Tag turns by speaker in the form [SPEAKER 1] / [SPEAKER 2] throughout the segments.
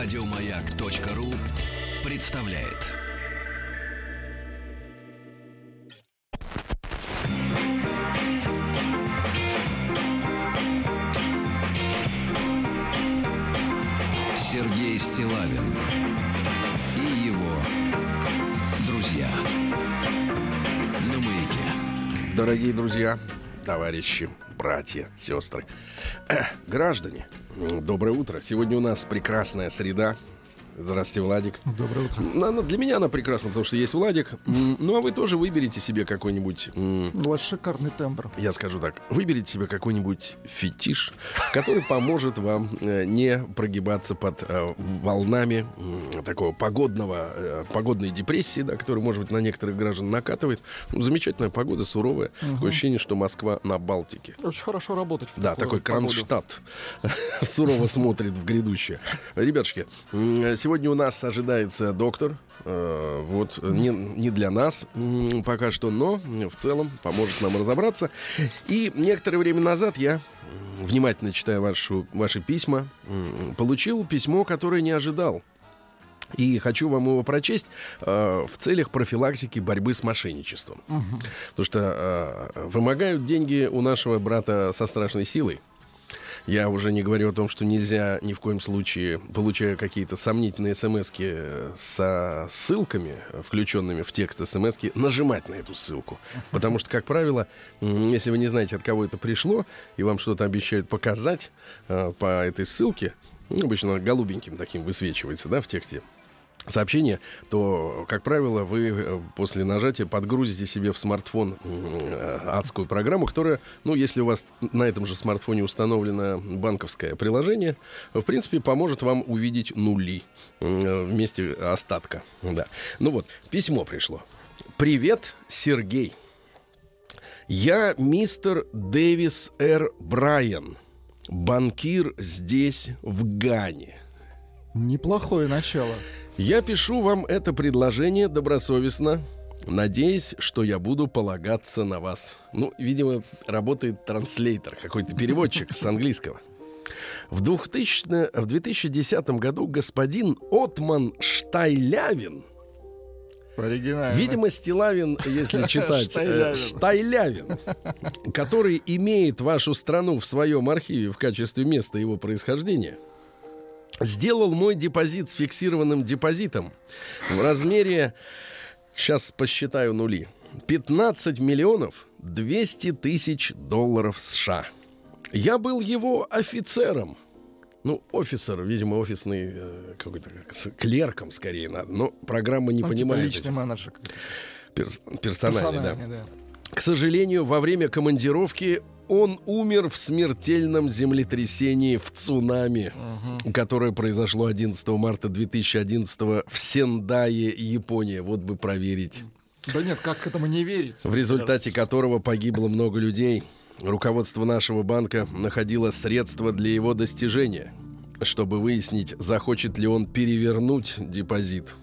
[SPEAKER 1] Радиомаяк.ру представляет. Сергей Стилавин и его друзья на маяке.
[SPEAKER 2] Дорогие друзья, товарищи, братья, сестры, э, граждане, доброе утро. Сегодня у нас прекрасная среда. Здравствуйте, Владик.
[SPEAKER 3] Доброе утро.
[SPEAKER 2] Ну, она- для меня она прекрасна, потому что есть Владик. Ну, а вы тоже выберите себе какой-нибудь...
[SPEAKER 3] У вас шикарный тембр.
[SPEAKER 2] я скажу так, выберите себе какой-нибудь фетиш, который поможет вам э, не прогибаться под э, волнами такого погодного, э, погодной депрессии, да, которая, может быть, на некоторых граждан накатывает. Ну, замечательная погода, суровая. Такое ощущение, что Москва на Балтике.
[SPEAKER 3] Очень хорошо работать в
[SPEAKER 2] Да, такой. Кронштадт сурово смотрит в грядущее. Ребятушки, м, сегодня у нас ожидается доктор. э, Вот, не, не для нас пока что, но в целом поможет нам разобраться. И некоторое время назад я, внимательно читая вашу, ваши письма, получил письмо, которое не ожидал. И хочу вам его прочесть э, в целях профилактики борьбы с мошенничеством. Потому что э, вымогают деньги у нашего брата со страшной силой. Я уже не говорю о том, что нельзя ни в коем случае, получая какие-то сомнительные смс со ссылками, э, включенными в текст смс нажимать на эту ссылку. Потому что, как правило, если вы не знаете, от кого это пришло, и вам что-то обещают показать э, по этой ссылке, ну, обычно голубеньким таким высвечивается, да, в тексте сообщение, то, как правило, вы э, после нажатия подгрузите себе в смартфон э, адскую программу, которая, ну, если у вас на этом же смартфоне установлено банковское приложение, в принципе, поможет вам увидеть нули э, вместе остатка. Да. Ну вот, письмо пришло. Привет, Сергей. Я мистер Дэвис Р. Брайан, банкир здесь, в Гане.
[SPEAKER 3] Неплохое начало.
[SPEAKER 2] Я пишу вам это предложение добросовестно, надеясь, что я буду полагаться на вас. Ну, видимо, работает транслейтер, какой-то переводчик с английского. В, 2000, в 2010 году господин Отман Штайлявин,
[SPEAKER 3] Оригинально.
[SPEAKER 2] видимо, Стилавин, если читать, э,
[SPEAKER 3] Штайлявин.
[SPEAKER 2] Штайлявин, который имеет вашу страну в своем архиве в качестве места его происхождения, сделал мой депозит с фиксированным депозитом в размере, сейчас посчитаю нули, 15 миллионов 200 тысяч долларов США. Я был его офицером. Ну, офицер, видимо, офисный э, какой-то как с клерком скорее надо. Но программа не
[SPEAKER 3] Ну, типа
[SPEAKER 2] понимает.
[SPEAKER 3] личный
[SPEAKER 2] этих
[SPEAKER 3] менеджер.
[SPEAKER 2] перс- персональный, да.
[SPEAKER 3] Персональный, да.
[SPEAKER 2] К сожалению, во время командировки он умер в смертельном землетрясении в цунами, которое произошло 11 марта 2011 в Сендае, Япония. Вот бы проверить.
[SPEAKER 3] Да нет, как к этому не верить?
[SPEAKER 2] В результате которого погибло много людей. Руководство нашего банка находило средства для его достижения, чтобы выяснить, захочет ли он перевернуть депозит.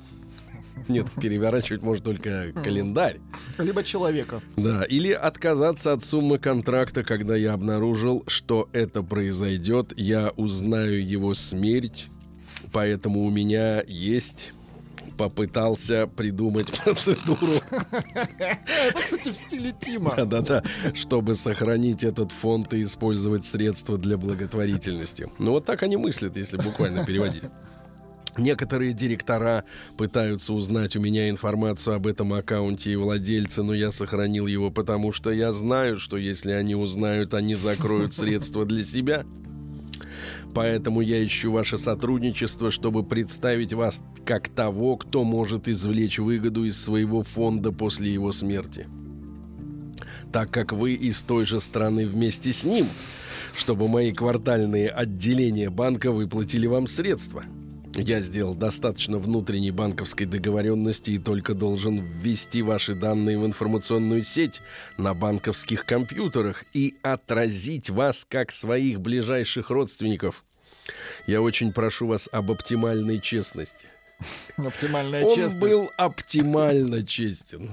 [SPEAKER 2] Нет, переворачивать может только календарь.
[SPEAKER 3] Либо человека.
[SPEAKER 2] Да, или отказаться от суммы контракта, когда я обнаружил, что это произойдет, я узнаю его смерть, поэтому у меня есть попытался придумать процедуру,
[SPEAKER 3] Это, кстати, в стиле Тима.
[SPEAKER 2] да-да, чтобы сохранить этот фонд и использовать средства для благотворительности. Ну вот так они мыслят, если буквально переводить. Некоторые директора пытаются узнать у меня информацию об этом аккаунте и владельце, но я сохранил его, потому что я знаю, что если они узнают, они закроют средства для себя. Поэтому я ищу ваше сотрудничество, чтобы представить вас как того, кто может извлечь выгоду из своего фонда после его смерти. Так как вы из той же страны вместе с ним, чтобы мои квартальные отделения банка выплатили вам средства. Я сделал достаточно внутренней банковской договоренности и только должен ввести ваши данные в информационную сеть на банковских компьютерах и отразить вас как своих ближайших родственников. Я очень прошу вас об оптимальной честности.
[SPEAKER 3] Оптимальная
[SPEAKER 2] Он
[SPEAKER 3] честность.
[SPEAKER 2] был оптимально честен.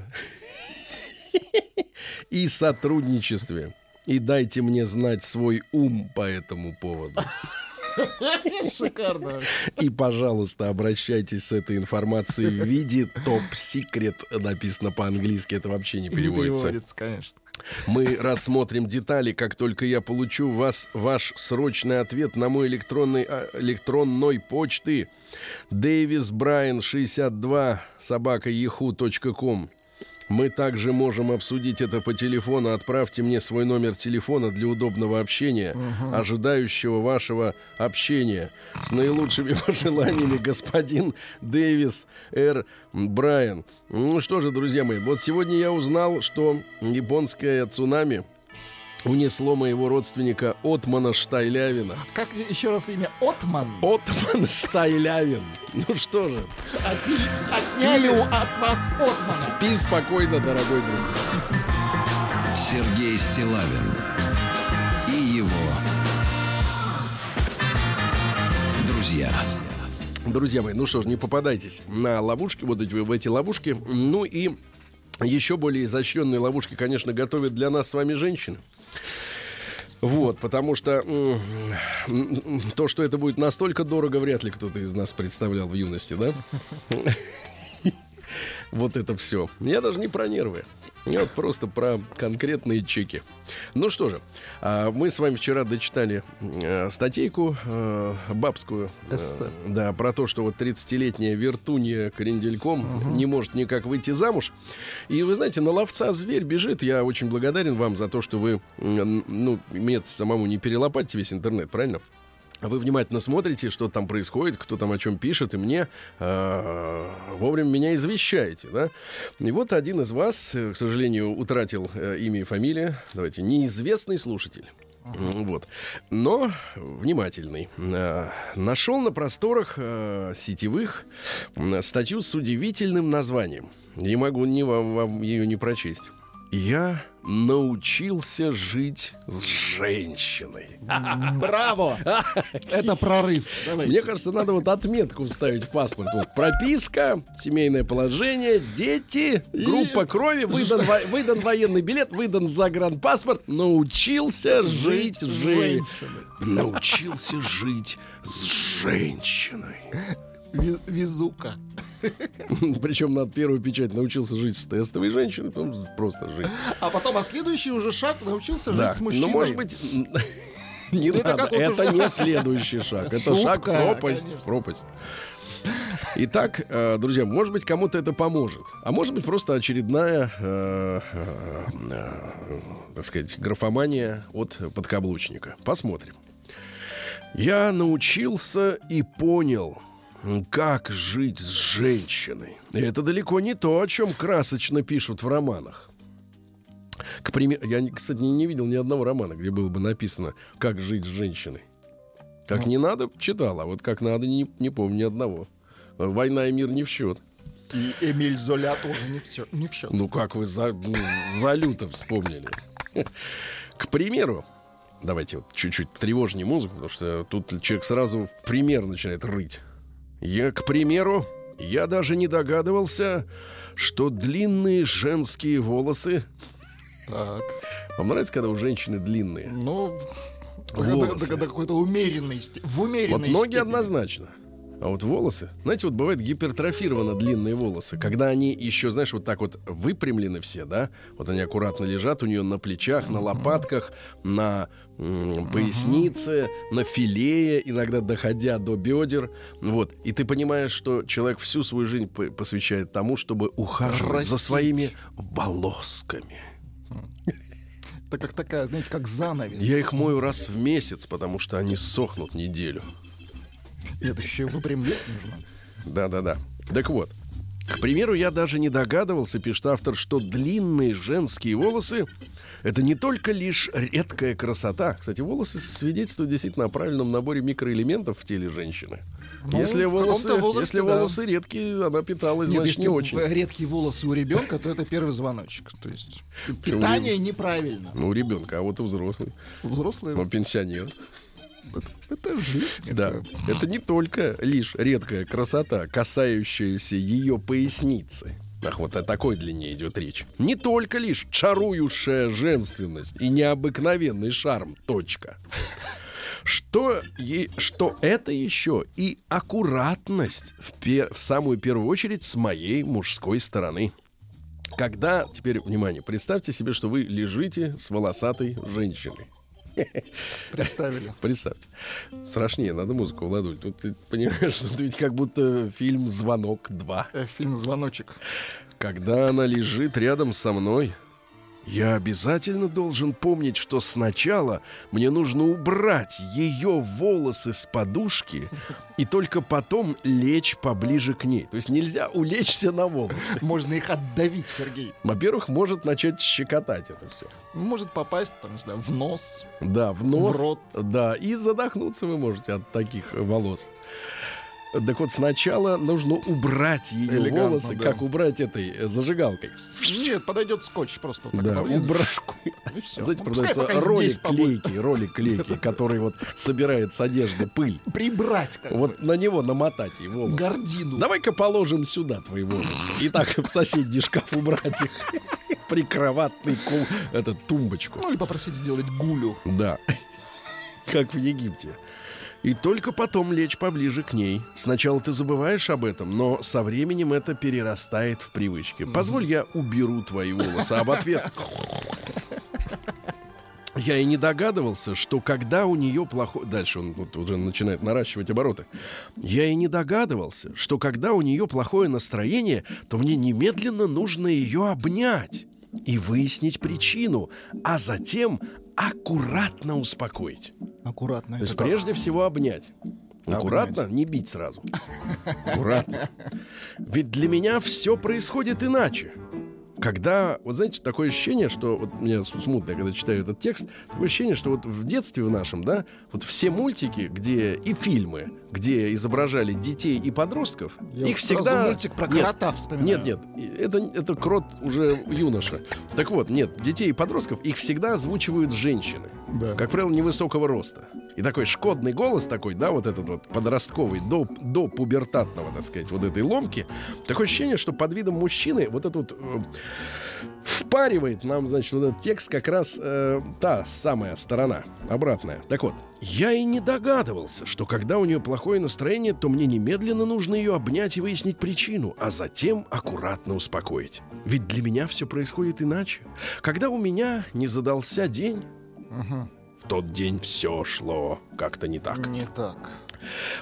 [SPEAKER 2] И сотрудничестве. И дайте мне знать свой ум по этому поводу.
[SPEAKER 3] Шикарно.
[SPEAKER 2] И, пожалуйста, обращайтесь с этой информацией в виде топ-секрет. Написано по-английски, это вообще не
[SPEAKER 3] Не
[SPEAKER 2] переводится.
[SPEAKER 3] переводится, конечно.
[SPEAKER 2] Мы рассмотрим детали, как только я получу вас ваш срочный ответ на мой электронный, а, электронной почты Дэвис Брайан 62 собака ком. Мы также можем обсудить это по телефону. Отправьте мне свой номер телефона для удобного общения, ожидающего вашего общения. С наилучшими пожеланиями, господин Дэвис Р. Брайан. Ну что же, друзья мои, вот сегодня я узнал, что японское цунами унесло моего родственника Отмана Штайлявина.
[SPEAKER 3] Как еще раз имя? Отман.
[SPEAKER 2] Отман Штайлявин. Ну что же,
[SPEAKER 3] Отни- Отняли у- от вас Отмана.
[SPEAKER 2] спи спокойно, дорогой друг.
[SPEAKER 1] Сергей Стилавин и его друзья.
[SPEAKER 2] Друзья мои, ну что ж, не попадайтесь на ловушки, вот эти, в эти ловушки. Ну и еще более изощренные ловушки, конечно, готовят для нас с вами женщины. Вот, потому что то, что это будет настолько дорого, вряд ли кто-то из нас представлял в юности, да? Вот это все. Я даже не про нервы. Я просто про конкретные чеки. Ну что же, а, мы с вами вчера дочитали э, статейку э, бабскую. э,
[SPEAKER 3] Эссе.
[SPEAKER 2] Да, про то, что вот 30-летняя Вертунья Крендельком не может никак выйти замуж. И вы знаете, на ловца зверь бежит. Я очень благодарен вам за то, что вы, ну, мне самому не перелопатите весь интернет, правильно? Вы внимательно смотрите, что там происходит, кто там о чем пишет, и мне э, вовремя меня извещаете, да? И вот один из вас, э, к сожалению, утратил э, имя и фамилию. Давайте, неизвестный слушатель. М, Вот. Но внимательный. Э, Нашел на просторах э, сетевых статью с удивительным названием. Не могу не вам, вам ее не прочесть. Я научился жить с женщиной.
[SPEAKER 3] Браво! Это прорыв. Давайте.
[SPEAKER 2] Мне кажется, надо вот отметку вставить в паспорт. Вот прописка, семейное положение, дети, группа крови, выдан, во- выдан военный билет, выдан загранпаспорт. Научился жить,
[SPEAKER 3] с
[SPEAKER 2] жить.
[SPEAKER 3] женщиной.
[SPEAKER 2] Научился жить с женщиной.
[SPEAKER 3] Ви- Везука.
[SPEAKER 2] Причем надо первую печать научился жить с тестовой женщиной, потом просто жить.
[SPEAKER 3] А потом, а следующий уже шаг научился жить с мужчиной.
[SPEAKER 2] Ну, может быть, не
[SPEAKER 3] Это
[SPEAKER 2] надо. Это не следующий шаг. Это шаг пропасть. пропасть. Итак, э, друзья, может быть, кому-то это поможет. А может быть, просто очередная, э, э, э, так сказать, графомания от подкаблучника. Посмотрим. Я научился и понял, как жить с женщиной. Это далеко не то, о чем красочно пишут в романах. К примеру, я, кстати, не видел ни одного романа, где было бы написано, как жить с женщиной. Как не надо, читал, а вот как надо, не, не помню ни одного. Война и мир не в счет.
[SPEAKER 3] И Эмиль Золя тоже не все, не в счет.
[SPEAKER 2] Ну как вы за, ну, за люто вспомнили. К примеру, давайте вот чуть-чуть тревожнее музыку, потому что тут человек сразу в пример начинает рыть. Я, к примеру, я даже не догадывался, что длинные женские волосы...
[SPEAKER 3] Так.
[SPEAKER 2] Вам нравится, когда у женщины длинные?
[SPEAKER 3] Ну, до, до какой-то умеренной степени. В умеренной
[SPEAKER 2] Вот ноги
[SPEAKER 3] степени.
[SPEAKER 2] однозначно. А вот волосы, знаете, вот бывает гипертрофированы длинные волосы, когда они еще, знаешь, вот так вот выпрямлены все, да, вот они аккуратно лежат у нее на плечах, на лопатках, на пояснице, на филее, иногда доходя до бедер, вот. И ты понимаешь, что человек всю свою жизнь по- посвящает тому, чтобы ухаживать за
[SPEAKER 3] Растить.
[SPEAKER 2] своими волосками.
[SPEAKER 3] Это как такая, знаете, как занавес.
[SPEAKER 2] Я их мою раз в месяц, потому что они сохнут неделю.
[SPEAKER 3] Это еще выпрямлять нужно.
[SPEAKER 2] Да-да-да. Так вот, к примеру, я даже не догадывался, пишет автор, что длинные женские волосы — это не только лишь редкая красота. Кстати, волосы свидетельствуют действительно о правильном наборе микроэлементов в теле женщины.
[SPEAKER 3] Ну,
[SPEAKER 2] если волосы,
[SPEAKER 3] возрасте,
[SPEAKER 2] если
[SPEAKER 3] да.
[SPEAKER 2] волосы редкие, она питалась,
[SPEAKER 3] Нет,
[SPEAKER 2] значит,
[SPEAKER 3] если
[SPEAKER 2] не очень.
[SPEAKER 3] редкие волосы у ребенка, то это первый звоночек. То есть питание неправильно.
[SPEAKER 2] Ну, у ребенка, а вот у взрослых.
[SPEAKER 3] Взрослые
[SPEAKER 2] Ну, пенсионер.
[SPEAKER 3] Это жизнь.
[SPEAKER 2] Да.
[SPEAKER 3] это-
[SPEAKER 2] Это не только лишь редкая красота, касающаяся ее поясницы. Ах, вот о такой длине идет речь. Не только лишь чарующая женственность и необыкновенный шарм. Точка. Что, е- что это еще и аккуратность в, пе- в самую первую очередь с моей мужской стороны. Когда, теперь, внимание, представьте себе, что вы лежите с волосатой женщиной.
[SPEAKER 3] Представили.
[SPEAKER 2] Представьте. Страшнее, надо музыку, Владуль. Тут ты понимаешь, что это ведь как будто фильм «Звонок 2».
[SPEAKER 3] Э, Фильм «Звоночек».
[SPEAKER 2] Когда она лежит рядом со мной, я обязательно должен помнить, что сначала мне нужно убрать ее волосы с подушки и только потом лечь поближе к ней. То есть нельзя улечься на волосы.
[SPEAKER 3] Можно их отдавить, Сергей.
[SPEAKER 2] Во-первых, может начать щекотать это все.
[SPEAKER 3] Может попасть, там, не знаю, в нос.
[SPEAKER 2] Да, в нос.
[SPEAKER 3] В рот.
[SPEAKER 2] Да, и задохнуться вы можете от таких волос. Так вот, сначала нужно убрать ее
[SPEAKER 3] Элегантно,
[SPEAKER 2] волосы,
[SPEAKER 3] да.
[SPEAKER 2] как убрать этой э, зажигалкой.
[SPEAKER 3] Нет, подойдет скотч просто. Вот так
[SPEAKER 2] Да, убрать. Знаете,
[SPEAKER 3] Ну,
[SPEAKER 2] продается ролик клейкий, ролик клейкий, который вот собирает с одежды пыль.
[SPEAKER 3] Прибрать как
[SPEAKER 2] Вот
[SPEAKER 3] бы.
[SPEAKER 2] на него намотать и волосы.
[SPEAKER 3] Гордину.
[SPEAKER 2] Давай-ка положим сюда твои волосы. И так в соседний шкаф убрать их. Прикроватный ку... этот тумбочку.
[SPEAKER 3] Ну или попросить сделать гулю.
[SPEAKER 2] Да. Как в Египте. И только потом лечь поближе к ней. Сначала ты забываешь об этом, но со временем это перерастает в привычки. Позволь, я уберу твои волосы. А в ответ... Я и не догадывался, что когда у нее плохой... Дальше он вот уже начинает наращивать обороты. Я и не догадывался, что когда у нее плохое настроение, то мне немедленно нужно ее обнять и выяснить причину, а затем аккуратно успокоить.
[SPEAKER 3] Аккуратно.
[SPEAKER 2] То есть
[SPEAKER 3] как?
[SPEAKER 2] прежде всего обнять. Аккуратно, не бить сразу. Аккуратно. Ведь для меня все происходит иначе. Когда, вот знаете, такое ощущение, что вот мне смутно, когда читаю этот текст, такое ощущение, что вот в детстве в нашем, да, вот все мультики, где и фильмы, где изображали детей и подростков,
[SPEAKER 3] Я
[SPEAKER 2] их
[SPEAKER 3] вот
[SPEAKER 2] всегда
[SPEAKER 3] мультик про
[SPEAKER 2] Нет,
[SPEAKER 3] крота вспоминаю.
[SPEAKER 2] нет, нет, это, это крот уже юноша. Так вот, нет, детей и подростков, их всегда озвучивают женщины.
[SPEAKER 3] Да.
[SPEAKER 2] Как правило, невысокого роста. И такой шкодный голос такой, да, вот этот вот подростковый, до, до пубертатного, так сказать, вот этой ломки. Такое ощущение, что под видом мужчины вот этот э, впаривает нам, значит, вот этот текст как раз э, та самая сторона, обратная. Так вот, я и не догадывался, что когда у нее плохое настроение, то мне немедленно нужно ее обнять и выяснить причину, а затем аккуратно успокоить. Ведь для меня все происходит иначе. Когда у меня не задался день,
[SPEAKER 3] Мгм.
[SPEAKER 2] в тот день все шло как-то не так.
[SPEAKER 3] Не так.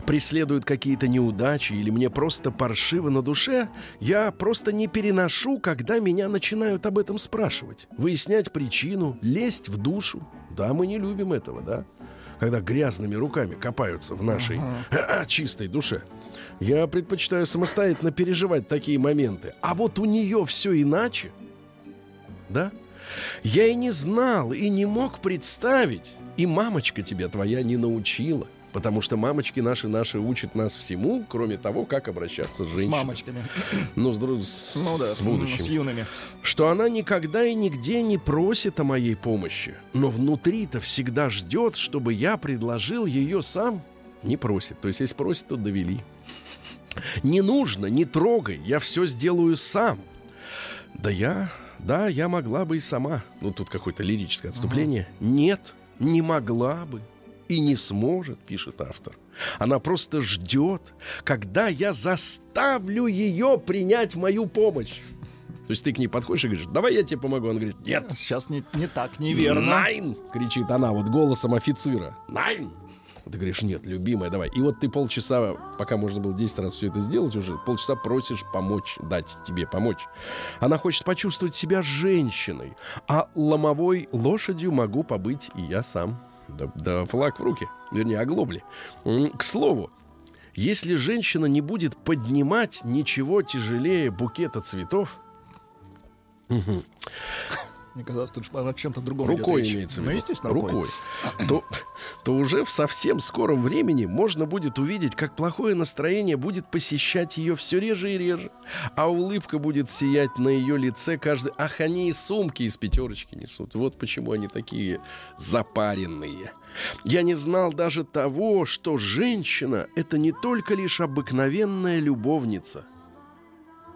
[SPEAKER 2] Преследуют какие-то неудачи или мне просто паршиво на душе, я просто не переношу, когда меня начинают об этом спрашивать. Выяснять причину, лезть в душу. Да, мы не любим этого, да? Когда грязными руками копаются в нашей чистой душе. Я предпочитаю самостоятельно переживать такие моменты. А вот у нее все иначе. Да? Я и не знал, и не мог представить. И мамочка тебя твоя не научила. Потому что мамочки наши наши учат нас всему, кроме того, как обращаться с
[SPEAKER 3] С
[SPEAKER 2] женщиной.
[SPEAKER 3] мамочками.
[SPEAKER 2] Ну, с, с-
[SPEAKER 3] Ну да,
[SPEAKER 2] с будущим.
[SPEAKER 3] с юными.
[SPEAKER 2] Что она никогда и нигде не просит о моей помощи. Но внутри-то всегда ждет, чтобы я предложил ее сам. Не просит. То есть, если просит, то довели. Не нужно, не трогай, я все сделаю сам. Да я, да, я могла бы и сама. Ну, тут какое-то лирическое отступление. Нет, не могла бы и не сможет, пишет автор. Она просто ждет, когда я заставлю ее принять мою помощь. То есть ты к ней подходишь и говоришь, давай я тебе помогу. Он говорит, нет.
[SPEAKER 3] Сейчас не, не так, неверно.
[SPEAKER 2] Найн! кричит она вот голосом офицера. Найн! Ты говоришь, нет, любимая, давай. И вот ты полчаса, пока можно было 10 раз все это сделать уже, полчаса просишь помочь, дать тебе помочь. Она хочет почувствовать себя женщиной, а ломовой лошадью могу побыть и я сам. Да, да флаг в руки, вернее, оглобли. К слову, если женщина не будет поднимать ничего тяжелее букета цветов,
[SPEAKER 3] Мне казалось, тут о чем-то другом
[SPEAKER 2] рукой
[SPEAKER 3] идет
[SPEAKER 2] имеется в
[SPEAKER 3] Ну,
[SPEAKER 2] виду,
[SPEAKER 3] естественно, рукой.
[SPEAKER 2] то, то уже в совсем скором времени можно будет увидеть, как плохое настроение будет посещать ее все реже и реже, а улыбка будет сиять на ее лице каждый... Ах, они и сумки из пятерочки несут. Вот почему они такие запаренные. Я не знал даже того, что женщина — это не только лишь обыкновенная любовница.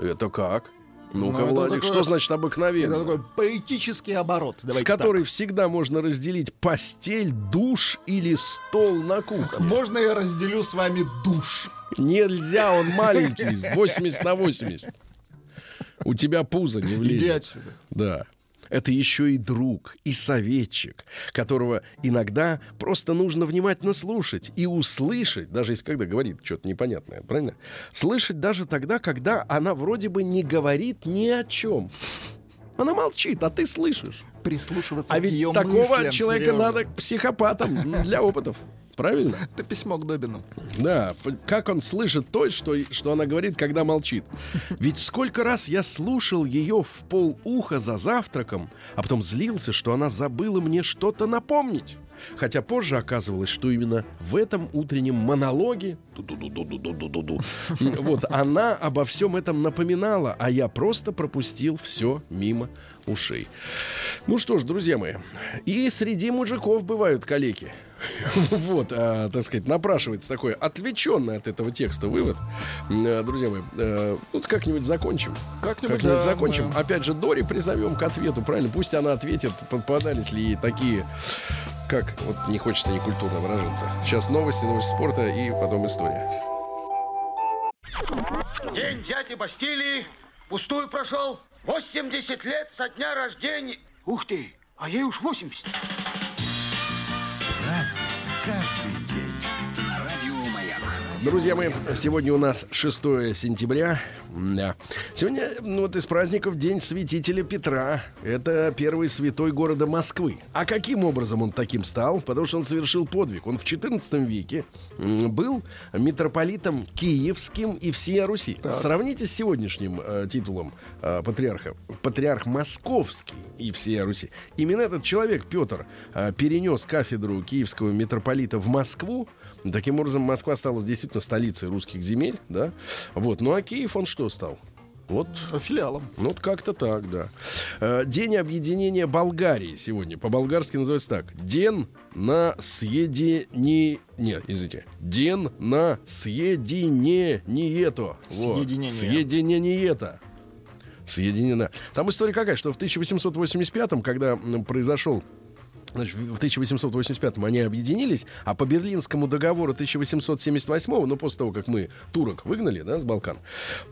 [SPEAKER 2] Это как? Ну-ка,
[SPEAKER 3] Ну, это
[SPEAKER 2] Владик,
[SPEAKER 3] такое-
[SPEAKER 2] что значит
[SPEAKER 3] Это
[SPEAKER 2] обыкновенно?
[SPEAKER 3] такой поэтический оборот.
[SPEAKER 2] С
[SPEAKER 3] Давайте
[SPEAKER 2] которой всегда можно разделить постель, душ или стол на
[SPEAKER 3] так.
[SPEAKER 2] кухне.
[SPEAKER 3] Можно я разделю с вами душ?
[SPEAKER 2] Нельзя, он маленький, 80 на 80. У тебя пузо не
[SPEAKER 3] Иди
[SPEAKER 2] влезет.
[SPEAKER 3] отсюда.
[SPEAKER 2] Да. Это еще и друг, и советчик, которого иногда просто нужно внимательно слушать и услышать, даже если когда говорит что-то непонятное, правильно? Слышать даже тогда, когда она вроде бы не говорит ни о чем. Она молчит, а ты слышишь.
[SPEAKER 3] Прислушиваться
[SPEAKER 2] А
[SPEAKER 3] к
[SPEAKER 2] ведь
[SPEAKER 3] ее
[SPEAKER 2] такого
[SPEAKER 3] мыслям,
[SPEAKER 2] человека
[SPEAKER 3] Сережа.
[SPEAKER 2] надо к психопатам для опытов. Правильно?
[SPEAKER 3] Это письмо к Добину.
[SPEAKER 2] Да, как он слышит то, что, что она говорит, когда молчит. Ведь сколько раз я слушал ее в полуха за завтраком, а потом злился, что она забыла мне что-то напомнить. Хотя позже оказывалось, что именно в этом утреннем монологе вот она обо всем этом напоминала, а я просто пропустил все мимо ушей. Ну что ж, друзья мои, и среди мужиков бывают калеки. Вот, а, так сказать, напрашивается такой отвлеченный от этого текста вывод. Э, Друзья мои, э, вот как-нибудь закончим.
[SPEAKER 3] Как-нибудь, да,
[SPEAKER 2] закончим.
[SPEAKER 3] да.
[SPEAKER 2] Опять же, Дори призовем к ответу, правильно? Пусть она ответит, попадались ли ей такие, как, вот не хочется некультурно выражаться. Сейчас новости, новости спорта и потом история.
[SPEAKER 4] День дяди Бастилии пустую прошел. 80 лет со дня рождения. Ух ты, а ей уж 80.
[SPEAKER 1] Разный,
[SPEAKER 2] Друзья мои, сегодня у нас 6 сентября. Да. Сегодня ну, вот из праздников День Святителя Петра. Это первый святой города Москвы. А каким образом он таким стал? Потому что он совершил подвиг. Он в XIV веке м, был митрополитом Киевским и всея Руси. Сравните с сегодняшним э, титулом э, патриарха. Патриарх Московский и всея Руси. Именно этот человек, Петр, э, перенес кафедру киевского митрополита в Москву. Таким образом, Москва стала действительно столицей русских земель, да. Вот. Ну а Киев он что стал? Вот
[SPEAKER 3] Филиалом.
[SPEAKER 2] ну, вот как-то так, да. Э, День объединения Болгарии сегодня. По-болгарски называется так. День на съединение... Не, извините. День на съединение-то. Вот.
[SPEAKER 3] Съединение.
[SPEAKER 2] Съединение-то. Соединена. Там история какая, что в 1885-м, когда произошел Значит, в 1885-м они объединились, а по Берлинскому договору 1878-го, ну, после того, как мы турок выгнали, да, с Балкан,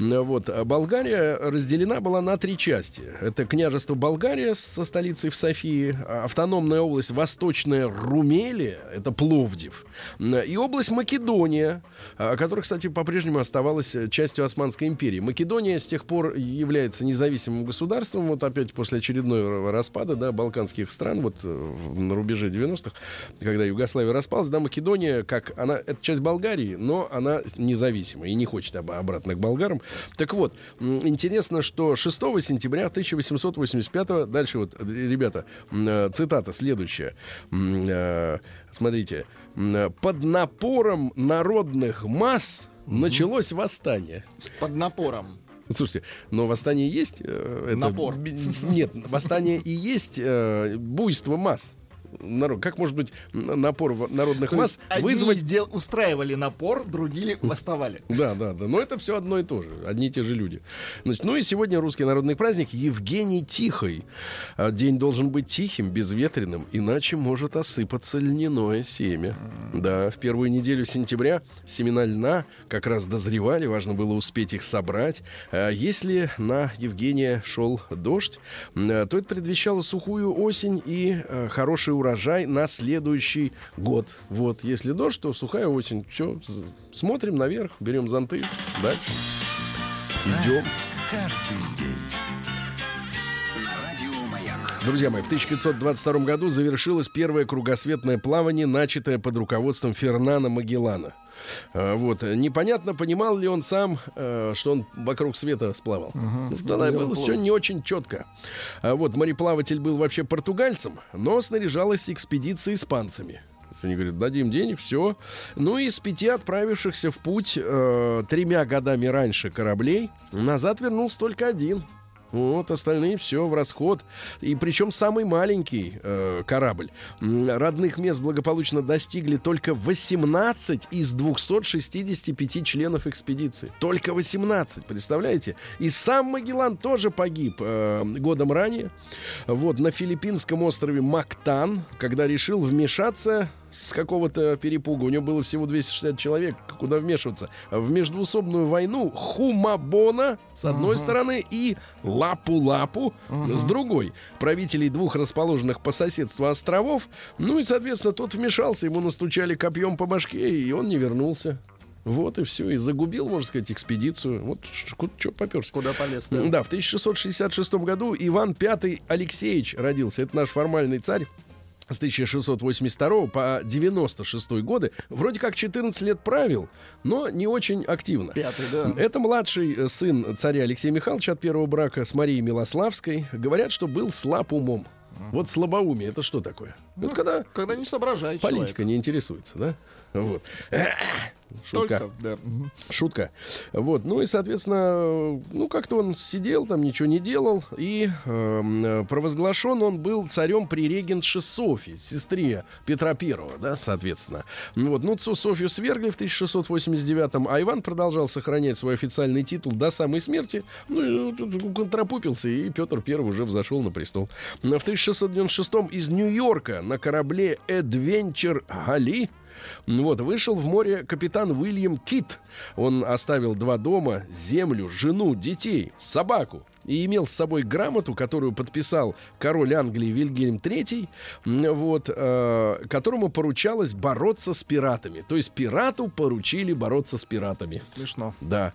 [SPEAKER 2] м, вот, Болгария разделена была на три части. Это княжество Болгария со столицей в Софии, автономная область Восточная Румелия, это Пловдив, м, и область Македония, которая, кстати, по-прежнему оставалась э, частью Османской империи. Македония с тех пор является независимым государством, вот опять после очередного распада, да, балканских стран, вот э, на рубеже 90-х, когда Югославия распалась, да, Македония, как она, это часть Болгарии, но она независима и не хочет об- обратно к болгарам. Так вот, интересно, что 6 сентября 1885 дальше вот, э, ребята, э, цитата следующая. Э, Смотрите, под напором народных масс началось восстание.
[SPEAKER 3] Под напором.
[SPEAKER 2] Слушайте, но восстание есть? это
[SPEAKER 3] Напор.
[SPEAKER 2] Нет, восстание и есть э, буйство масс. Народ, как может быть напор народных
[SPEAKER 3] То
[SPEAKER 2] масс
[SPEAKER 3] есть одни
[SPEAKER 2] вызвать...
[SPEAKER 3] дел- устраивали напор, другие восставали.
[SPEAKER 2] Да, да, да. Но это все одно и то же. Одни и те же люди. Значит, ну и сегодня русский народный праздник Евгений Тихой. А День должен быть тихим, безветренным, иначе может осыпаться льняное семя. Да, в первую неделю сентября семена льна как раз дозревали, важно было успеть их собрать. А если на Евгения шел дождь, то это предвещало сухую осень и э, хороший урожай на следующий год. Вот, если дождь, то сухая осень. Все, смотрим наверх, берем зонты, дальше. Идем.
[SPEAKER 1] Каждый день.
[SPEAKER 2] Друзья мои, в 1522 году завершилось первое кругосветное плавание, начатое под руководством Фернана Магеллана. А, Вот. Непонятно, понимал ли он сам, э, что он вокруг света сплавал. Что тогда было все не очень четко. А Вот. Мореплаватель был вообще португальцем, но снаряжалась экспедиция испанцами. Они говорят, дадим денег, все. Ну и из пяти отправившихся в путь э, тремя годами раньше кораблей назад вернулся только один. Вот, остальные все в расход. И причем самый маленький э, корабль. Родных мест благополучно достигли только 18 из 265 членов экспедиции. Только 18, представляете? И сам Магеллан тоже погиб э, годом ранее. Вот, на филиппинском острове Мактан, когда решил вмешаться с какого-то перепуга. У него было всего 260 человек. Куда вмешиваться? В междуусобную войну Хумабона с одной стороны и Лапу-Лапу с другой. Правителей двух расположенных по соседству островов. Ну и, соответственно, тот вмешался. Ему настучали копьем по башке, и он не вернулся. Вот и все. И загубил, можно сказать, экспедицию. Вот что поперся.
[SPEAKER 3] Куда полез?
[SPEAKER 2] Да.
[SPEAKER 3] Да.
[SPEAKER 2] в 1666 году Иван V Алексеевич родился. Это наш формальный царь. С 1682 по 96 годы вроде как 14 лет правил, но не очень активно.
[SPEAKER 3] Пятый, да.
[SPEAKER 2] Это младший э, сын царя Алексея Михайловича от первого брака с Марией Милославской. Говорят, что был слаб умом. Вот слабоумие, это что такое?
[SPEAKER 3] Ну,
[SPEAKER 2] это когда
[SPEAKER 3] Когда не соображает
[SPEAKER 2] политика
[SPEAKER 3] человек.
[SPEAKER 2] не интересуется, да? Вот. Шутка.
[SPEAKER 3] Только, да.
[SPEAKER 2] Шутка. Вот. Ну и, соответственно, ну как-то он сидел, там ничего не делал. И э, провозглашен он был царем при регентше Софии, сестре Петра Первого, да, соответственно. Ну Вот. Ну, Софию свергли в 1689-м, а Иван продолжал сохранять свой официальный титул до самой смерти. Ну, и тут контрапупился, и Петр Первый уже взошел на престол. В 1696-м из Нью-Йорка на корабле Adventure Гали ну Вот, вышел в море капитан Уильям Кит. Он оставил два дома, землю, жену, детей, собаку. И имел с собой грамоту, которую подписал король Англии Вильгельм III, вот, э, которому поручалось бороться с пиратами. То есть пирату поручили бороться с пиратами.
[SPEAKER 3] Смешно.
[SPEAKER 2] Да,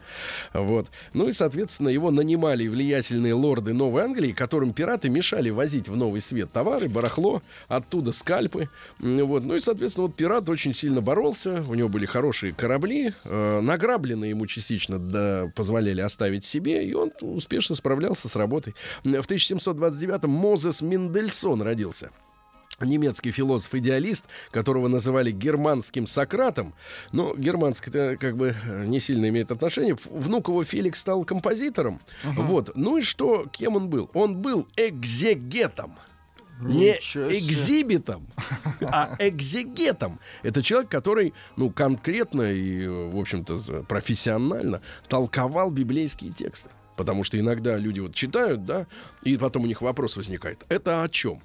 [SPEAKER 2] вот. Ну и, соответственно, его нанимали влиятельные лорды Новой Англии, которым пираты мешали возить в Новый Свет товары, барахло, оттуда скальпы. Вот. Ну и, соответственно, вот пират очень сильно боролся, у него были хорошие корабли, э, награбленные ему частично да, позволяли оставить себе, и он успешно справлялся с работой. В 1729-м Мозес Мендельсон родился немецкий философ-идеалист, которого называли германским Сократом. Но германский-то как бы не сильно имеет отношение. Внук его Феликс стал композитором. Вот. Ну и что, кем он был? Он был экзегетом. Не экзибитом, а экзегетом. Это человек, который, ну, конкретно и, в общем-то, профессионально толковал библейские тексты. Потому что иногда люди вот читают, да, и потом у них вопрос возникает. Это о чем?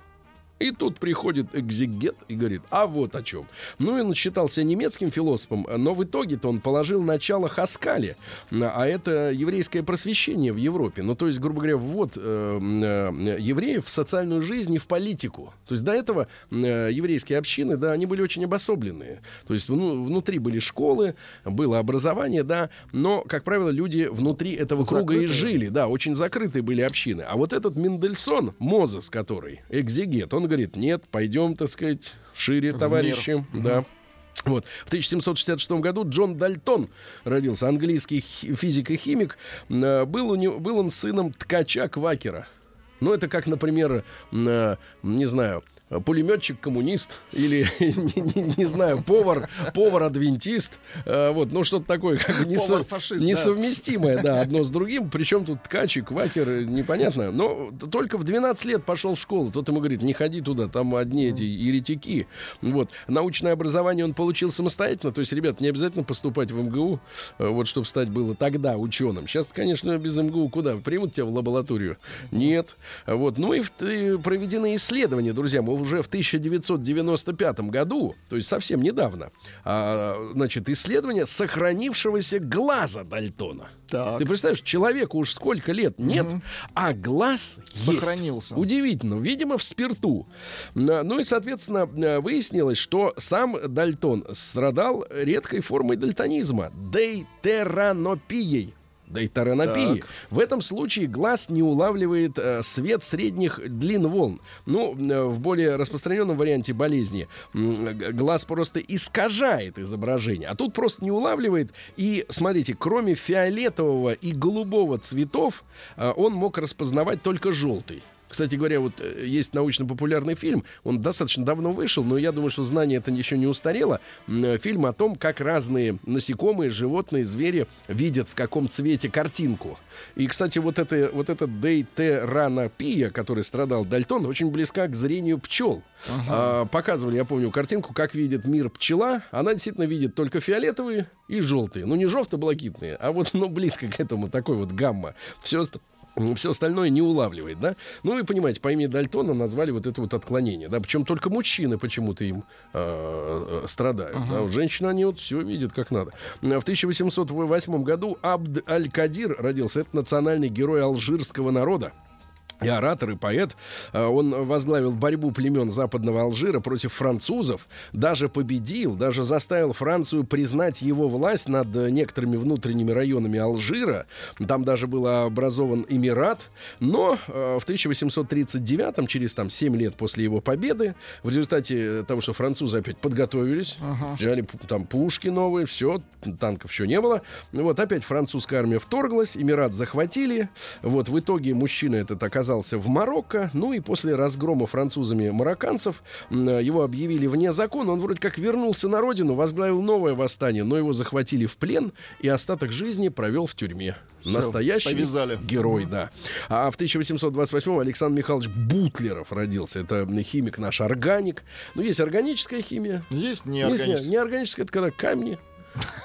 [SPEAKER 2] И тут приходит экзегет и говорит, а вот о чем. Ну, и он считался немецким философом, но в итоге-то он положил начало Хаскале, а это еврейское просвещение в Европе. Ну, то есть, грубо говоря, ввод э, э, евреев в социальную жизнь и в политику. То есть до этого э, еврейские общины, да, они были очень обособленные. То есть ну, внутри были школы, было образование, да, но, как правило, люди внутри этого круга и
[SPEAKER 3] Закрытые.
[SPEAKER 2] жили, да, очень закрытые были общины. А вот этот Мендельсон, Мозес, который экзегет, он говорит, нет, пойдем, так сказать, шире, товарищи, да. Вот. В 1766 году Джон Дальтон родился, английский физик и химик. Э, Был, у него, был он сыном ткача-квакера. Ну, это как, например, э, не знаю, пулеметчик-коммунист или, не, не- не знаю, повар, повар-адвентист. Э, Вот, ну, что-то такое, как бы несо-
[SPEAKER 3] Повар-фашист, да.
[SPEAKER 2] несовместимое, да, одно с другим. Причем тут ткач и квакер, э, непонятно. Но только в 12 лет пошел в школу. Тот ему говорит, не ходи туда, там одни эти еретики. Вот. Научное образование он получил самостоятельно. То есть, ребят, не обязательно поступать в МГУ, э, вот, чтобы стать было тогда ученым. Сейчас, конечно, без МГУ куда? Примут тебя в лабораторию? Нет. Вот. Ну и в- и проведены исследования, друзья, мы уже в 1995 году, то есть совсем недавно, а, значит, исследование сохранившегося глаза Дальтона.
[SPEAKER 3] Так.
[SPEAKER 2] Ты представляешь, человеку уж сколько лет нет, а глаз есть.
[SPEAKER 3] Сохранился.
[SPEAKER 2] Удивительно. Видимо, в спирту. Ну и, соответственно, э, выяснилось, что сам Дальтон страдал редкой формой дальтонизма — дейтеранопией. Дейтеранопии.
[SPEAKER 3] Так.
[SPEAKER 2] В этом случае глаз не улавливает э, свет средних длин волн. Ну, э, в более распространенном варианте болезни г- глаз просто искажает изображение, а тут просто не улавливает. И смотрите, кроме фиолетового и голубого цветов, э, он мог распознавать только желтый. Кстати говоря, вот э, есть научно-популярный фильм, он достаточно давно вышел, но я думаю, что знание это еще не устарело. Э, Фильм о том, как разные насекомые, животные, звери видят в каком цвете картинку. И, кстати, вот, это, вот этот дейтеранопия, который страдал Дальтон, очень близка к зрению пчел. А, показывали, я помню, картинку, как видит мир пчела. Она действительно видит только фиолетовые и желтые. Ну, не желто-блакитные, а вот ну, близко к этому такой вот гамма. Все, все остальное не улавливает, да? Ну, вы понимаете, по имени Дальтона назвали вот это вот отклонение, да? Причем только мужчины почему-то им э, э, страдают. Да? Вот женщины, они вот все видят как надо. В 1808 году Абд Аль-Кадир родился. Это национальный герой алжирского народа и оратор, и поэт. А, Он возглавил борьбу племен Западного Алжира против французов, даже победил, даже заставил Францию признать его власть над некоторыми внутренними районами Алжира. Там даже был образован Эмират. Но э, в 1839, через там 7 лет после его победы, в результате того, что французы опять подготовились, взяли пу- там пушки новые, все, танков еще не было. Ну Вот опять французская армия вторглась, Эмират захватили. Вот в итоге мужчина этот оказался в Марокко. Ну и после разгрома французами марокканцев м, его объявили вне закона. Он вроде как вернулся на родину, возглавил новое восстание, но его захватили в плен и остаток жизни провел в тюрьме. Настоящий
[SPEAKER 3] повязали.
[SPEAKER 2] герой, да. А в 1828 Александр Михайлович Бутлеров родился. Это химик наш, органик. Ну, есть органическая химия.
[SPEAKER 3] Есть
[SPEAKER 2] Есть
[SPEAKER 3] неорганические
[SPEAKER 2] неорганическая, это когда камни.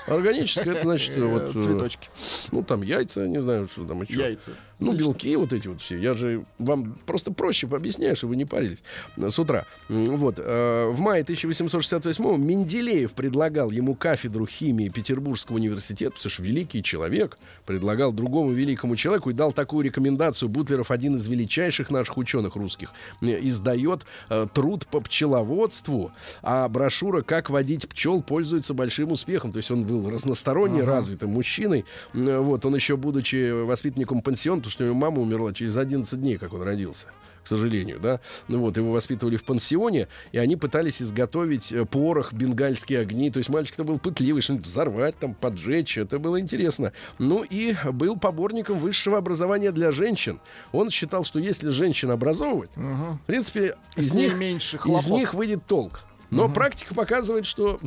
[SPEAKER 2] Органическая, это значит, вот... э,
[SPEAKER 3] цветочки,
[SPEAKER 2] Ну, там яйца, не знаю, что там еще.
[SPEAKER 3] яйца.
[SPEAKER 2] Ну, белки вот эти вот все. Я же вам просто проще объясняю, чтобы вы не парились э, с утра. Вот. э, В мае 1868-го Менделеев предлагал ему кафедру химии Петербургского университета, потому что великий человек предлагал другому великому человеку и дал такую рекомендацию. Бутлеров, один из величайших наших ученых русских, э, издает труд по пчеловодству, а брошюра «Как водить пчел» пользуется большим успехом. То есть он был разносторонне развитым мужчиной. Вот. Он еще, будучи воспитанником пансиона, потому что у него мама умерла через 11 дней, как он родился к сожалению, да. Ну вот, его воспитывали в пансионе, и они пытались изготовить э, порох, бенгальские огни. То есть мальчик-то был пытливый, что-нибудь взорвать, там, поджечь. Это было интересно. Ну и был поборником высшего образования для женщин. Он считал, что если женщин образовывать, в принципе, из них,
[SPEAKER 3] меньше
[SPEAKER 2] из них выйдет толк. Но практика показывает, что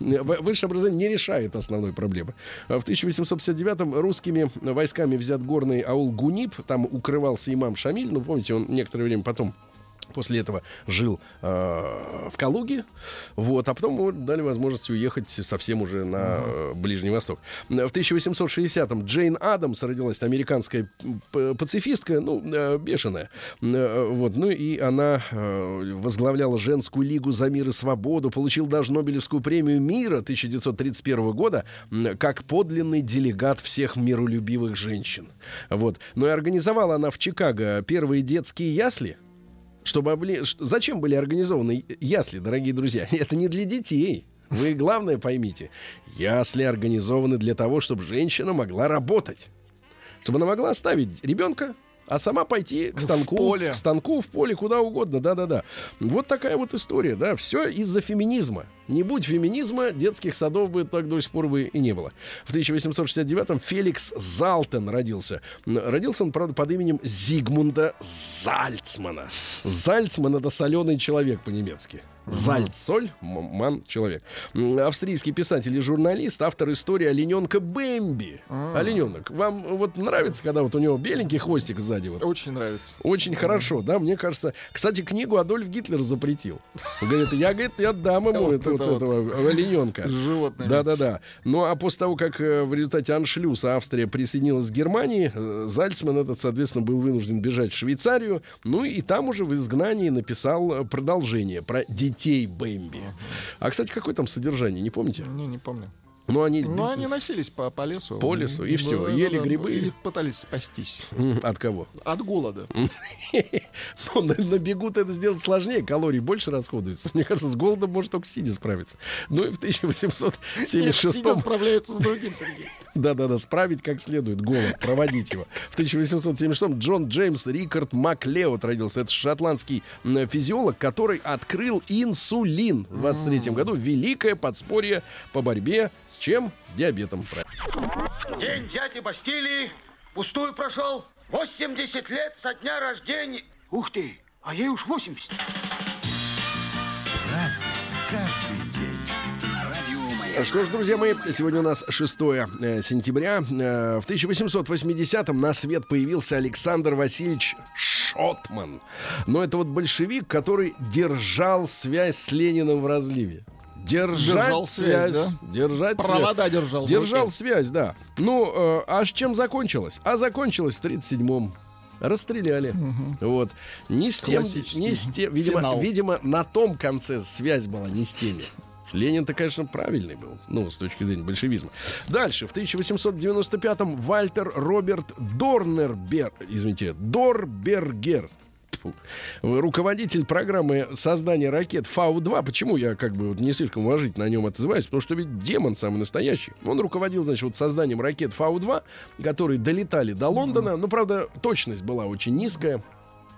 [SPEAKER 2] высшее образование не решает основной проблемы. А В 1859-м русскими войсками взят горный аул Гунип. Там укрывался имам Шамиль. Ну, помните, он некоторое время потом После этого жил э, в Калуге, вот, а потом ему дали возможность уехать совсем уже на э, Ближний Восток. В 1860-м Джейн Адамс родилась, американская пацифистка, ну, э, бешеная. Э, вот, ну и она э, возглавляла женскую лигу за мир и свободу, получил даже Нобелевскую премию мира 1931 года как подлинный делегат всех миролюбивых женщин. Вот. Но и организовала она в Чикаго первые детские ясли, чтобы обли... ш- Зачем были организованы ясли, дорогие друзья? Это не для детей. Вы главное поймите. Ясли организованы для того, чтобы женщина могла работать. Чтобы она могла оставить ребенка, а сама пойти к станку,
[SPEAKER 3] поле.
[SPEAKER 2] к станку, в поле, куда угодно, да-да-да. Вот такая вот история, да, все из-за феминизма. Не будь феминизма, детских садов бы так до сих пор бы и не было. В 1869-м Феликс Залтен родился. Родился он, правда, под именем Зигмунда Зальцмана. Зальцман — это соленый человек по-немецки. Зальц, соль, м- ман, человек. Австрийский писатель и журналист, автор истории олененка Бэмби. Олененок. Вам вот нравится, когда вот у него беленький хвостик сзади? Вот?
[SPEAKER 3] Очень нравится.
[SPEAKER 2] Очень хорошо, да, мне кажется. Кстати, книгу Адольф Гитлер запретил. Он говорит, я, говорит, я дам ему
[SPEAKER 3] Вот
[SPEAKER 2] это, вот
[SPEAKER 3] это вот.
[SPEAKER 2] этого олененка.
[SPEAKER 3] С животными.
[SPEAKER 2] Да-да-да. Ну, а после того, как э, в результате аншлюса Австрия присоединилась к Германии, э, Зальцман этот, соответственно, был вынужден бежать в Швейцарию. Ну, и там уже в изгнании написал э, продолжение про детей Бэмби. А, кстати, какое там содержание, не помните?
[SPEAKER 3] Не, не помню.
[SPEAKER 2] Ну, они...
[SPEAKER 3] Но они носились по, по лесу.
[SPEAKER 2] По лесу, и всё, ели грибы.
[SPEAKER 3] И пытались спастись.
[SPEAKER 2] От кого?
[SPEAKER 3] От голода.
[SPEAKER 2] Ну, на, на бегу-то это сделать сложнее, калорий больше расходуется. Мне кажется, с голодом может только сидя справиться. Ну и в 1876
[SPEAKER 3] Сидя справляется с другим.
[SPEAKER 2] Да-да-да, справить как следует голод, проводить его. В 1876 Джон Джеймс Рикард Маклеод родился. Это шотландский физиолог, который открыл инсулин в 23 году. Великое подспорье по борьбе с чем? С диабетом.
[SPEAKER 4] День дяди Бастилии пустую прошел. 80 лет со дня рождения. Ух ты, а ей уж 80.
[SPEAKER 1] Разный, каждый.
[SPEAKER 2] Что ж, друзья мои, сегодня у нас 6 э, сентября. Э, В 1880-м на свет появился Александр Васильевич Шотман. Но это вот большевик, который держал связь с Лениным в разливе. Держать
[SPEAKER 3] Держал связь,
[SPEAKER 2] связь,
[SPEAKER 3] да?
[SPEAKER 2] держать
[SPEAKER 3] Провода
[SPEAKER 2] связь.
[SPEAKER 3] держал в
[SPEAKER 2] Держал связь, да. Ну, э, а с чем закончилось? А закончилось в 37-м. Расстреляли. Вот. Не с тем, не с тем. Видимо,
[SPEAKER 3] финал.
[SPEAKER 2] видимо, на том конце связь была не с теми. Ленин-то, конечно, правильный был, ну, с точки зрения большевизма. Дальше, в 1895-м Вальтер Роберт Дорнербер, извините, Дорбергер. Руководитель программы создания ракет Фау-2. Почему я как бы вот не слишком уважительно о нем отзываюсь? Потому что ведь демон самый настоящий. Он руководил, значит, вот созданием ракет Фау-2, которые долетали до Лондона. Но, правда, точность была очень низкая.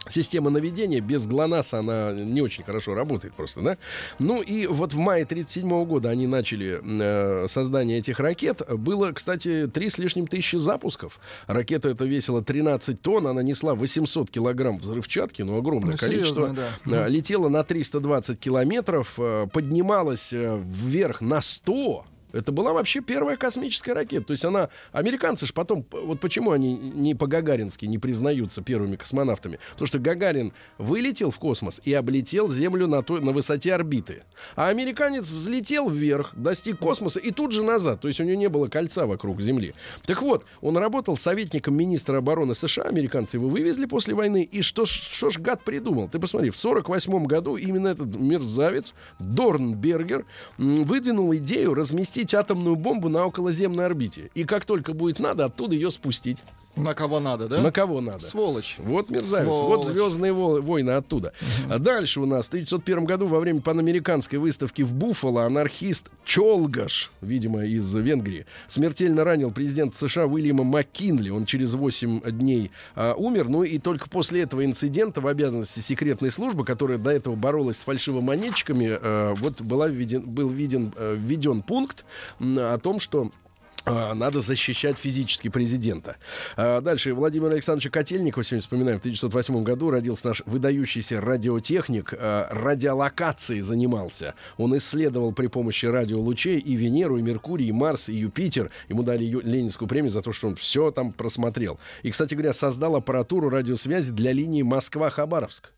[SPEAKER 2] Система наведения без ГЛОНАССа, она не очень хорошо работает просто, да? Ну и вот в мае 1937 года они начали э, создание этих ракет. Было, кстати, три с лишним тысячи запусков. Ракета эта весила 13 тонн, она несла 800 килограмм взрывчатки, ну, огромное
[SPEAKER 3] Ну,
[SPEAKER 2] количество.
[SPEAKER 3] серьезно, да.
[SPEAKER 2] Э, Летела на 320 километров, э, поднималась э, вверх на 100 это была вообще первая космическая ракета. То есть она... Американцы же потом... Вот почему они не по-гагарински не признаются первыми космонавтами? Потому что Гагарин вылетел в космос и облетел Землю на, той, на высоте орбиты. А американец взлетел вверх, достиг космоса и тут же назад. То есть у него не было кольца вокруг Земли. Так вот, он работал советником министра обороны США. Американцы его вывезли после войны. И что, что ж гад придумал? Ты посмотри, в 48 году именно этот мерзавец Дорнбергер выдвинул идею разместить атомную бомбу на околоземной орбите. И как только будет надо, оттуда ее спустить.
[SPEAKER 3] На кого надо, да?
[SPEAKER 2] На кого надо.
[SPEAKER 3] Сволочь.
[SPEAKER 2] Вот мерзавец, вот
[SPEAKER 3] Сволочь.
[SPEAKER 2] звездные во- войны оттуда. А дальше у нас в 1901 году во время панамериканской выставки в Буффало анархист Чолгаш, видимо, из Венгрии, смертельно ранил президента США Уильяма Маккинли. Он через 8 дней а, умер. Ну и только после этого инцидента в обязанности секретной службы, которая до этого боролась с фальшивомонетчиками, а, вот была введен, был введен, э, введен пункт м, о том, что а, надо защищать физически президента. А, Дальше. Владимир Александрович Котельникова сегодня вспоминаем. В 1908 году родился наш выдающийся радиотехник. а, Радиолокацией занимался. Он исследовал при помощи радиолучей и Венеру, и Меркурий, и Марс, и Юпитер. Ему дали Ленинскую премию за то, что он все там просмотрел. И, кстати говоря, создал аппаратуру радиосвязи для линии Москва-Хабаровск.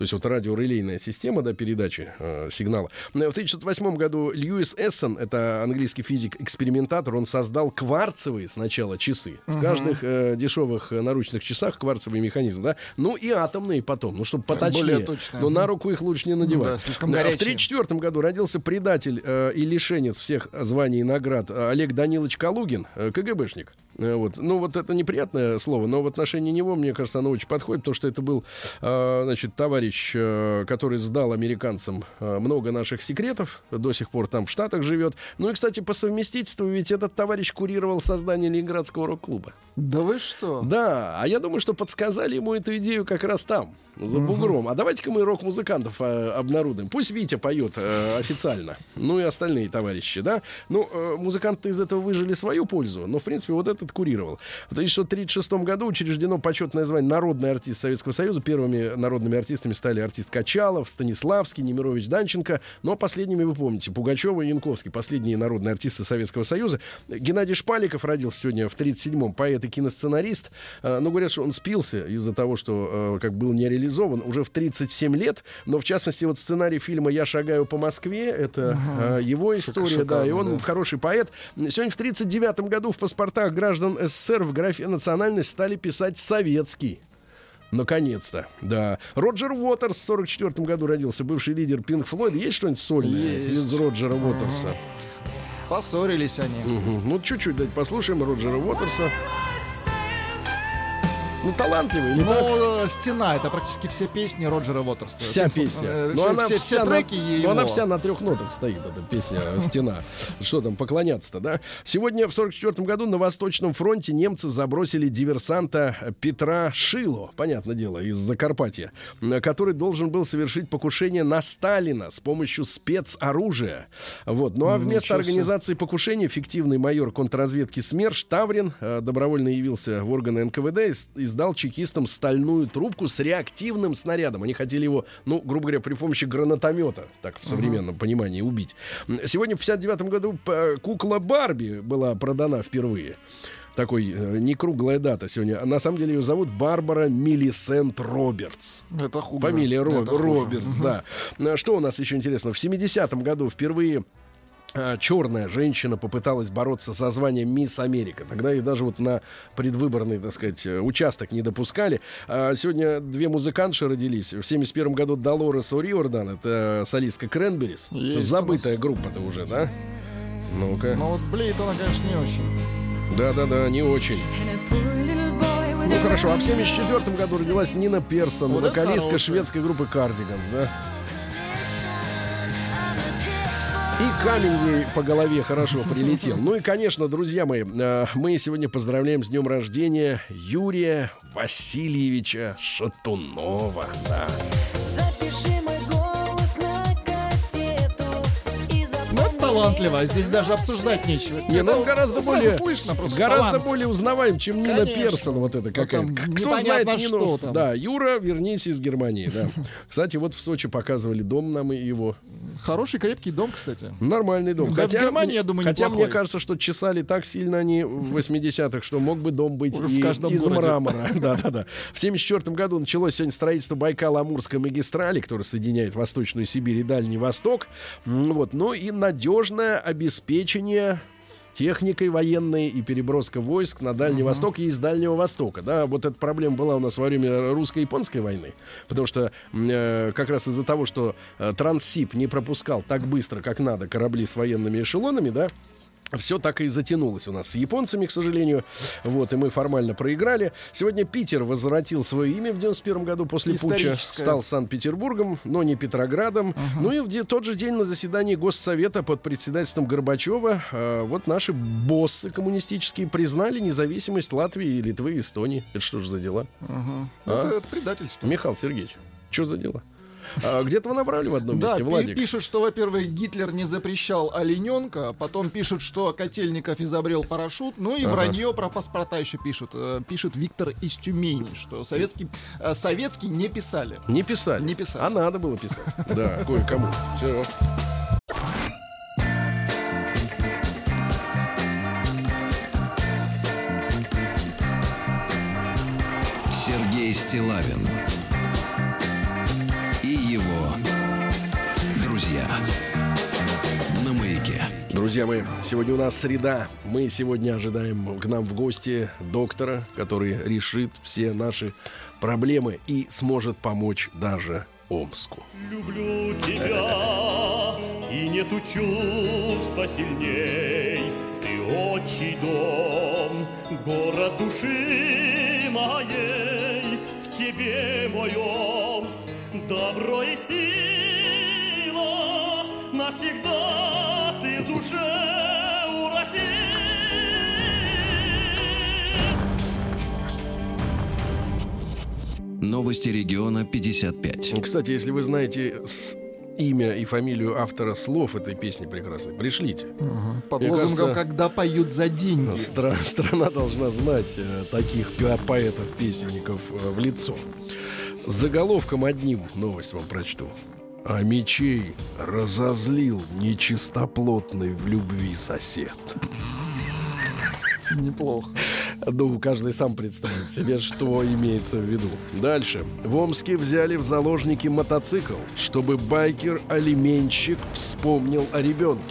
[SPEAKER 2] То есть вот радиорелейная система да, передачи э, сигнала. В 1908 году Льюис Эссон, это английский физик-экспериментатор, он создал кварцевые сначала часы. В каждых э, дешевых э, наручных часах кварцевый механизм, да. Ну и атомные потом, ну чтобы поточнее.
[SPEAKER 3] Более точно.
[SPEAKER 2] Но на руку их лучше не надевать.
[SPEAKER 3] да, слишком
[SPEAKER 2] Да, В
[SPEAKER 3] горячие.
[SPEAKER 2] 1934 году родился предатель э, и лишенец всех званий и наград э, Олег Данилович Калугин, э, КГБшник. Э, вот. Ну, вот это неприятное слово, но в отношении него, мне кажется, оно очень подходит, потому что это был, э, значит, товарищ, э, который сдал американцам много наших секретов, до сих пор там в Штатах живет. Ну и, кстати, по совместительству ведь этот товарищ курировал создание Ленинградского рок-клуба.
[SPEAKER 3] Да вы что?
[SPEAKER 2] Да, а я думаю, что подсказали ему эту идею как раз там, за бугром. А давайте-ка мы рок-музыкантов э, обнародуем. Пусть Витя поет э, официально. Ну и остальные товарищи, да. Ну, э, музыканты из этого выжили свою пользу, но, в принципе, вот этот курировал. В 1936 году учреждено почетное звание «Народный артист Советского Союза». Первыми народными артистами стали артист Качалов, Станиславский, Немирович Данченко. Но последними, вы помните, Пугачева и Янковский. Последние народные артисты Советского Союза. Геннадий Шпаликов родился сегодня в 37-м. Поэт и киносценарист. Э, Ну, говорят, что он спился из-за того, что э, как был не реализован уже в 37 лет. Но, в частности, вот сценарий фильма «Я шагаю по Москве» — это э, его история, да. И
[SPEAKER 3] шикарно,
[SPEAKER 2] он
[SPEAKER 3] да.
[SPEAKER 2] хороший поэт. Сегодня в 39 году в паспортах граждан СССР в графе национальность стали писать «советский». Наконец-то, да. Роджер Уотерс в 44 году родился, бывший лидер Пинк Флойд. Есть что-нибудь сольное
[SPEAKER 3] Есть.
[SPEAKER 2] из Роджера Уотерса?
[SPEAKER 3] Поссорились они.
[SPEAKER 2] Мгм. Ну, чуть-чуть дать послушаем Роджера Уотерса. Ну, талантливый или?
[SPEAKER 3] Ну, «Стена» — это практически все песни Роджера Уотерса.
[SPEAKER 2] Вся песня.
[SPEAKER 3] Э,
[SPEAKER 2] Но
[SPEAKER 3] все,
[SPEAKER 2] она
[SPEAKER 3] все-
[SPEAKER 2] вся
[SPEAKER 3] все
[SPEAKER 2] на-
[SPEAKER 3] треки
[SPEAKER 2] но
[SPEAKER 3] его.
[SPEAKER 2] она вся на трех нотах стоит, эта песня «Стена». Что там, поклоняться-то, да? Сегодня, в 44 году, на Восточном фронте немцы забросили диверсанта Петра Шило, понятное дело, из Закарпатья, который должен был совершить покушение на Сталина с помощью спецоружия. Вот. Ну а вместо организации покушения фиктивный майор контрразведки СМЕРШ Таврин э, добровольно явился в органы НКВД и, с- и сдал чекистам стальную трубку с реактивным снарядом. Они хотели его, ну, грубо говоря, при помощи гранатомета, так в современном понимании, убить. Сегодня в 59 году кукла Барби была продана впервые. Такой э, не круглая дата сегодня. На самом деле ее зовут Барбара Миллисент Робертс.
[SPEAKER 3] Это хуже.
[SPEAKER 2] Фамилия Ро-
[SPEAKER 3] Это хуже.
[SPEAKER 2] Робертс, да. Ну, Что у нас еще интересно? В 70-м году впервые черная женщина попыталась бороться за звание Мисс Америка. Тогда их даже вот на предвыборный, так сказать, э, участок не допускали. А сегодня две музыкантши родились. В 71 году Долорес О'Риордан, это солистка Кренберис.
[SPEAKER 3] Есть
[SPEAKER 2] Забытая группа-то уже, да? Ну-ка.
[SPEAKER 3] Ну вот Блейд, она, конечно, не очень.
[SPEAKER 2] Да-да-да, не очень. Ну хорошо, а в 74 году родилась Нина Персон,
[SPEAKER 3] Вот это
[SPEAKER 2] вокалистка шведской группы Кардиганс, да? И камень ей по голове хорошо прилетел. Ну и, конечно, друзья мои, э, мы сегодня поздравляем с днем рождения Юрия Васильевича Шатунова. Да.
[SPEAKER 5] Запиши
[SPEAKER 3] талантливо, а здесь даже обсуждать нечего.
[SPEAKER 2] Не, ну он гораздо более,
[SPEAKER 3] слышно просто
[SPEAKER 2] гораздо
[SPEAKER 3] талант.
[SPEAKER 2] более узнаваем, чем Нина. Персон. Вот это какая.
[SPEAKER 3] там
[SPEAKER 2] К- Кто знает Нину?
[SPEAKER 3] что там.
[SPEAKER 2] Да, Юра, вернись из Германии. Да. Кстати, вот в Сочи показывали дом нам и его.
[SPEAKER 3] Хороший крепкий дом, кстати.
[SPEAKER 2] Нормальный дом.
[SPEAKER 3] Да, в Германии, я думаю,
[SPEAKER 2] Хотя
[SPEAKER 3] неплохой.
[SPEAKER 2] мне кажется, что чесали так сильно они в 80-х, что мог бы дом быть и
[SPEAKER 3] каждом
[SPEAKER 2] из
[SPEAKER 3] городе.
[SPEAKER 2] мрамора. Да, да, да. В 74 году началось сегодня строительство Байкало-Амурской магистрали, которая соединяет Восточную Сибирь и Дальний Восток. Вот. Ну и надежное обеспечение техникой военной и переброска войск на Дальний Восток и из Дальнего Востока. Да, вот эта проблема была у нас во время русско-японской войны, потому что э, как раз из-за того, что э, Транссиб не пропускал так быстро, как надо, корабли с военными эшелонами, да, все так и затянулось у нас с японцами, к сожалению. Вот, и мы формально проиграли. Сегодня Питер возвратил свое имя в 91 году после путча. Стал Санкт-Петербургом, но не Петроградом. Ну и в тот же день на заседании Госсовета под председательством Горбачева э, вот наши боссы коммунистические признали независимость Латвии, Литвы Эстонии. Это что же за дела?
[SPEAKER 3] Ага.
[SPEAKER 2] А?
[SPEAKER 3] Это, это предательство.
[SPEAKER 2] Михаил Сергеевич, что за дела? А, где-то вы набрали в одном
[SPEAKER 3] Да,
[SPEAKER 2] месте,
[SPEAKER 3] пи-
[SPEAKER 2] Владик?
[SPEAKER 3] пишут, что, во-первых, Гитлер не запрещал олененка, потом пишут, что Котельников изобрел парашют, ну и
[SPEAKER 2] Ага.
[SPEAKER 3] вранье про паспорта еще пишут. Э, Пишет Виктор из Тюмени, что советский, э, советский не писали.
[SPEAKER 2] Не писали.
[SPEAKER 3] Не писали.
[SPEAKER 2] А надо было писать. Да, кое-кому. Все.
[SPEAKER 1] Сергей Стилавин Друзья
[SPEAKER 2] мои, сегодня у нас среда. Мы сегодня ожидаем к нам в гости доктора, который решит все наши проблемы и сможет помочь даже Омску.
[SPEAKER 6] Люблю тебя, и нету чувства сильней. Ты отчий дом, город души моей. В тебе мой Омск, добро и сила. Навсегда
[SPEAKER 1] Новости региона 55.
[SPEAKER 2] Кстати, если вы знаете имя и фамилию автора слов этой песни прекрасной, пришлите.
[SPEAKER 3] Под
[SPEAKER 2] Мне
[SPEAKER 3] лозунгом
[SPEAKER 2] кажется,
[SPEAKER 3] «Когда поют за деньги».
[SPEAKER 2] Стра- страна должна знать э, таких пе- поэтов-песенников э, в лицо. С заголовком одним новость вам прочту. А мечей разозлил нечистоплотный в любви сосед.
[SPEAKER 3] Неплохо.
[SPEAKER 2] Ну, каждый сам представит себе, что имеется в виду. Дальше. В Омске взяли в заложники мотоцикл, чтобы байкер-алименщик вспомнил о ребенке.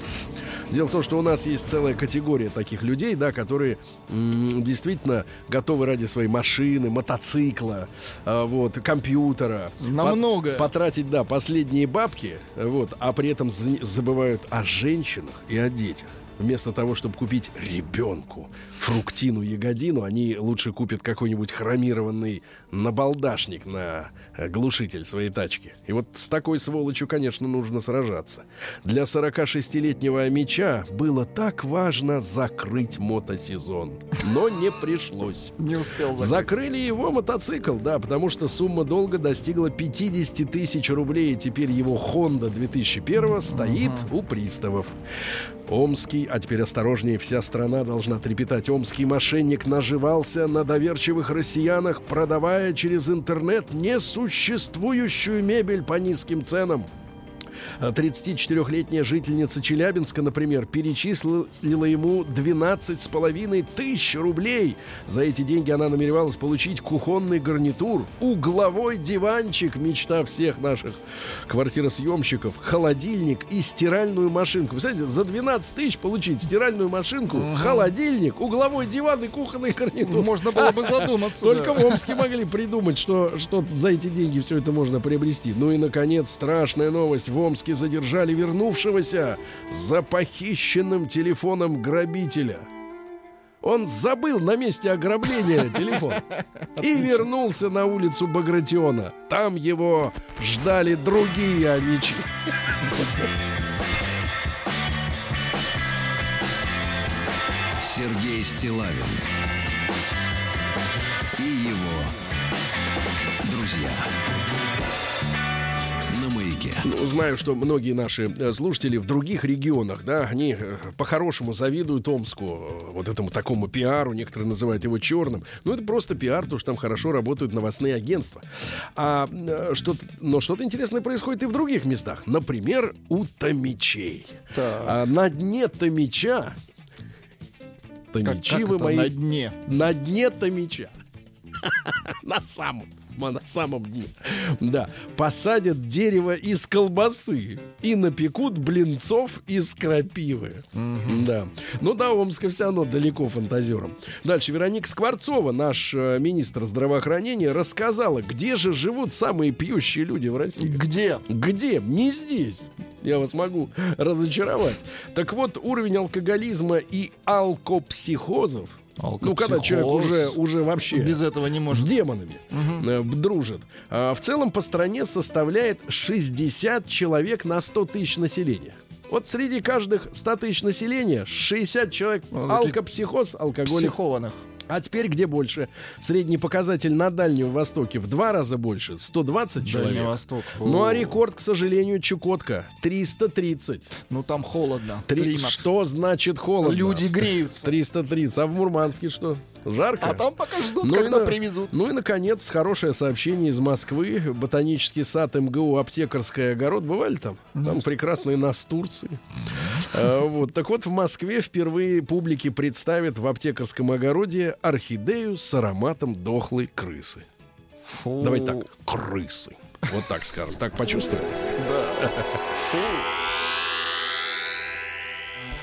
[SPEAKER 2] Дело в том, что у нас есть целая категория таких людей, да, которые м, действительно готовы ради своей машины, мотоцикла, а, вот, компьютера
[SPEAKER 3] На
[SPEAKER 2] пот-
[SPEAKER 3] многое.
[SPEAKER 2] потратить, да, последние бабки, вот, а при этом за- забывают о женщинах и о детях. Вместо того, чтобы купить ребенку фруктину, ягодину, они лучше купят какой-нибудь хромированный набалдашник на э, глушитель своей тачки. И вот с такой сволочью, конечно, нужно сражаться. Для 46-летнего меча было так важно закрыть мотосезон. Но не пришлось.
[SPEAKER 3] Не успел закрыть.
[SPEAKER 2] Закрыли его мотоцикл, да, потому что сумма долга достигла 50 тысяч рублей, и теперь его Honda 2001 стоит у приставов. Омский а теперь осторожнее, вся страна должна трепетать. Омский мошенник наживался на доверчивых россиянах, продавая через интернет несуществующую мебель по низким ценам. А 34-летняя жительница Челябинска, например, перечислила ему 12,5 тысяч рублей. За эти деньги она намеревалась получить кухонный гарнитур, угловой диванчик, мечта всех наших квартиросъемщиков, холодильник и стиральную машинку. Представляете, за 12 тысяч получить стиральную машинку, холодильник, угловой диван и кухонный гарнитур.
[SPEAKER 3] Можно было бы задуматься.
[SPEAKER 2] Только в Омске могли придумать, что, что за эти деньги все это можно приобрести. Ну и, наконец, страшная новость. В Омске задержали вернувшегося за похищенным телефоном грабителя. Он забыл на месте ограбления телефон и вернулся на улицу Багратиона. Там его ждали другие амичи.
[SPEAKER 1] Сергей Стилавин
[SPEAKER 2] знаю, что многие наши э, слушатели в других регионах, да, они э, по-хорошему завидуют Омску, э, вот этому такому пиару, некоторые называют его черным. Ну, это просто пиар, потому что там хорошо работают новостные агентства. А, что но что-то интересное происходит и в других местах. Например, у Томичей.
[SPEAKER 3] Так.
[SPEAKER 2] А на дне Томича
[SPEAKER 3] Как,
[SPEAKER 2] Томичи
[SPEAKER 3] как
[SPEAKER 2] вы
[SPEAKER 3] это
[SPEAKER 2] мои
[SPEAKER 3] на дне?
[SPEAKER 2] на дне Томича. На самом. На самом дне. Да. Посадят дерево из колбасы и напекут блинцов из крапивы. Да. Ну, до Омска все равно далеко фантазерам. Дальше. Вероника Скворцова, наш э, министр здравоохранения, рассказала, где же живут самые пьющие люди в России.
[SPEAKER 3] Где?
[SPEAKER 2] Где? Не здесь. Я вас могу разочаровать. Так вот, уровень алкоголизма и алкопсихозов. Ну, когда человек уже, уже вообще
[SPEAKER 3] Без этого не
[SPEAKER 2] с
[SPEAKER 3] может.
[SPEAKER 2] демонами э, дружит. А, в целом по стране составляет 60 человек на 100 тысяч населения. Вот среди каждых 100 тысяч населения 60 человек алкопсихоз, алкоголик.
[SPEAKER 3] Психованных.
[SPEAKER 2] А теперь где больше? Средний показатель на Дальнем Востоке в два раза больше, 120
[SPEAKER 3] Дальний
[SPEAKER 2] человек.
[SPEAKER 3] Восток.
[SPEAKER 2] Ну а рекорд, к сожалению, Чукотка 330.
[SPEAKER 3] Ну там холодно.
[SPEAKER 2] Три-. Что значит холодно?
[SPEAKER 3] Люди греются.
[SPEAKER 2] 330. А в Мурманске что? Жарко?
[SPEAKER 3] А там пока ждут,
[SPEAKER 2] Ну и
[SPEAKER 3] когда
[SPEAKER 2] на-
[SPEAKER 3] привезут.
[SPEAKER 2] Ну и, наконец, хорошее сообщение из Москвы. Ботанический сад МГУ «Аптекарский огород». Бывали там? Там прекрасные настурции. А, Вот. Так вот, в Москве впервые публике представят в аптекарском огороде орхидею с ароматом дохлой крысы.
[SPEAKER 3] Фу.
[SPEAKER 2] Давай так, крысы. Вот так скажем. Так почувствуем.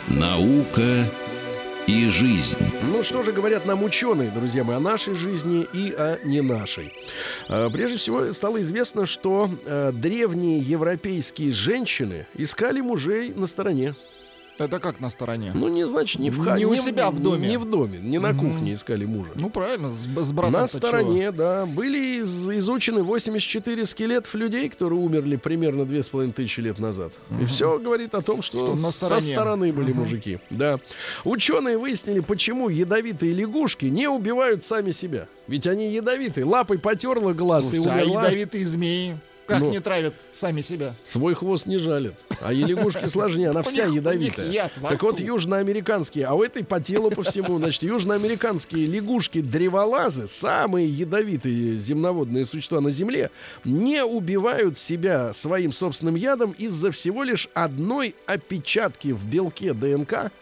[SPEAKER 1] Наука и жизнь.
[SPEAKER 2] Ну, что же говорят нам ученые, друзья мои, о нашей жизни и о не нашей. А, Прежде всего, стало известно, что э, древние европейские женщины искали мужей на стороне.
[SPEAKER 3] Это как на стороне?
[SPEAKER 2] Ну, не значит, не в
[SPEAKER 3] Не у себя в доме.
[SPEAKER 2] Не в доме, не на кухне искали мужа.
[SPEAKER 3] Ну правильно, с, с братом
[SPEAKER 2] на стороне, да. Были из- изучены 84 скелетов людей, которые умерли примерно 2500 лет назад. И все говорит о том, что,
[SPEAKER 3] Что на
[SPEAKER 2] со
[SPEAKER 3] стороне.
[SPEAKER 2] стороны были мужики. Да. Ученые выяснили, почему ядовитые лягушки не убивают сами себя. Ведь они ядовитые. Лапой потерла глаз и
[SPEAKER 3] а
[SPEAKER 2] умерла.
[SPEAKER 3] ядовитые змеи как
[SPEAKER 2] Ну.
[SPEAKER 3] не травят сами себя?
[SPEAKER 2] Свой хвост не жалит. А и лягушки сложнее, она вся ядовитая. Так вот, южноамериканские, а у этой по телу по всему, значит, южноамериканские лягушки-древолазы, самые ядовитые земноводные существа на Земле, не убивают себя своим собственным ядом из-за всего лишь одной опечатки в белке ДНК,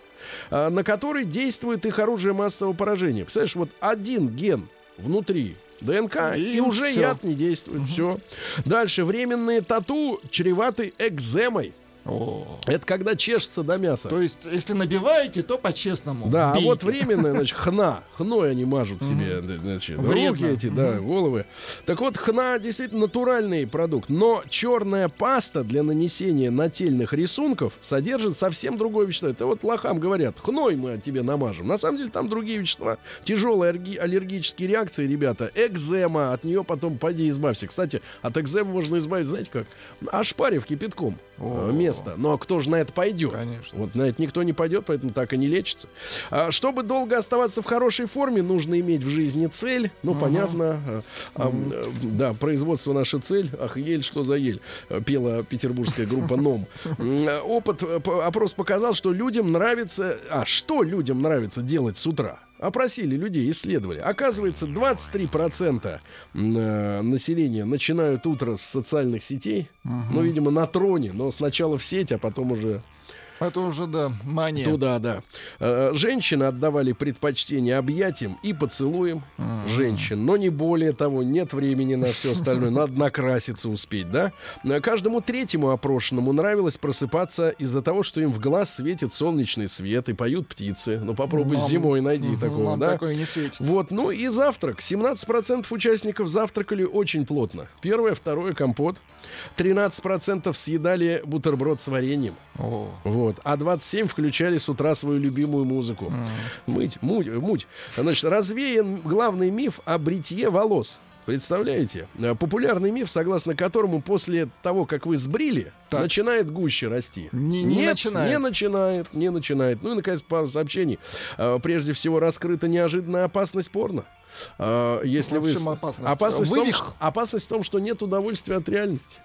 [SPEAKER 2] а, на которой действует их оружие массового поражения. Представляешь, вот один ген внутри ДНК, и,
[SPEAKER 3] И
[SPEAKER 2] уже
[SPEAKER 3] всё.
[SPEAKER 2] яд не действует. Все. Дальше. Временные тату чреваты экземой. Это когда чешется до мяса.
[SPEAKER 3] То есть, если набиваете, то по-честному.
[SPEAKER 2] Да, а
[SPEAKER 3] Бейте.
[SPEAKER 2] вот временное, значит, хна. Хной они мажут себе, значит, руки эти, да, головы. Так вот, хна действительно натуральный продукт. Но черная паста для нанесения нательных рисунков содержит совсем другое вещество. Это вот лохам говорят, хной мы тебе намажем. На самом деле там другие вещества. Тяжелые аллерги- аллергические реакции, ребята. Экзема, от нее потом пойди избавься. Кстати, от экземы можно избавиться, знаете как? Ошпарив кипятком. э, Место. Но кто же на это пойдет?
[SPEAKER 3] Конечно.
[SPEAKER 2] Вот на это никто не пойдет, поэтому так и не лечится. А, чтобы долго оставаться в хорошей форме, нужно иметь в жизни цель. Ну, понятно. а, а, э, да, производство наша цель. Ах, ель, что за ель? э, Пела петербургская группа НОМ. Э, Опыт, опрос показал, что людям нравится... А что людям нравится делать с утра? Опросили людей, исследовали. Оказывается, 23% м, э, населения начинают утро с социальных сетей. Ну, видимо, на троне, но сначала в сеть, а потом уже
[SPEAKER 3] Это уже, да, мания.
[SPEAKER 2] Туда, да. Э, Женщины отдавали предпочтение объятиям и поцелуям женщин. Но не более того, нет времени на все остальное. Надо накраситься успеть, да? Э, Каждому третьему опрошенному нравилось просыпаться из-за того, что им в глаз светит солнечный свет и поют птицы. Ну, попробуй
[SPEAKER 3] Нам-
[SPEAKER 2] зимой найди
[SPEAKER 3] Мгм,
[SPEAKER 2] такого,
[SPEAKER 3] нам
[SPEAKER 2] да?
[SPEAKER 3] такое не светит.
[SPEAKER 2] Вот, ну и завтрак. 17% участников завтракали очень плотно. Первое, второе компот. 13% съедали бутерброд с вареньем.
[SPEAKER 3] О,
[SPEAKER 2] Вот. А 27 включали с утра свою любимую музыку. Мыть, муть, муть. Значит, развеян главный миф о бритье волос. Представляете? Э, Популярный миф, согласно которому после того, как вы сбрили,
[SPEAKER 3] Так.
[SPEAKER 2] начинает гуще расти.
[SPEAKER 3] Не- не
[SPEAKER 2] Нет,
[SPEAKER 3] начинает.
[SPEAKER 2] Не начинает, не начинает. Ну и, наконец, пару сообщений. Э, Прежде всего, раскрыта неожиданная опасность порно. Э, Если
[SPEAKER 3] в
[SPEAKER 2] вы...
[SPEAKER 3] чем опасность?
[SPEAKER 2] Опасность, в том,
[SPEAKER 3] Вывих?
[SPEAKER 2] что- опасность в том, что нет удовольствия от реальности.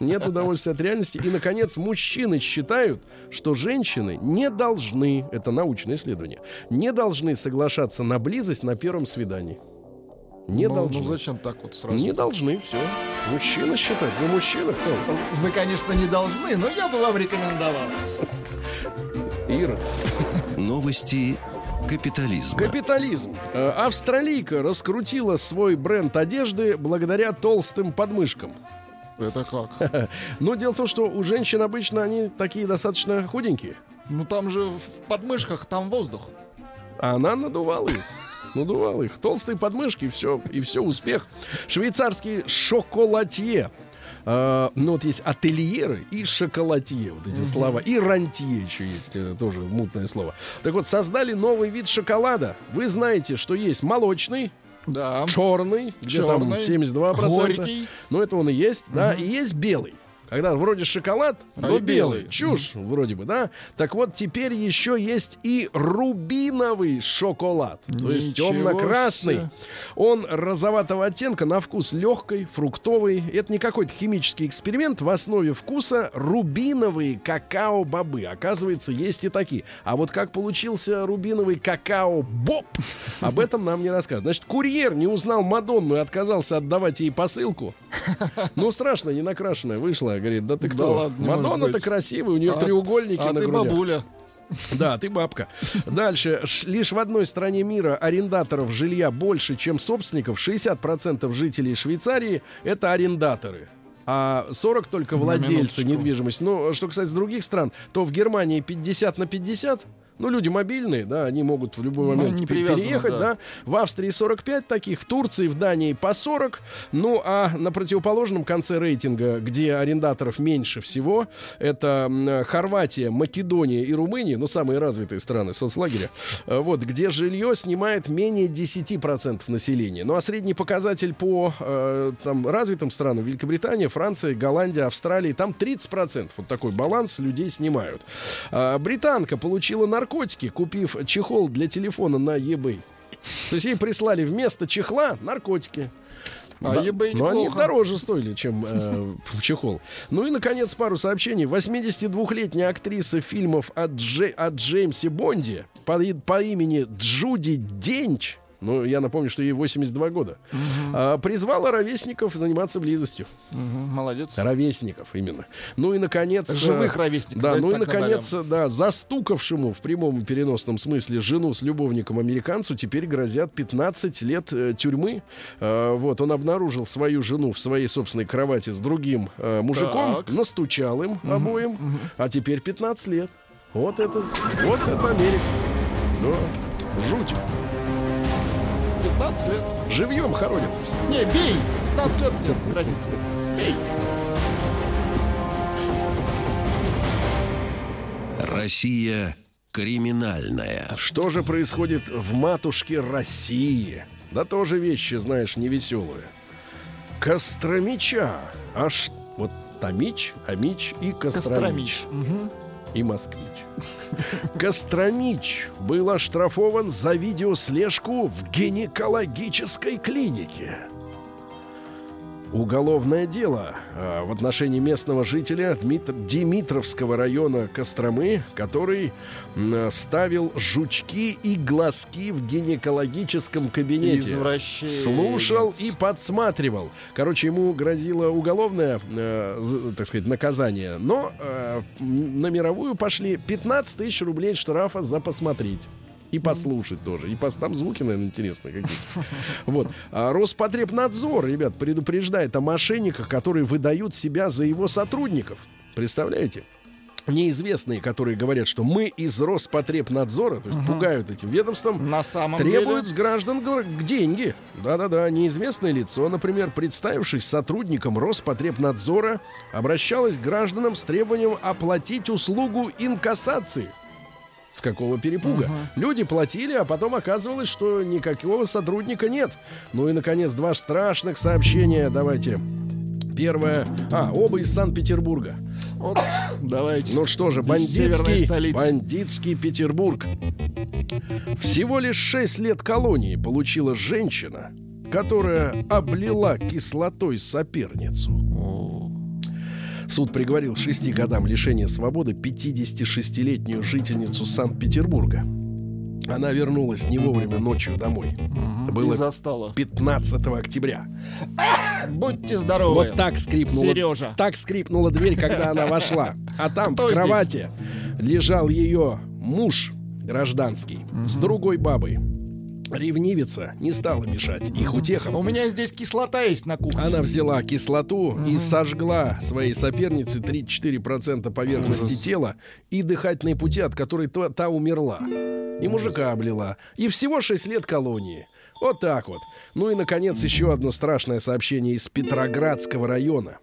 [SPEAKER 2] Нет удовольствия от реальности. И, наконец, мужчины считают, что женщины не должны, это научное исследование, не должны соглашаться на близость на первом свидании. Не
[SPEAKER 3] ну,
[SPEAKER 2] должны.
[SPEAKER 3] ну зачем так вот сразу?
[SPEAKER 2] Не должны, все. Мужчина считает. Вы мужчина кто?
[SPEAKER 3] Вы, конечно, не должны, но я бы вам рекомендовал.
[SPEAKER 2] Ира.
[SPEAKER 1] Новости капитализма.
[SPEAKER 2] Капитализм. Э, Австралийка раскрутила свой бренд одежды благодаря толстым подмышкам.
[SPEAKER 3] Это как?
[SPEAKER 2] Но дело в том, что у женщин обычно они такие достаточно худенькие.
[SPEAKER 3] Ну там же в подмышках там воздух.
[SPEAKER 2] А она надувала их. Надувала их. Толстые подмышки, все, и все, успех. Швейцарский шоколатье. А, ну, вот есть ательеры и шоколатье, вот эти слова. И рантье еще есть, э, тоже мутное слово. Так вот, создали новый вид шоколада. Вы знаете, что есть молочный,
[SPEAKER 3] Да.
[SPEAKER 2] черный, где там
[SPEAKER 3] Чёрный,
[SPEAKER 2] 72%.
[SPEAKER 3] горький.
[SPEAKER 2] Ну, это он и есть, да. И есть белый. Когда вроде шоколад,
[SPEAKER 3] А
[SPEAKER 2] но
[SPEAKER 3] и
[SPEAKER 2] белый.
[SPEAKER 3] белый.
[SPEAKER 2] Чушь, вроде бы, да. Так вот, теперь еще есть и рубиновый шоколад. То есть
[SPEAKER 3] Ничего
[SPEAKER 2] темно-красный. Он розоватого оттенка, на вкус легкий, фруктовый. Это не какой-то химический эксперимент. В основе вкуса рубиновые какао-бобы. Оказывается, есть и такие. А вот как получился рубиновый какао-боб, об этом нам не рассказывают. Значит, курьер не узнал Мадонну и отказался отдавать ей посылку. Ну, страшно, не накрашенная вышла. Говорит, да ты
[SPEAKER 3] Да
[SPEAKER 2] кто?
[SPEAKER 3] может
[SPEAKER 2] Мадонна-то красивая, у нее
[SPEAKER 3] А-
[SPEAKER 2] треугольники
[SPEAKER 3] А
[SPEAKER 2] на
[SPEAKER 3] ты
[SPEAKER 2] грудях.
[SPEAKER 3] бабуля.
[SPEAKER 2] Да, ты бабка. Дальше. Лишь в одной стране мира арендаторов жилья больше, чем собственников. 60% жителей Швейцарии — это арендаторы. А 40 только владельцы недвижимости. Ну, что касается других стран, то в Германии 50 на 50. Ну, люди мобильные, да, они могут в любой
[SPEAKER 3] Ну,
[SPEAKER 2] момент
[SPEAKER 3] не
[SPEAKER 2] пе-
[SPEAKER 3] привязаны,
[SPEAKER 2] переехать,
[SPEAKER 3] да.
[SPEAKER 2] да. В Австрии 45 таких, в Турции, в Дании по 40. Ну, а на противоположном конце рейтинга, где арендаторов меньше всего, это Хорватия, Македония и Румыния, ну, самые развитые страны соцлагеря, э, вот, где жилье снимает менее 10% населения. Ну, а средний показатель по э, там, развитым странам, Великобритания, Франция, Голландия, Австралия, там 30%. Вот такой баланс людей снимают. А, британка получила наркотики, купив чехол для телефона на eBay. То есть ей прислали вместо чехла наркотики.
[SPEAKER 3] А
[SPEAKER 2] Да,
[SPEAKER 3] eBay
[SPEAKER 2] но они
[SPEAKER 3] неплохо.
[SPEAKER 2] дороже стоили, чем э, чехол. Ну и, наконец, пару сообщений. 82-летняя актриса фильмов о, Дже- о Джеймсе Бонде по, по имени Джуди Денч, ну, я напомню, что ей 82 года, а, призвала ровесников заниматься близостью.
[SPEAKER 3] Мгм, Молодец.
[SPEAKER 2] Ровесников именно. Ну и, наконец...
[SPEAKER 3] Живых
[SPEAKER 2] э,
[SPEAKER 3] ровесников,
[SPEAKER 2] Да, ну и, наконец, да, застукавшему в прямом переносном смысле жену с любовником-американцу теперь грозят 15 лет э, тюрьмы. Э, вот, он обнаружил свою жену в своей собственной кровати с другим э, мужиком,
[SPEAKER 3] Так.
[SPEAKER 2] настучал им обоим, а теперь 15 лет. Вот это, вот это Америка. Да, жуть.
[SPEAKER 3] 15 лет.
[SPEAKER 2] Живьем хоронят.
[SPEAKER 3] Не, бей! 15 лет тебе грозит. Бей!
[SPEAKER 1] Россия криминальная.
[SPEAKER 2] Что же происходит в матушке России? Да тоже вещи, знаешь, невеселые. Костромича. Аж вот Томич, Амич и Костромич.
[SPEAKER 3] Костромич. Мгм.
[SPEAKER 2] И москвич. Костромич был оштрафован за видеослежку в гинекологической клинике. Уголовное дело а, в отношении местного жителя Димитровского района Костромы, который ставил жучки и глазки в гинекологическом кабинете.
[SPEAKER 3] Извращенец.
[SPEAKER 2] Слушал и подсматривал. Короче, ему грозило уголовное, э, так сказать, наказание. Но э, на мировую пошли 15 тысяч рублей штрафа за посмотреть. И послушать тоже. И пос... Там звуки, наверное, интересные какие-то. Вот. А Роспотребнадзор, ребят, предупреждает о мошенниках, которые выдают себя за его сотрудников. Представляете? Неизвестные, которые говорят, что мы из Роспотребнадзора, то есть пугают этим ведомством,
[SPEAKER 3] На самом
[SPEAKER 2] Требуют
[SPEAKER 3] деле...
[SPEAKER 2] с граждан гр- деньги. Да-да-да, неизвестное лицо, например, представившись сотрудником Роспотребнадзора, обращалось к гражданам с требованием оплатить услугу инкассации. С какого перепуга? Люди платили, а потом оказывалось, что никакого сотрудника нет. Ну и, наконец, два страшных сообщения. Давайте. Первое. А, оба из Санкт-Петербурга.
[SPEAKER 3] Вот, давайте.
[SPEAKER 2] Ну что же, бандитский, бандитский Петербург. Всего лишь 6 лет колонии получила женщина, которая облила кислотой соперницу. Суд приговорил 6 годам лишения свободы 56-летнюю жительницу Санкт-Петербурга. Она вернулась не вовремя ночью домой. Это
[SPEAKER 3] И
[SPEAKER 2] было
[SPEAKER 3] застала.
[SPEAKER 2] 15 октября.
[SPEAKER 3] Будьте здоровы.
[SPEAKER 2] Вот так скрипнула,
[SPEAKER 3] Сережа.
[SPEAKER 2] так скрипнула дверь, когда она вошла. А там
[SPEAKER 3] Кто
[SPEAKER 2] в
[SPEAKER 3] здесь?
[SPEAKER 2] кровати лежал ее муж гражданский с другой бабой. Ревнивица не стала мешать их
[SPEAKER 3] У
[SPEAKER 2] утехам.
[SPEAKER 3] меня здесь кислота есть на кухне.
[SPEAKER 2] Она взяла кислоту и сожгла своей сопернице 3-4% поверхности тела и дыхательные пути, от которой то- та умерла. И мужика облила. И всего 6 лет колонии. Вот так вот. Ну и, наконец, еще одно страшное сообщение из Петроградского района.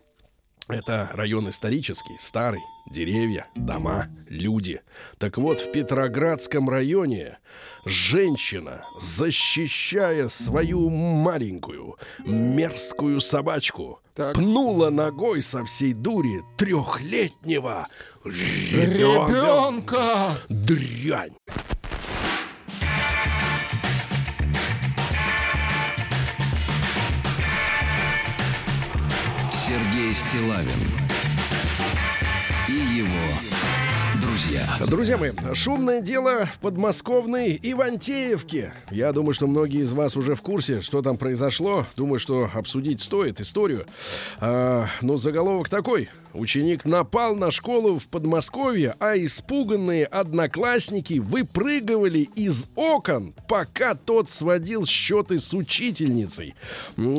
[SPEAKER 2] Это район исторический, старый, деревья, дома, люди. Так вот, в Петроградском районе женщина, защищая свою маленькую мерзкую собачку,
[SPEAKER 3] Так.
[SPEAKER 2] пнула ногой со всей дури трехлетнего ребенка.
[SPEAKER 3] Ребенка!
[SPEAKER 2] Дрянь.
[SPEAKER 1] Стилавин и его друзья.
[SPEAKER 2] Друзья мои, шумное дело в подмосковной Ивантеевке. Я думаю, что многие из вас уже в курсе, что там произошло. Думаю, что обсудить стоит историю. А, ну, заголовок такой. Ученик напал на школу в Подмосковье, а испуганные одноклассники выпрыгивали из окон, пока тот сводил счеты с учительницей.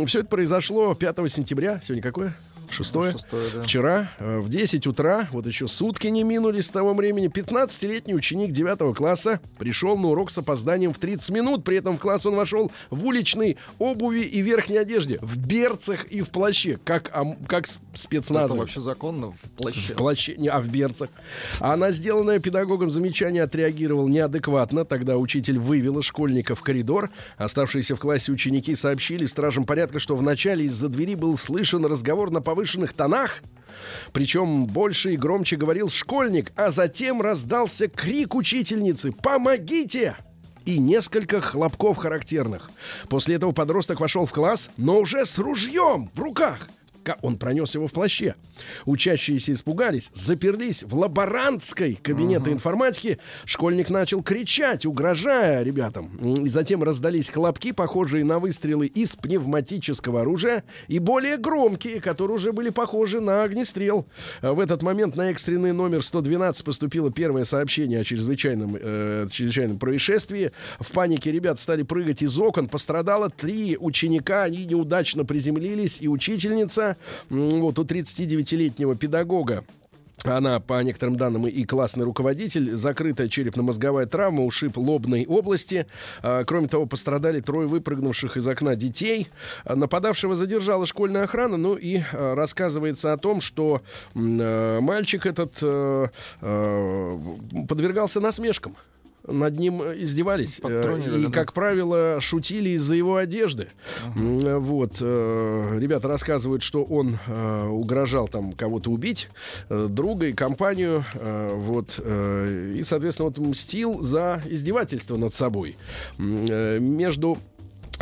[SPEAKER 2] Все это произошло 5 сентября. Сегодня какое? Шестое?
[SPEAKER 3] Шестое, да.
[SPEAKER 2] Вчера э, в 10 утра, вот еще сутки не минули с того времени, 15-летний ученик 9 класса пришел на урок с опозданием в 30 минут. При этом в класс он вошел в уличной обуви и верхней одежде, в берцах и в плаще, как, ам- как с-
[SPEAKER 3] Это вообще законно в плаще.
[SPEAKER 2] В плаще, не, а в берцах. А на сделанное педагогом замечание отреагировал неадекватно. Тогда учитель вывела школьника в коридор. Оставшиеся в классе ученики сообщили стражам порядка, что вначале из-за двери был слышен разговор на повышенных тонах. Причем больше и громче говорил школьник, а затем раздался крик учительницы «Помогите!» и несколько хлопков характерных. После этого подросток вошел в класс, но уже с ружьем в руках. Он пронес его в плаще. Учащиеся испугались, заперлись в лаборантской кабинете информатики. Школьник начал кричать, угрожая ребятам. И затем раздались хлопки, похожие на выстрелы из пневматического оружия, и более громкие, которые уже были похожи на огнестрел. А В этот момент на экстренный номер 112 поступило первое сообщение о чрезвычайном, э, чрезвычайном происшествии. В панике ребят стали прыгать из окон. Пострадало три ученика. Они неудачно приземлились. И учительница, вот у 39-летнего педагога, она, по некоторым данным, и классный руководитель. Закрытая черепно-мозговая травма, ушиб лобной области. А, Кроме того, пострадали трое выпрыгнувших из окна детей. А, Нападавшего задержала школьная охрана. Ну и а, рассказывается о том, что э, мальчик этот э, э, подвергался насмешкам. Над ним издевались. э, И,
[SPEAKER 3] да.
[SPEAKER 2] как правило, шутили из-за его одежды. Вот. э, Ребята рассказывают, что он э, угрожал там кого-то убить, э, друга и компанию. э, Вот. э, И, соответственно, вот мстил за издевательство над собой. Э, Между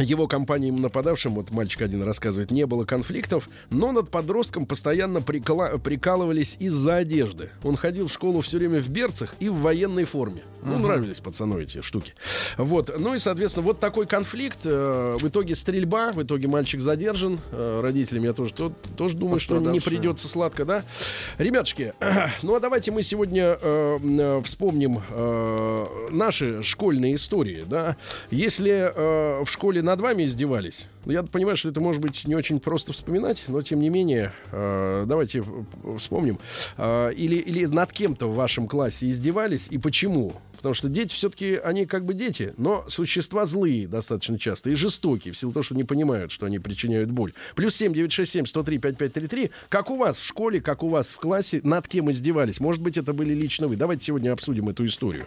[SPEAKER 2] его компаниям нападавшим, вот мальчик один рассказывает, не было конфликтов, но над подростком постоянно прикола- прикалывались из-за одежды. Он ходил в школу все время в берцах и в военной форме. Ну, нравились пацану эти штуки. Вот. Ну и, соответственно, вот такой конфликт. э, в итоге стрельба, в итоге мальчик задержан э, родителями. Я тоже, то- тоже думаю, что не придется сладко, да? Ребятушки, ну а давайте мы сегодня э, э, вспомним э, наши школьные истории, да? Если э, в школе над вами издевались, я понимаю, что это может быть не очень просто вспоминать, но тем не менее, э, давайте вспомним. Э, или, или над кем-то в вашем классе издевались и почему? Потому что дети все-таки, они как бы дети, но существа злые достаточно часто и жестокие, в силу того, что не понимают, что они причиняют боль. Плюс 7 967 103 5533. Как у вас в школе, как у вас в классе, над кем издевались? Может быть, это были лично вы. Давайте сегодня обсудим эту историю.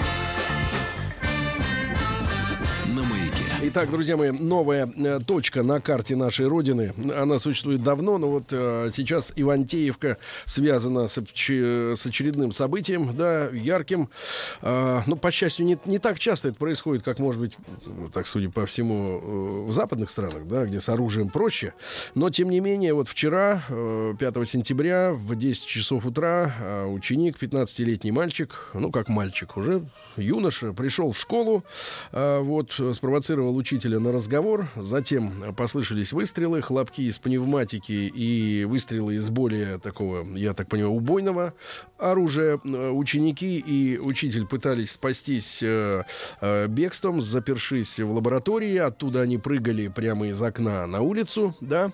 [SPEAKER 2] Итак, друзья мои, новая э, точка на карте нашей Родины. Она существует давно, но вот э, сейчас Ивантеевка связана с, оч- с очередным событием, да, ярким. Э, ну, по счастью, не, не так часто это происходит, как, может быть, ну, так судя по всему, э, в западных странах, да, где с оружием проще. Но, тем не менее, вот вчера, э, 5 сентября, в 10 часов утра, э, ученик, 15-летний мальчик, ну, как мальчик, уже юноша, пришел в школу, э, вот, э, спровоцировал учителя на разговор, затем послышались выстрелы, хлопки из пневматики и выстрелы из более такого, я так понимаю, убойного оружия. Ученики и учитель пытались спастись э, э, бегством, запершись в лаборатории, оттуда они прыгали прямо из окна на улицу, да,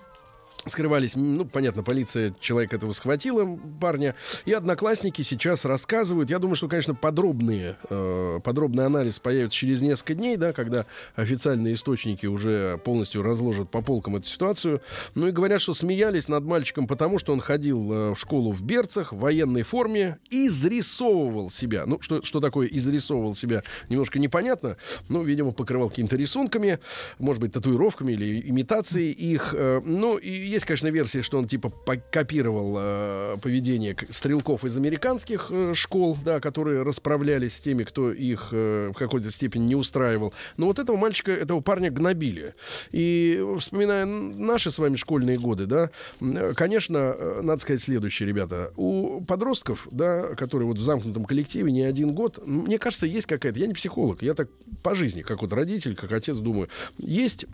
[SPEAKER 2] скрывались. Ну, понятно, полиция человек этого схватила, парня. И одноклассники сейчас рассказывают. Я думаю, что, конечно, подробные, э, подробный анализ появится через несколько дней, да, когда официальные источники уже полностью разложат по полкам эту ситуацию. Ну и говорят, что смеялись над мальчиком, потому что он ходил э, в школу в берцах, в военной форме, изрисовывал себя. Ну, что, что такое изрисовывал себя, немножко непонятно. Ну, видимо, покрывал какими-то рисунками, может быть, татуировками или имитацией их. Э, Ну, и есть, конечно, версия, что он типа копировал э, поведение стрелков из американских э, школ, да, которые расправлялись с теми, кто их э, в какой-то степени не устраивал. Но вот этого мальчика, этого парня гнобили. И вспоминая наши с вами школьные годы, да, э, конечно, э, надо сказать следующее, ребята. У подростков, да, которые вот в замкнутом коллективе не один год, мне кажется, есть какая-то, я не психолог, я так по жизни, как вот родитель, как отец думаю, есть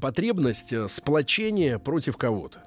[SPEAKER 2] потребность э, сплочения против кого-то.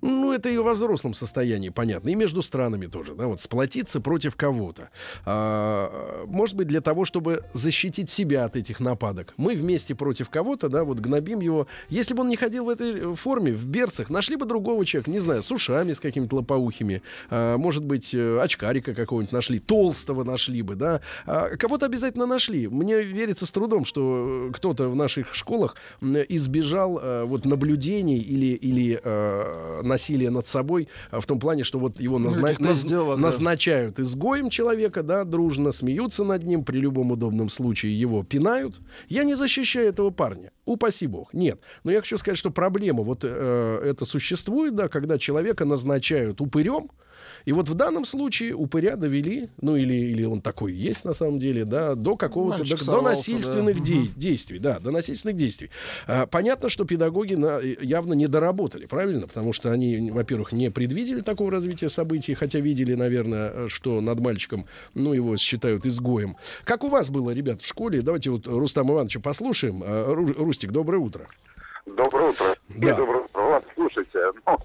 [SPEAKER 2] Ну, это и во взрослом состоянии, понятно. И между странами тоже, да, вот сплотиться против кого-то. А, может быть, для того, чтобы защитить себя от этих нападок. Мы вместе против кого-то, да, вот гнобим его. Если бы он не ходил в этой форме, в берцах, нашли бы другого человека, не знаю, с ушами, с какими-то лопоухими. А, может быть, э, очкарика какого-нибудь нашли, толстого нашли бы, да. А, кого-то обязательно нашли. Мне верится с трудом, что э, кто-то в наших школах избежал э, вот наблюдений или, или э, насилия над собой э, в том плане, что вот его назна-
[SPEAKER 3] каких-то
[SPEAKER 2] наз-
[SPEAKER 3] да.
[SPEAKER 2] назначают изгоем человека, да, дружно смеются над ним, при любом удобном случае его пинают. Я не защищаю этого парня. Упаси бог. Нет. Но я хочу сказать, что проблема вот э, это существует, да, когда человека назначают упырем, и вот в данном случае упыря довели, ну или, или он такой есть на самом деле, да, до какого-то, до, до насильственных
[SPEAKER 3] да.
[SPEAKER 2] де- действий, да, до насильственных действий. А, понятно, что педагоги на- явно не доработали, правильно? Потому что они, во-первых, не предвидели такого развития событий, хотя видели, наверное, э, что над мальчиком, ну, его считают изгоем. Как у вас было, ребят, в школе? Давайте вот Рустам Ивановича послушаем. А, Ру- Рустик, доброе утро.
[SPEAKER 7] Доброе утро.
[SPEAKER 2] Да.
[SPEAKER 7] И доброе утро. Вот, слушайте, ну,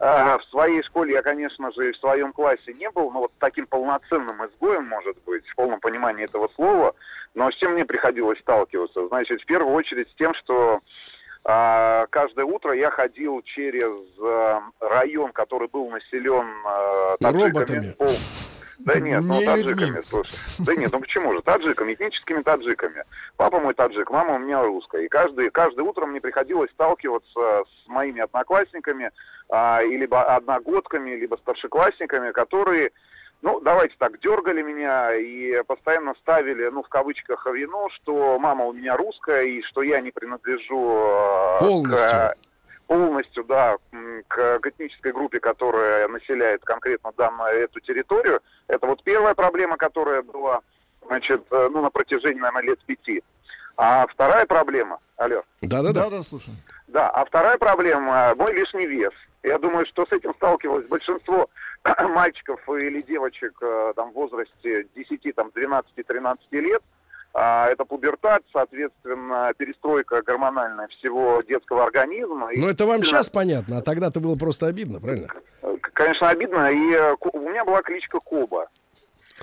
[SPEAKER 7] в своей школе я, конечно же, и в своем классе не был, но вот таким полноценным изгоем, может быть, в полном понимании этого слова, но с чем мне приходилось сталкиваться? Значит, в первую очередь с тем, что а, каждое утро я ходил через а, район, который был населен а, таджиками,
[SPEAKER 2] Роботами.
[SPEAKER 7] пол- Да нет, ну
[SPEAKER 3] Не
[SPEAKER 7] таджиками,
[SPEAKER 3] людьми.
[SPEAKER 7] слушай. Да нет, ну почему же? Таджиками, этническими таджиками. Папа мой таджик, мама у меня русская. И каждый, каждое утро мне приходилось сталкиваться с моими одноклассниками, а, и либо одногодками, либо старшеклассниками, которые, ну, давайте так, дергали меня и постоянно ставили, ну, в кавычках, вину, что мама у меня русская, и что я не принадлежу э,
[SPEAKER 2] Полностью.
[SPEAKER 7] к полностью, да, к, к этнической группе, которая населяет конкретно данную эту территорию. Это вот первая проблема, которая была, значит, э, ну, на протяжении, наверное, лет пяти. А вторая проблема, алло,
[SPEAKER 2] Да-да-да.
[SPEAKER 3] Да, слушай.
[SPEAKER 7] да, а вторая проблема – мой лишний вес. Я думаю, что с этим сталкивалось большинство мальчиков или девочек э, там, в возрасте 10, там, 12-13 лет. А, это пубертат, соответственно, перестройка гормональная всего детского организма.
[SPEAKER 2] Ну, это вам сейчас понятно, а тогда-то было просто обидно, правильно?
[SPEAKER 7] Конечно, обидно. И э, у меня была кличка Коба.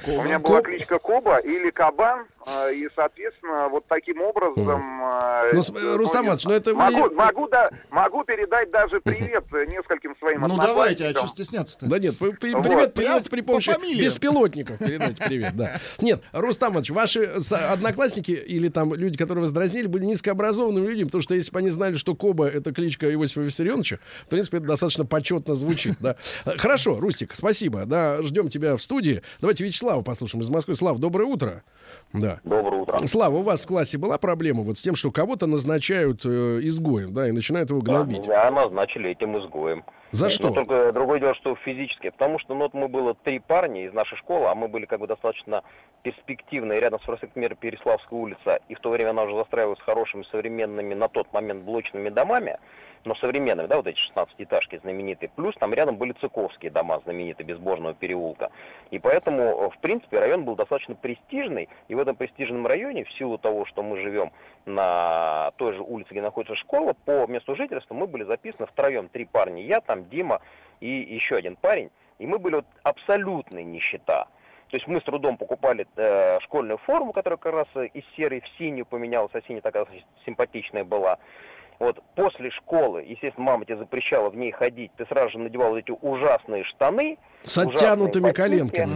[SPEAKER 7] У меня была кличка Коба или Кабан, э, и, соответственно, вот таким образом... э,
[SPEAKER 2] Ну,
[SPEAKER 7] э,
[SPEAKER 2] Рустам
[SPEAKER 7] ну,
[SPEAKER 2] Иванович, ну это вы-
[SPEAKER 7] могу, могу, да, могу передать даже привет нескольким своим
[SPEAKER 3] Ну давайте, а что стесняться-то?
[SPEAKER 2] Да нет, п- п-
[SPEAKER 7] Вот.
[SPEAKER 2] привет при
[SPEAKER 3] по
[SPEAKER 2] помощи
[SPEAKER 3] фамилиям.
[SPEAKER 2] беспилотников. Передайте привет, да. Нет, Рустам Иванович, ваши одноклассники или там люди, которые вас дразнили, были низкообразованными людьми, потому что если бы они знали, что Коба — это кличка Иосифа Виссарионовича, в принципе, это достаточно почетно звучит, да. Хорошо, Рустик, спасибо, да, ждем тебя в студии. Давайте Вячеслава послушаем из Москвы. Слав, доброе утро. Да.
[SPEAKER 8] Доброе утро.
[SPEAKER 2] Слава, у вас в классе была проблема вот с тем, что кого-то назначают э, изгоем, да, и начинают его
[SPEAKER 8] Да,
[SPEAKER 2] гнобить?
[SPEAKER 8] меня назначили этим изгоем.
[SPEAKER 2] За что?
[SPEAKER 8] Но только другое дело, что физически. Потому что ну, вот мы было три парня из нашей школы, а мы были как бы достаточно перспективные, рядом с проспектом Мира Переславская улица, и в то время она уже застраивалась хорошими современными на тот момент блочными домами, но современными, да, вот эти 16-этажки знаменитые, плюс там рядом были цыковские дома знаменитые, Безбожного переулка. И поэтому, э, в принципе, район был достаточно престижный, и в этом престижном районе, в силу того, что мы живем на той же улице, где находится школа, по месту жительства мы были записаны втроем, три парня, я там, Дима и еще один парень, и мы были вот абсолютной нищета. То есть мы с трудом покупали э, школьную форму, которая как раз из серой в синюю поменялась, а синяя такая симпатичная была. Вот после школы, естественно, мама тебе запрещала в ней ходить, ты сразу же надевал вот эти ужасные штаны.
[SPEAKER 2] С оттянутыми коленками,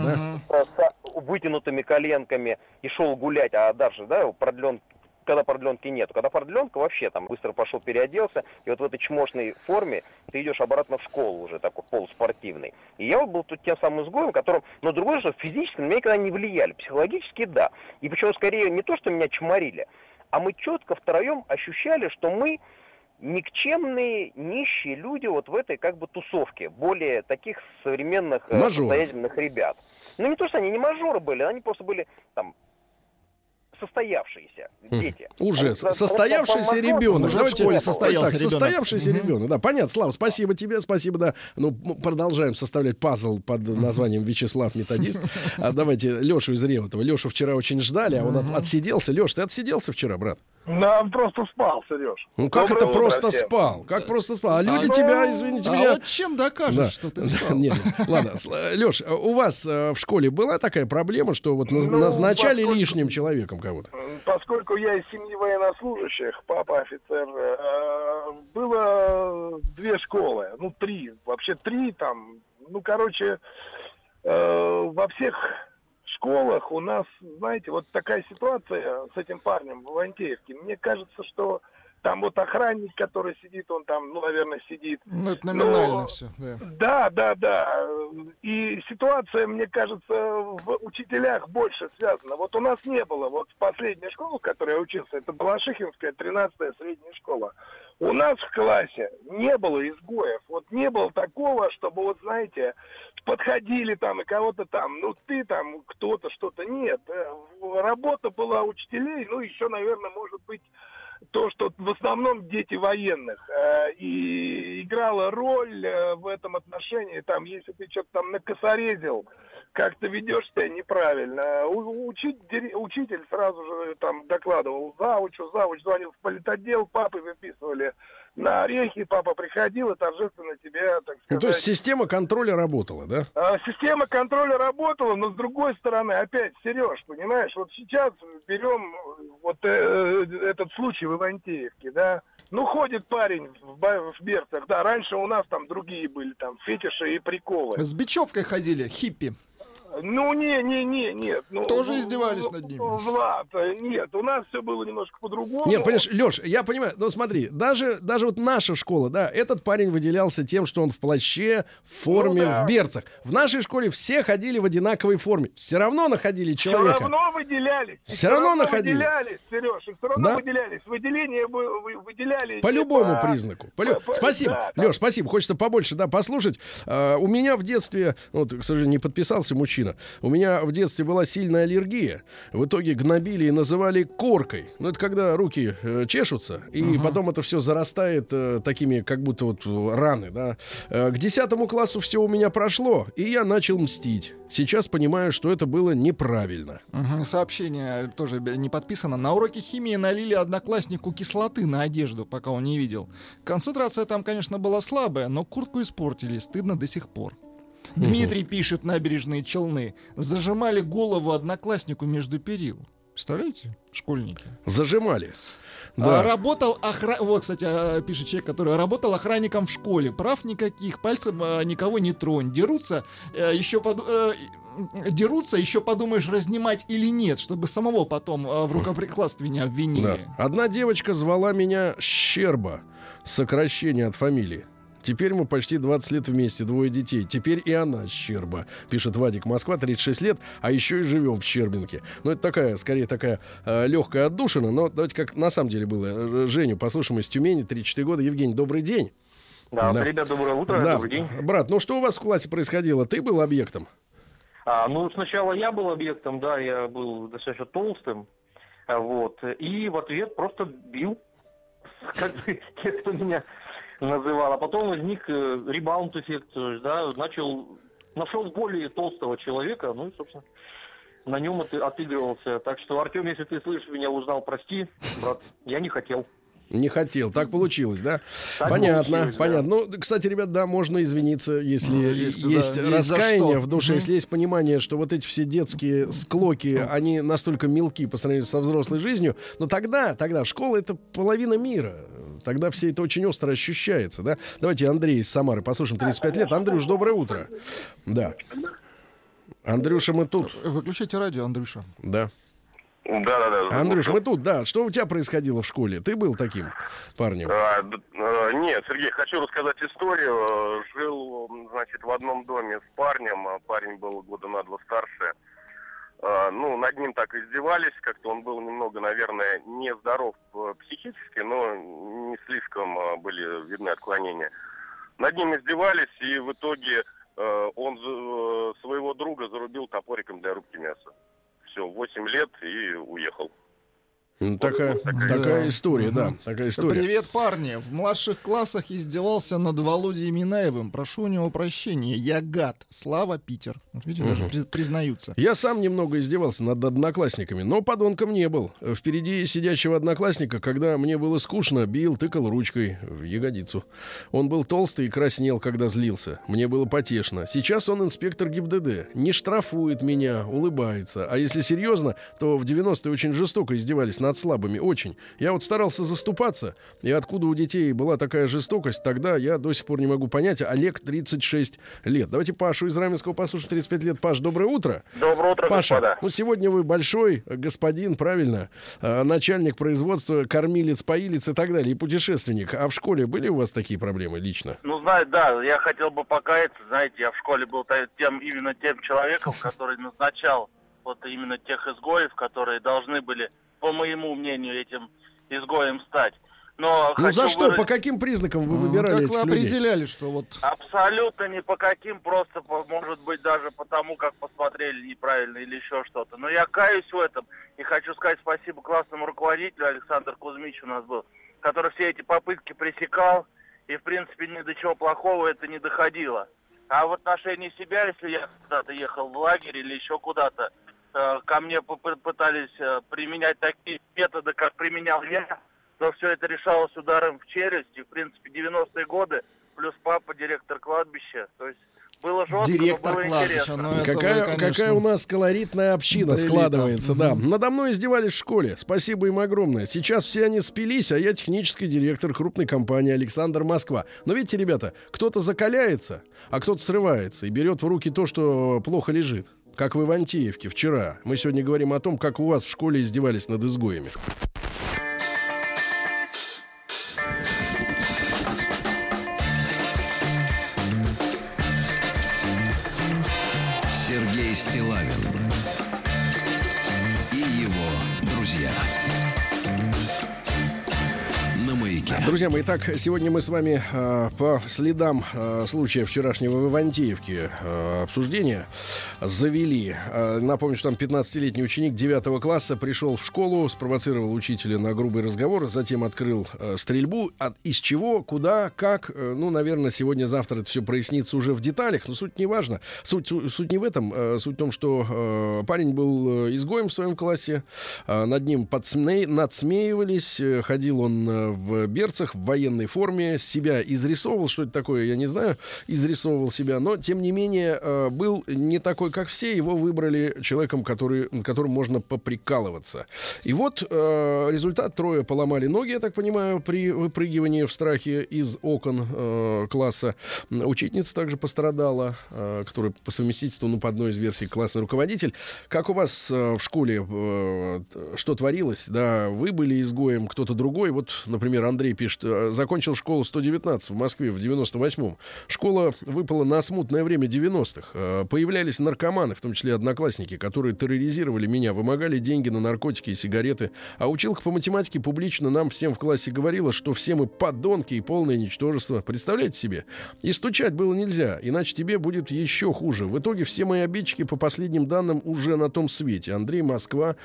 [SPEAKER 2] да?
[SPEAKER 8] с вытянутыми коленками и шел гулять, а даже, да, продлен, когда продленки нету. Когда продленка, вообще там быстро пошел, переоделся, и вот в этой чмошной форме ты идешь обратно в школу уже, такой полуспортивный. И я вот был тут тем самым изгоем, которым, но другое, что физически на меня никогда не влияли, психологически да. И причем скорее не то, что меня чморили, а мы четко втроем ощущали, что мы никчемные, нищие люди вот в этой как бы тусовке, более таких современных э,
[SPEAKER 2] Мажоров.
[SPEAKER 8] состоятельных ребят. Ну не то, что они не мажоры были, они просто были там состоявшиеся дети.
[SPEAKER 2] Уже
[SPEAKER 8] А
[SPEAKER 2] состоявшийся ребенок.
[SPEAKER 3] Уже в
[SPEAKER 2] Давайте-
[SPEAKER 3] школе состоялся
[SPEAKER 2] так,
[SPEAKER 3] ребенок.
[SPEAKER 2] Состоявшийся
[SPEAKER 3] Мгм.
[SPEAKER 2] ребенок. Да, понятно. Слава, спасибо тебе, спасибо. Да. Ну, продолжаем составлять пазл под названием Вячеслав Методист. А давайте Лешу из Реутова. Лешу вчера очень ждали, а он от- отсиделся. Леш, ты отсиделся вчера, брат?
[SPEAKER 9] Да, он просто спал, Сереж.
[SPEAKER 2] Ну как
[SPEAKER 9] Доброе
[SPEAKER 2] это
[SPEAKER 9] утро
[SPEAKER 2] просто
[SPEAKER 9] всем.
[SPEAKER 2] спал? Как просто спал? А люди
[SPEAKER 3] ну,
[SPEAKER 2] тебя, извините
[SPEAKER 3] а
[SPEAKER 2] меня...
[SPEAKER 3] вот чем докажешь,
[SPEAKER 2] Да.
[SPEAKER 3] что ты спал?
[SPEAKER 2] Нет, нет. ладно, Леш, у вас э, в школе была такая проблема, что вот
[SPEAKER 9] Ну,
[SPEAKER 2] назначали
[SPEAKER 9] поскольку-
[SPEAKER 2] лишним человеком кого-то?
[SPEAKER 9] Поскольку я из семьи военнослужащих, папа офицер, э, было две школы, ну три, вообще три там, ну короче, э, во всех школах у нас, знаете, вот такая ситуация с этим парнем в Ивантеевке. Мне кажется, что там вот охранник, который сидит, он там, ну, наверное, сидит.
[SPEAKER 3] Ну, это номинально
[SPEAKER 9] Но-
[SPEAKER 3] все. Да.
[SPEAKER 9] Да, да, да. И ситуация, мне кажется, в учителях больше связана. Вот у нас не было, вот в последней школе, в которой я учился, это была Шихинская 13-я средняя школа. У нас в классе не было изгоев. Вот не было такого, чтобы, вот знаете, подходили там и кого-то там, ну ты там, кто-то, что-то. Нет. Э, Работа была учителей, ну еще, наверное, может быть, то, что в основном дети военных, э, и играла роль э, в этом отношении, там, если ты что-то там накосорезил, как ты ведешь себя неправильно. У- учитель, учитель сразу же там докладывал завучу, завуч звонил в политотдел, папы выписывали на орехи, папа приходил и торжественно тебя, так
[SPEAKER 2] Ну,
[SPEAKER 9] сказать...
[SPEAKER 2] то есть система контроля работала, да?
[SPEAKER 9] А, Система контроля работала, но с другой стороны, опять, Сереж, понимаешь, вот сейчас берем вот э, этот случай в Ивантеевке, да, ну, ходит парень в, в берцах, да, раньше у нас там другие были, там, фетиши и приколы.
[SPEAKER 3] С бечевкой ходили, хиппи.
[SPEAKER 9] Ну, не, не, не, нет. Ну,
[SPEAKER 3] Тоже
[SPEAKER 9] ну,
[SPEAKER 3] издевались
[SPEAKER 9] ну,
[SPEAKER 3] над ними?
[SPEAKER 9] Влад, э, нет, у нас все было немножко по-другому.
[SPEAKER 2] Нет, понимаешь, Леш, я понимаю, но смотри, даже, даже вот наша школа, да, этот парень выделялся тем, что он в плаще, в форме,
[SPEAKER 9] Ну да.
[SPEAKER 2] в берцах. В нашей школе все ходили в одинаковой форме. Все равно находили
[SPEAKER 9] Все
[SPEAKER 2] человека.
[SPEAKER 9] равно выделялись.
[SPEAKER 2] Всё равно находили.
[SPEAKER 9] выделялись, Сереж, все равно
[SPEAKER 2] Да?
[SPEAKER 9] выделялись. Выделение вы- вы- выделяли...
[SPEAKER 2] По любому
[SPEAKER 9] по-
[SPEAKER 2] признаку. По
[SPEAKER 9] по-
[SPEAKER 2] Спасибо,
[SPEAKER 9] да.
[SPEAKER 2] Леш, спасибо. Хочется побольше, да, послушать. А, у меня в детстве, вот, к сожалению, не подписался мужчина. У меня в детстве была сильная аллергия. В итоге гнобили и называли коркой. Ну, это когда руки э, чешутся, и потом это все зарастает э, такими, как будто вот э, раны, да. Э, к десятому классу все у меня прошло, и я начал мстить. Сейчас понимаю, что это было неправильно.
[SPEAKER 3] Мгм, Сообщение тоже не подписано. На уроке химии налили однокласснику кислоты на одежду, пока он не видел. Концентрация там, конечно, была слабая, но куртку испортили. Стыдно до сих пор. Дмитрий пишет набережные Челны. Зажимали голову однокласснику между перил. Представляете, школьники?
[SPEAKER 2] Зажимали.
[SPEAKER 3] А,
[SPEAKER 2] Да.
[SPEAKER 3] Работал охра... Вот, кстати, а, пишет человек, который работал охранником в школе. Прав никаких, пальцем а, никого не тронь. Дерутся, э, еще под... э, Дерутся, еще подумаешь, разнимать или нет, чтобы самого потом а, в рукоприкладстве не
[SPEAKER 2] Да.
[SPEAKER 3] обвинили.
[SPEAKER 2] Одна девочка звала меня Щерба, сокращение от фамилии. Теперь мы почти 20 лет вместе, двое детей. Теперь и она Щерба, пишет Вадик Москва, 36 лет, а еще и живем в Щербинке. Ну, это такая, скорее, такая э, легкая отдушина, но давайте как на самом деле было. Женю послушаем из Тюмени, 34 года. Евгений, добрый день.
[SPEAKER 8] Да,
[SPEAKER 2] Да.
[SPEAKER 8] ребят, доброе утро,
[SPEAKER 2] да,
[SPEAKER 8] добрый день.
[SPEAKER 2] брат, ну что у вас в классе происходило? Ты был объектом?
[SPEAKER 8] А, ну, сначала я был объектом, да, я был достаточно толстым, а, вот, и в ответ просто бил, как бы, те, кто меня называл. А потом возник э, ребаунд-эффект, да, начал, нашел более толстого человека, ну и, собственно, на нем от- отыгрывался. Так что, Артем, если ты слышишь меня, узнал, прости, брат, я не хотел.
[SPEAKER 2] Не хотел, так получилось, да?
[SPEAKER 8] Так
[SPEAKER 2] понятно,
[SPEAKER 8] получилось, да.
[SPEAKER 2] понятно. Ну, кстати, ребят, да, можно извиниться, если
[SPEAKER 3] Ну, если,
[SPEAKER 2] есть
[SPEAKER 3] да, есть за
[SPEAKER 2] раскаяние в душе, если есть понимание, что вот эти все детские склоки, они настолько мелки по сравнению со взрослой жизнью, но тогда, тогда школа это половина мира. Тогда все это очень остро ощущается, да? Давайте Андрей из Самары послушаем, 35 лет. Андрюш, доброе утро. Да. Андрюша, мы тут,
[SPEAKER 3] Выключайте радио, Андрюша.
[SPEAKER 2] да.
[SPEAKER 7] Да, да, да.
[SPEAKER 2] Андрюш, мы тут, да. Что у тебя происходило в школе? Ты был таким парнем?
[SPEAKER 7] А, э, Нет, Сергей, хочу рассказать историю. Жил, значит, в одном доме с парнем. а Парень был года на два старше. Э, Ну, над ним так издевались. Как-то он был немного, наверное, нездоров э, психически, но не слишком э, были видны отклонения. Над ним издевались, и в итоге э, он своего друга зарубил топориком для рубки мяса. Все, 8 лет и уехал.
[SPEAKER 2] Такая,
[SPEAKER 7] такая-
[SPEAKER 2] такая
[SPEAKER 3] Да.
[SPEAKER 2] история, да,
[SPEAKER 3] Мгм.
[SPEAKER 2] такая история.
[SPEAKER 3] Привет, парни. В младших классах издевался над Володей Минаевым. Прошу у него прощения. Я гад. Слава, Питер. Вот видите, даже при- признаются.
[SPEAKER 2] Я сам немного издевался над одноклассниками, но подонком не был. Впереди сидящего одноклассника, когда мне было скучно, бил, тыкал ручкой в ягодицу. Он был толстый и краснел, когда злился. Мне было потешно. Сейчас он инспектор ГИБДД. Не штрафует меня, улыбается. А если серьезно, то в 90-е очень жестоко издевались над слабыми. Очень. Я вот старался заступаться. И откуда у детей была такая жестокость, тогда я до сих пор не могу понять. Олег 36 лет. Давайте Пашу из Раменского послушаем. 35 лет. Паш, доброе утро.
[SPEAKER 7] Доброе утро,
[SPEAKER 2] Паша,
[SPEAKER 7] господа.
[SPEAKER 2] ну сегодня вы большой господин, правильно, э, начальник производства, кормилец, поилец и так далее, и путешественник. А в школе были у вас такие проблемы лично?
[SPEAKER 10] Ну, знаете, да, я хотел бы покаяться, знаете, я в школе был тем, именно тем человеком, который назначал вот именно тех изгоев, которые должны были, по моему мнению, этим изгоем стать. Но
[SPEAKER 2] Ну за что?
[SPEAKER 10] выразить-
[SPEAKER 2] По каким признакам вы
[SPEAKER 3] Ну,
[SPEAKER 2] выбирали
[SPEAKER 3] Как вы
[SPEAKER 2] людей?
[SPEAKER 3] определяли, что вот...
[SPEAKER 10] Абсолютно ни по каким, просто по- может быть даже потому, как посмотрели неправильно или еще что-то. Но я каюсь в этом и хочу сказать спасибо классному руководителю, Александр Кузьмич у нас был, который все эти попытки пресекал, и в принципе ни до чего плохого это не доходило. А в отношении себя, если я куда-то ехал в лагерь или еще куда-то, ко мне пытались э, применять такие методы, как применял я, то все это решалось ударом в челюсть. И, в принципе, 90-е годы, плюс папа, директор кладбища. То есть было жестко,
[SPEAKER 3] Директор
[SPEAKER 10] но было
[SPEAKER 3] кладбища,
[SPEAKER 10] интересно.
[SPEAKER 3] ну это
[SPEAKER 2] Какая,
[SPEAKER 3] вы, конечно,
[SPEAKER 2] какая у нас колоритная община
[SPEAKER 3] элита.
[SPEAKER 2] складывается, да. Надо мной издевались в школе. Спасибо им огромное. Сейчас все они спились, а я технический директор крупной компании Александр Москва. Но видите, ребята, кто-то закаляется, а кто-то срывается и берет в руки то, что плохо лежит. Как в Ивантеевке вчера. Мы сегодня говорим о том, как у вас в школе издевались над изгоями.
[SPEAKER 1] Друзья
[SPEAKER 2] мои, итак, сегодня мы с вами э, по следам э, случая вчерашнего в Ивантеевке э, обсуждения завели. Э, напомню, что там 15-летний ученик 9 класса пришел в школу, спровоцировал учителя на грубый разговор, затем открыл э, стрельбу. От, из чего, куда, как, э, ну, наверное, сегодня-завтра это все прояснится уже в деталях, но суть не важна. Суть, су- суть не в этом. э, суть в том, что э, парень был э, изгоем в своем классе, э, над ним подсме- надсмеивались, э, ходил он э, в берцах, в военной форме, себя изрисовывал, что это такое, я не знаю, изрисовывал себя, но, тем не менее, э, был не такой, как все, его выбрали человеком, который, которым можно поприкалываться. И вот э, результат, трое поломали ноги, я так понимаю, при выпрыгивании в страхе из окон э, класса. Учительница также пострадала, которая по совместительству, ну, по одной из версий, классный руководитель. Как у вас в школе что творилось? Да, вы были изгоем, кто-то другой. Вот, например, Андрей пишет, э, закончил школу 119 в Москве в 98-м. Школа выпала на смутное время 90-х. Э, Появлялись наркоманы, в том числе одноклассники, которые терроризировали меня, вымогали деньги на наркотики и сигареты. А училка по математике публично нам всем в классе говорила, что все мы подонки и полное ничтожество. Представляете себе? И стучать было нельзя, иначе тебе будет еще хуже. В итоге все мои обидчики, по последним данным, уже на том свете. Андрей, Москва,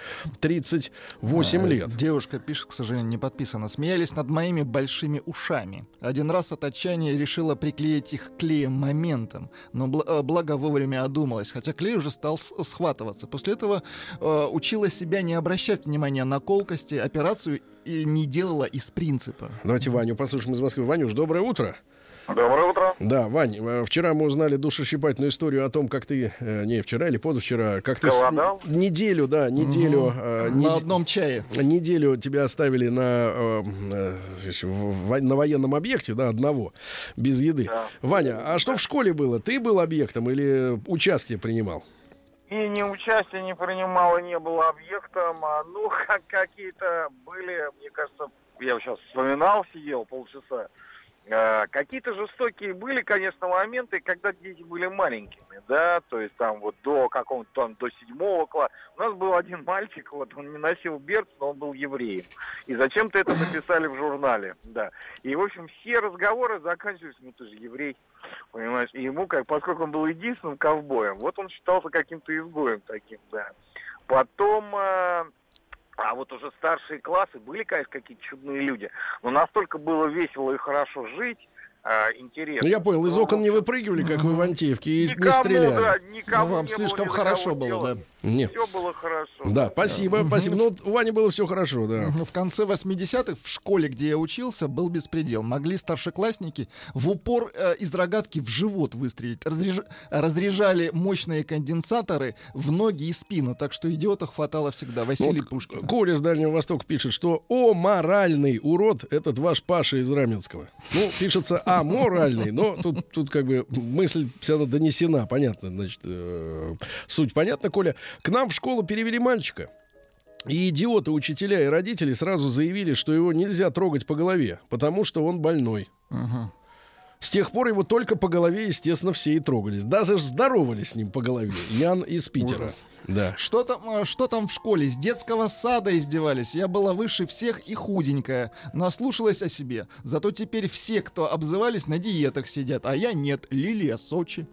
[SPEAKER 2] 38
[SPEAKER 3] Э,
[SPEAKER 2] лет.
[SPEAKER 3] Девушка пишет, к сожалению, не подписано. Смеялись над моими большими ушами. Один раз от отчаяния решила приклеить их клеем моментом, но э, благо вовремя одумалась, хотя клей уже стал схватываться. После этого э, учила себя не обращать внимания на колкости, операцию и не делала из принципа.
[SPEAKER 2] Давайте Ваню послушаем из Москвы. Ванюш, доброе утро.
[SPEAKER 7] Доброе утро.
[SPEAKER 2] Да, Вань, э, вчера мы узнали душесчипательную историю о том, как ты, э, не вчера или позавчера, как ты с- неделю, да, неделю, э,
[SPEAKER 3] На
[SPEAKER 2] нед-
[SPEAKER 3] одном чае.
[SPEAKER 2] неделю тебя оставили на, э, э, на военном объекте, да, одного, без еды.
[SPEAKER 7] Да.
[SPEAKER 2] Ваня, а что в школе было? Ты был объектом или участие принимал?
[SPEAKER 10] И ни участия не принимал, и не было объектом. А, ну, как какие-то были, мне кажется, я сейчас вспоминал, сидел полчаса. Э, какие-то жестокие были, конечно, моменты, когда дети были маленькими, да, то есть там вот до какого-то там до седьмого класса. У нас был один мальчик, вот он не носил берц, но он был евреем. И зачем-то это написали в журнале, да. И, в общем, все разговоры заканчивались, ну, ты же еврей, понимаешь, и ему, как, поскольку он был единственным ковбоем, вот он считался каким-то изгоем таким, да. Потом, э, а вот уже старшие классы были, конечно, какие-то чудные люди, но настолько было весело и хорошо жить, э, интересно.
[SPEAKER 2] Ну, я понял, из
[SPEAKER 10] что,
[SPEAKER 2] окон не выпрыгивали, как в Ивантеевке, и не
[SPEAKER 10] Никому, да,
[SPEAKER 2] стреляли.
[SPEAKER 10] никому
[SPEAKER 3] Ну, вам
[SPEAKER 10] не
[SPEAKER 3] слишком хорошо было,
[SPEAKER 10] дела.
[SPEAKER 3] да.
[SPEAKER 2] Нет.
[SPEAKER 10] Все было хорошо.
[SPEAKER 2] Да, спасибо, спасибо. Ну, у Вани было все хорошо, да.
[SPEAKER 3] Ну, В конце 80-х в школе, где я учился, был беспредел. Могли старшеклассники в упор э, из рогатки в живот выстрелить. Разреж- Разряжали мощные конденсаторы в ноги и спину. Так что идиотов хватало всегда. Василий
[SPEAKER 2] Вот
[SPEAKER 3] Пушкин.
[SPEAKER 2] Коля с Дальнего Востока пишет, что «О, моральный урод, этот ваш Паша из Раменского». Ну, пишется «А, моральный», но тут, тут как бы мысль равно донесена, понятно, значит, э, суть понятна, Коля. К нам в школу перевели мальчика. И идиоты, учителя и родители сразу заявили, что его нельзя трогать по голове, потому что он больной.
[SPEAKER 3] Мгм.
[SPEAKER 2] С тех пор его только по голове, естественно, все и трогались. Даже здоровались с ним по голове. Ян из Питера.
[SPEAKER 3] Ужас.
[SPEAKER 2] Да.
[SPEAKER 3] Что там, э, что там в школе? С детского сада издевались. Я была выше всех и худенькая. Наслушалась о себе. Зато теперь все, кто обзывались, на диетах сидят. А я нет. Лилия Сочи.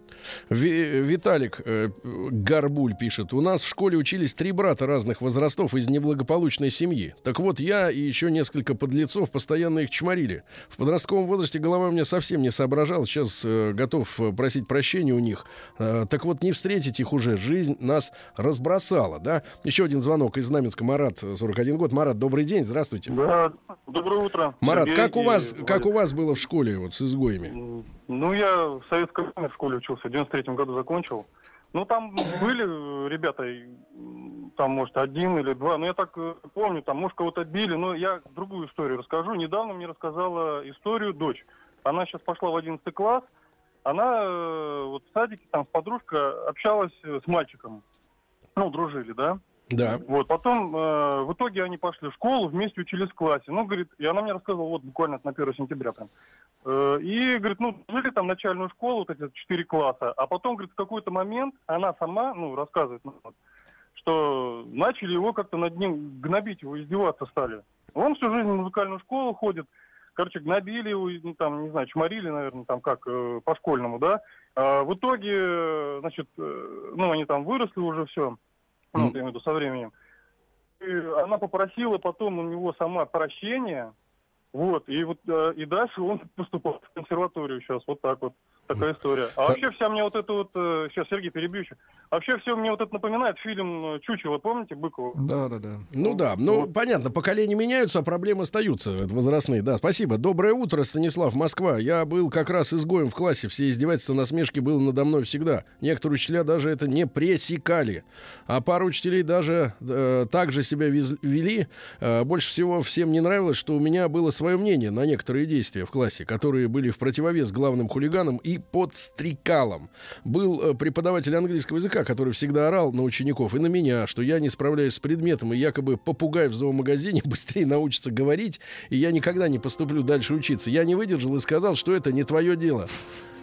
[SPEAKER 2] Ви- Виталик э, Горбуль пишет. У нас в школе учились три брата разных возрастов из неблагополучной семьи. Так вот, я и еще несколько подлецов постоянно их чморили. В подростковом возрасте голова у меня совсем не соображала. Сейчас э, готов просить прощения у них. Э, так вот, не встретить их уже. Жизнь нас разбросала, да? Еще один звонок из Знаменска. Марат, э, 41 год. Марат, добрый день. Здравствуйте.
[SPEAKER 11] Да, доброе утро.
[SPEAKER 2] Марат,
[SPEAKER 11] Сергей
[SPEAKER 2] как у
[SPEAKER 11] и
[SPEAKER 2] вас,
[SPEAKER 11] Владимир.
[SPEAKER 2] как у вас было в школе вот с изгоями?
[SPEAKER 11] Ну, я в советском в школе учился, в 93-м году закончил. Ну, там были ребята, и, м, там, может, один или два, но я так э, помню, там, может, кого-то били, но я другую историю расскажу. Недавно мне рассказала историю дочь. Она сейчас пошла в 11 класс, она э, вот в садике там с подружкой общалась э, с мальчиком. Ну, дружили, да?
[SPEAKER 2] Да.
[SPEAKER 11] Вот, потом э, в итоге они пошли в школу, вместе учились в классе. Ну, говорит, и она мне рассказывала, вот буквально на 1 сентября прям. Э, и, говорит, ну, жили там начальную школу, вот эти четыре класса, а потом, говорит, в какой-то момент она сама, ну, рассказывает, ну, вот, что начали его как-то над ним гнобить, его издеваться стали. Он всю жизнь в музыкальную школу ходит, короче, гнобили его, ну, там, не знаю, чморили, наверное, там как, э, по-школьному, да. А в итоге, э, значит, э, ну, они там выросли уже все, ну, я имею в виду со временем. И она попросила потом у него сама прощения, вот, и вот, э, и дальше он поступал в консерваторию сейчас, вот так вот. Такая история. А вообще вся мне вот это вот, э, сейчас, Сергей, перебью еще. Вообще все мне вот это напоминает фильм э, «Чучело», помните, Быкова?
[SPEAKER 3] Да, да, да.
[SPEAKER 2] Ну да, ну понятно, поколения меняются, а проблемы остаются это возрастные. Да, спасибо. Доброе утро, Станислав, Москва. Я был как раз изгоем в классе, все издевательства, насмешки было надо мной всегда. Некоторые учителя даже это не пресекали. А пару учителей даже э, так же себя вез- вели. Э, больше всего всем не нравилось, что у меня было свое мнение на некоторые действия в классе, которые были в противовес главным хулиганам и подстрекалам. Был э, преподаватель английского языка, который всегда орал на учеников и на меня, что я не справляюсь с предметом, и якобы попугай в зоомагазине быстрее научится говорить, и я никогда не поступлю дальше учиться. Я не выдержал и сказал, что это не твое дело.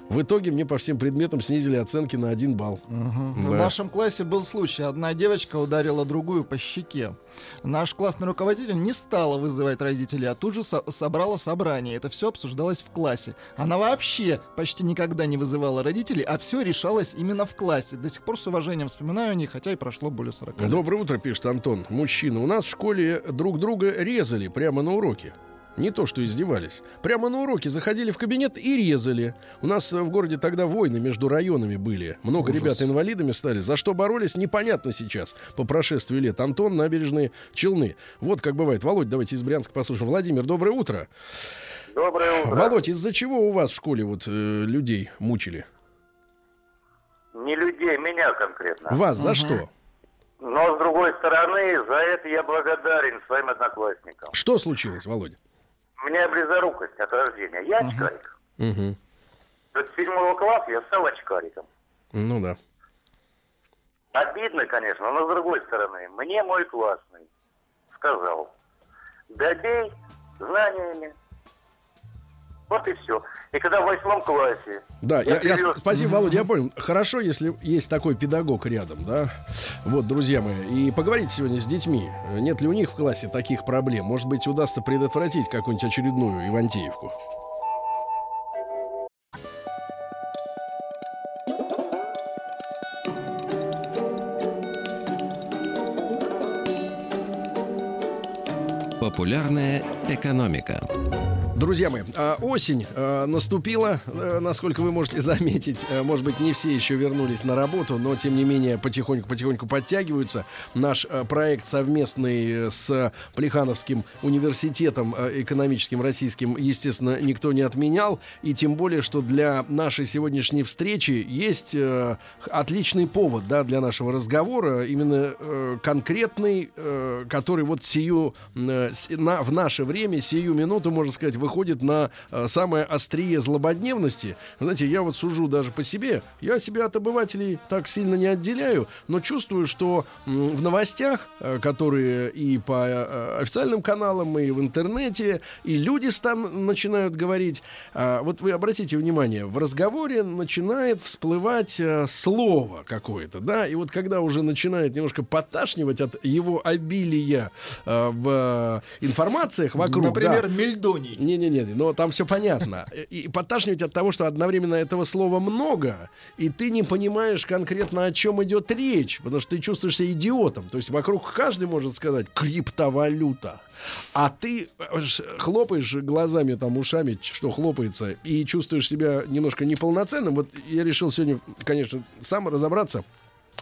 [SPEAKER 2] В итоге мне по всем предметам снизили оценки на один балл.
[SPEAKER 3] В
[SPEAKER 2] Да.
[SPEAKER 3] нашем классе был случай. Одна девочка ударила другую по щеке. Наш классный руководитель не стала вызывать родителей, а тут же со- собрала собрание. Это все обсуждалось в классе. Она вообще почти никогда не вызывала родителей, а все решалось именно в классе. До сих пор с уважением вспоминаю о ней, хотя и прошло более 40 лет.
[SPEAKER 2] Доброе утро, пишет Антон. Мужчина. У нас в школе друг друга резали прямо на уроке. Не то, что издевались. Прямо на уроке заходили в кабинет и резали. У нас э, в городе тогда войны между районами были. Много
[SPEAKER 3] Ужас.
[SPEAKER 2] ребят инвалидами стали. За что боролись, непонятно сейчас. По прошествии лет. Антон, набережные Челны. Вот как бывает. Володь, давайте из Брянска послушаем. Владимир, доброе утро.
[SPEAKER 12] Доброе утро.
[SPEAKER 2] Володь, из-за чего у вас в школе вот э, людей мучили?
[SPEAKER 12] Не людей, меня конкретно.
[SPEAKER 2] Вас за что?
[SPEAKER 12] Но с другой стороны, за это я благодарен своим одноклассникам.
[SPEAKER 2] Что случилось, Володя?
[SPEAKER 12] У меня близорукость от рождения. Я очкарик.
[SPEAKER 2] Угу.
[SPEAKER 12] С седьмого класса я стал очкариком.
[SPEAKER 2] Ну да.
[SPEAKER 12] Обидно, конечно, но с другой стороны, мне мой классный сказал, добей знаниями. Вот и все. И когда в восьмом классе...
[SPEAKER 2] Да, я, я сп- спасибо, Володя, я понял. Хорошо, если есть такой педагог рядом, да. Вот, друзья мои, и поговорите сегодня с детьми. Нет ли у них в классе таких проблем? Может быть, удастся предотвратить какую-нибудь очередную Ивантеевку.
[SPEAKER 13] Популярная экономика.
[SPEAKER 2] Друзья мои, а, осень а, наступила, э, насколько вы можете заметить. Э, Может быть, не все еще вернулись на работу, но тем не менее потихоньку-потихоньку подтягиваются. Наш э, проект совместный с Плехановским университетом экономическим российским, естественно, никто не отменял. И тем более, что для нашей сегодняшней встречи есть отличный повод да, для нашего разговора, именно конкретный, который вот сию, в наше время, сию минуту, можно сказать, выходит на э, самое острие злободневности. Знаете, я вот сужу даже по себе. Я себя от обывателей так сильно не отделяю, но чувствую, что в новостях, э, которые и по э, официальным каналам, и в интернете, и люди стан- начинают говорить, а, вот вы обратите внимание, в разговоре начинает всплывать слово какое-то, да, и вот когда уже начинает немножко поташнивать от его обилия в информациях вокруг,
[SPEAKER 3] Например,
[SPEAKER 2] да.
[SPEAKER 3] мельдоний.
[SPEAKER 2] Не-не-не, но там все понятно. И подташнивать от того, что одновременно этого слова много, и ты не понимаешь конкретно, о чем идет речь, потому что ты чувствуешь себя идиотом. То есть вокруг каждый может сказать криптовалюта. А ты э, хлопаешь глазами, там, ушами, что хлопается, и чувствуешь себя немножко неполноценным. Вот я решил сегодня, конечно, сам разобраться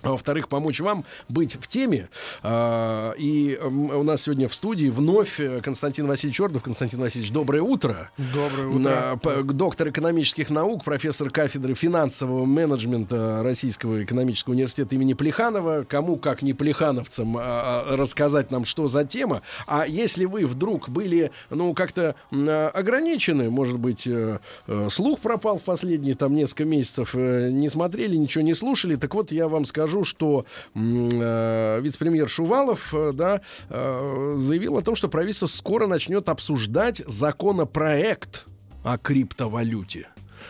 [SPEAKER 2] во-вторых, помочь вам быть в теме. А, И у нас сегодня в студии вновь э, Константин Васильевич Ордов. Константин Васильевич, доброе утро.
[SPEAKER 3] Доброе
[SPEAKER 2] п- Доктор экономических наук, профессор кафедры финансового менеджмента Российского экономического университета имени Плеханова. Кому, как не плехановцам, а, а, рассказать нам, что за тема. А если вы вдруг были, ну, как-то ограничены, может быть, э, э, слух пропал в последние там несколько месяцев, не смотрели, ничего не слушали, так вот я вам скажу, что м, э, вице-премьер Шувалов, э, да, э, заявил о том, что правительство скоро начнет обсуждать законопроект о криптовалюте.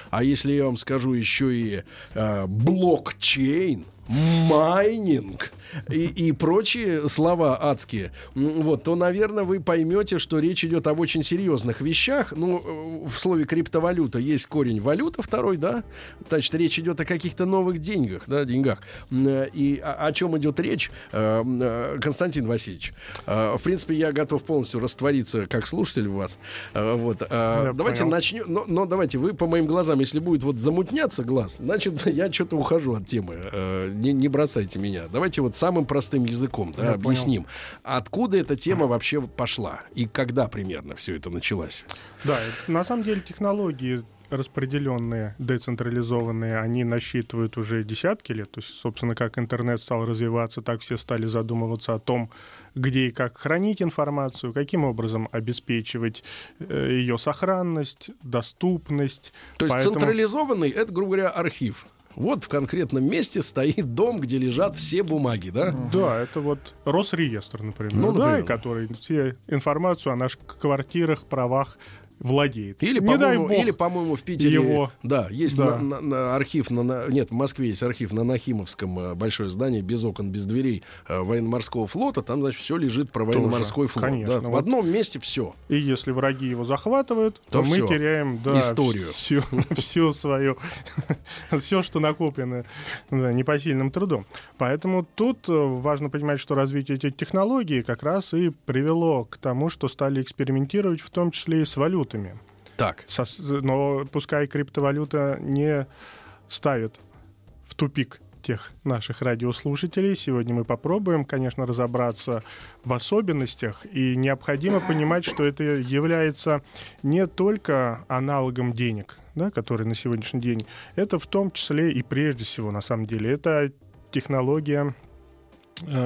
[SPEAKER 2] А если я вам скажу еще и э, блокчейн, майнинг и, и прочие слова адские, вот, то, наверное, вы поймете, что речь идет об очень серьезных вещах. Ну, э, в слове криптовалюта есть корень валюта второй, да? Значит, речь идет о каких-то новых деньгах, да, деньгах. Э, И о, о чем идет речь, э, Константин Васильевич? В принципе, я готов полностью раствориться как слушатель в вас. Вот. э, Давайте
[SPEAKER 14] понял.
[SPEAKER 2] начнем. Но, но давайте, вы по моим глазам, если будет вот замутняться глаз, значит, я что-то ухожу от темы. Не, не бросайте меня. Давайте вот самым простым языком да,
[SPEAKER 14] Я
[SPEAKER 2] объясним. Откуда эта тема вообще пошла? И когда примерно все это началось?
[SPEAKER 14] Да, на самом деле технологии распределенные, децентрализованные, они насчитывают уже десятки лет. То есть, собственно, как интернет стал развиваться, так все стали задумываться о том, где и как хранить информацию, каким образом обеспечивать э, ее сохранность, доступность.
[SPEAKER 2] То есть
[SPEAKER 14] Поэтому-
[SPEAKER 2] централизованный это, грубо говоря, архив. Вот в конкретном месте стоит дом, где лежат все бумаги, да?
[SPEAKER 14] Да, это вот Росреестр, например,
[SPEAKER 2] Ну,
[SPEAKER 14] да,
[SPEAKER 2] например.
[SPEAKER 14] который все информацию о наших квартирах, правах владеет.
[SPEAKER 2] Или,
[SPEAKER 14] Не дай бог,
[SPEAKER 2] или, по-моему, в Питере
[SPEAKER 14] его.
[SPEAKER 2] да, есть
[SPEAKER 14] Да.
[SPEAKER 2] на- на- на архив на, на- нет, в Москве есть архив на Нахимовском э, большое здание без окон, без дверей э, военно-морского флота. Там, значит, все лежит про военно-морской флот.
[SPEAKER 14] конечно.
[SPEAKER 2] да. В
[SPEAKER 14] Вот.
[SPEAKER 2] одном месте все.
[SPEAKER 14] И если враги его захватывают,
[SPEAKER 2] То
[SPEAKER 14] то, мы теряем да,
[SPEAKER 2] Историю.
[SPEAKER 14] Всю, всю свою, все, что накоплено да, непосильным трудом. Поэтому тут э, важно понимать, что развитие этих технологий как раз и привело к тому, что стали экспериментировать, в том числе и с валютами.
[SPEAKER 2] Так.
[SPEAKER 14] Со- но пускай криптовалюта не ставит в тупик тех наших радиослушателей. Сегодня мы попробуем, конечно, разобраться в особенностях, и необходимо понимать, что это является не только аналогом денег, да, который на сегодняшний день, это в том числе и прежде всего, на самом деле, это технология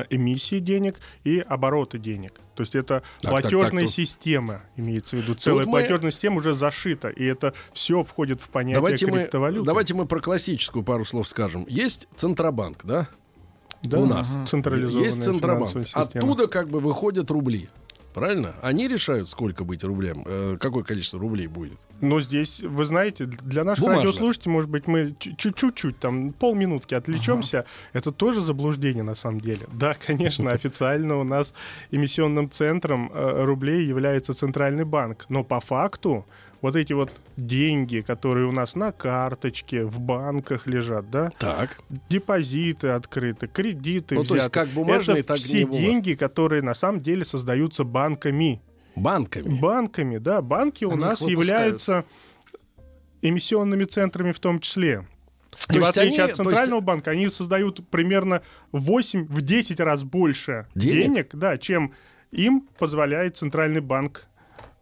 [SPEAKER 14] эмиссии денег и оборота денег. То есть это
[SPEAKER 2] так,
[SPEAKER 14] платежная
[SPEAKER 2] так, тут-
[SPEAKER 14] система, имеется в виду. Целая
[SPEAKER 2] мы-
[SPEAKER 14] платежная система уже зашита, и это все входит в понятие
[SPEAKER 2] Давайте мы,
[SPEAKER 14] криптовалюты.
[SPEAKER 2] давайте мы про классическую пару слов скажем. Есть Центробанк, да?
[SPEAKER 14] Да,
[SPEAKER 2] У нас.
[SPEAKER 14] Централизованная
[SPEAKER 2] Есть Центробанк. Оттуда как бы выходят рубли. Правильно? Они решают, сколько быть рублям, э, какое количество рублей будет.
[SPEAKER 14] Но здесь, вы знаете, для наших
[SPEAKER 2] Бумажно.
[SPEAKER 14] радиослушателей, может быть, мы чу- чуть-чуть, там, полминутки отвлечемся. Это тоже заблуждение на самом деле. Да, конечно, официально у нас эмиссионным центром э, рублей является Центральный банк. Но по факту вот эти вот деньги, которые у нас на карточке, в банках лежат, да?
[SPEAKER 2] Так.
[SPEAKER 14] Депозиты открыты, кредиты
[SPEAKER 2] Ну, то есть
[SPEAKER 14] взяты.
[SPEAKER 2] как бумажные,
[SPEAKER 14] Это
[SPEAKER 2] так
[SPEAKER 14] все деньги, которые на самом деле создаются банками.
[SPEAKER 2] Банками?
[SPEAKER 14] Банками, да. Банки у
[SPEAKER 3] Они их
[SPEAKER 14] нас являются эмиссионными центрами в том числе.
[SPEAKER 2] То
[SPEAKER 14] И в отличие
[SPEAKER 2] они-
[SPEAKER 14] от
[SPEAKER 2] то есть-
[SPEAKER 14] центрального банка, они создают примерно 8 в 10 раз больше
[SPEAKER 2] Денег?
[SPEAKER 14] денег, да, чем им позволяет центральный банк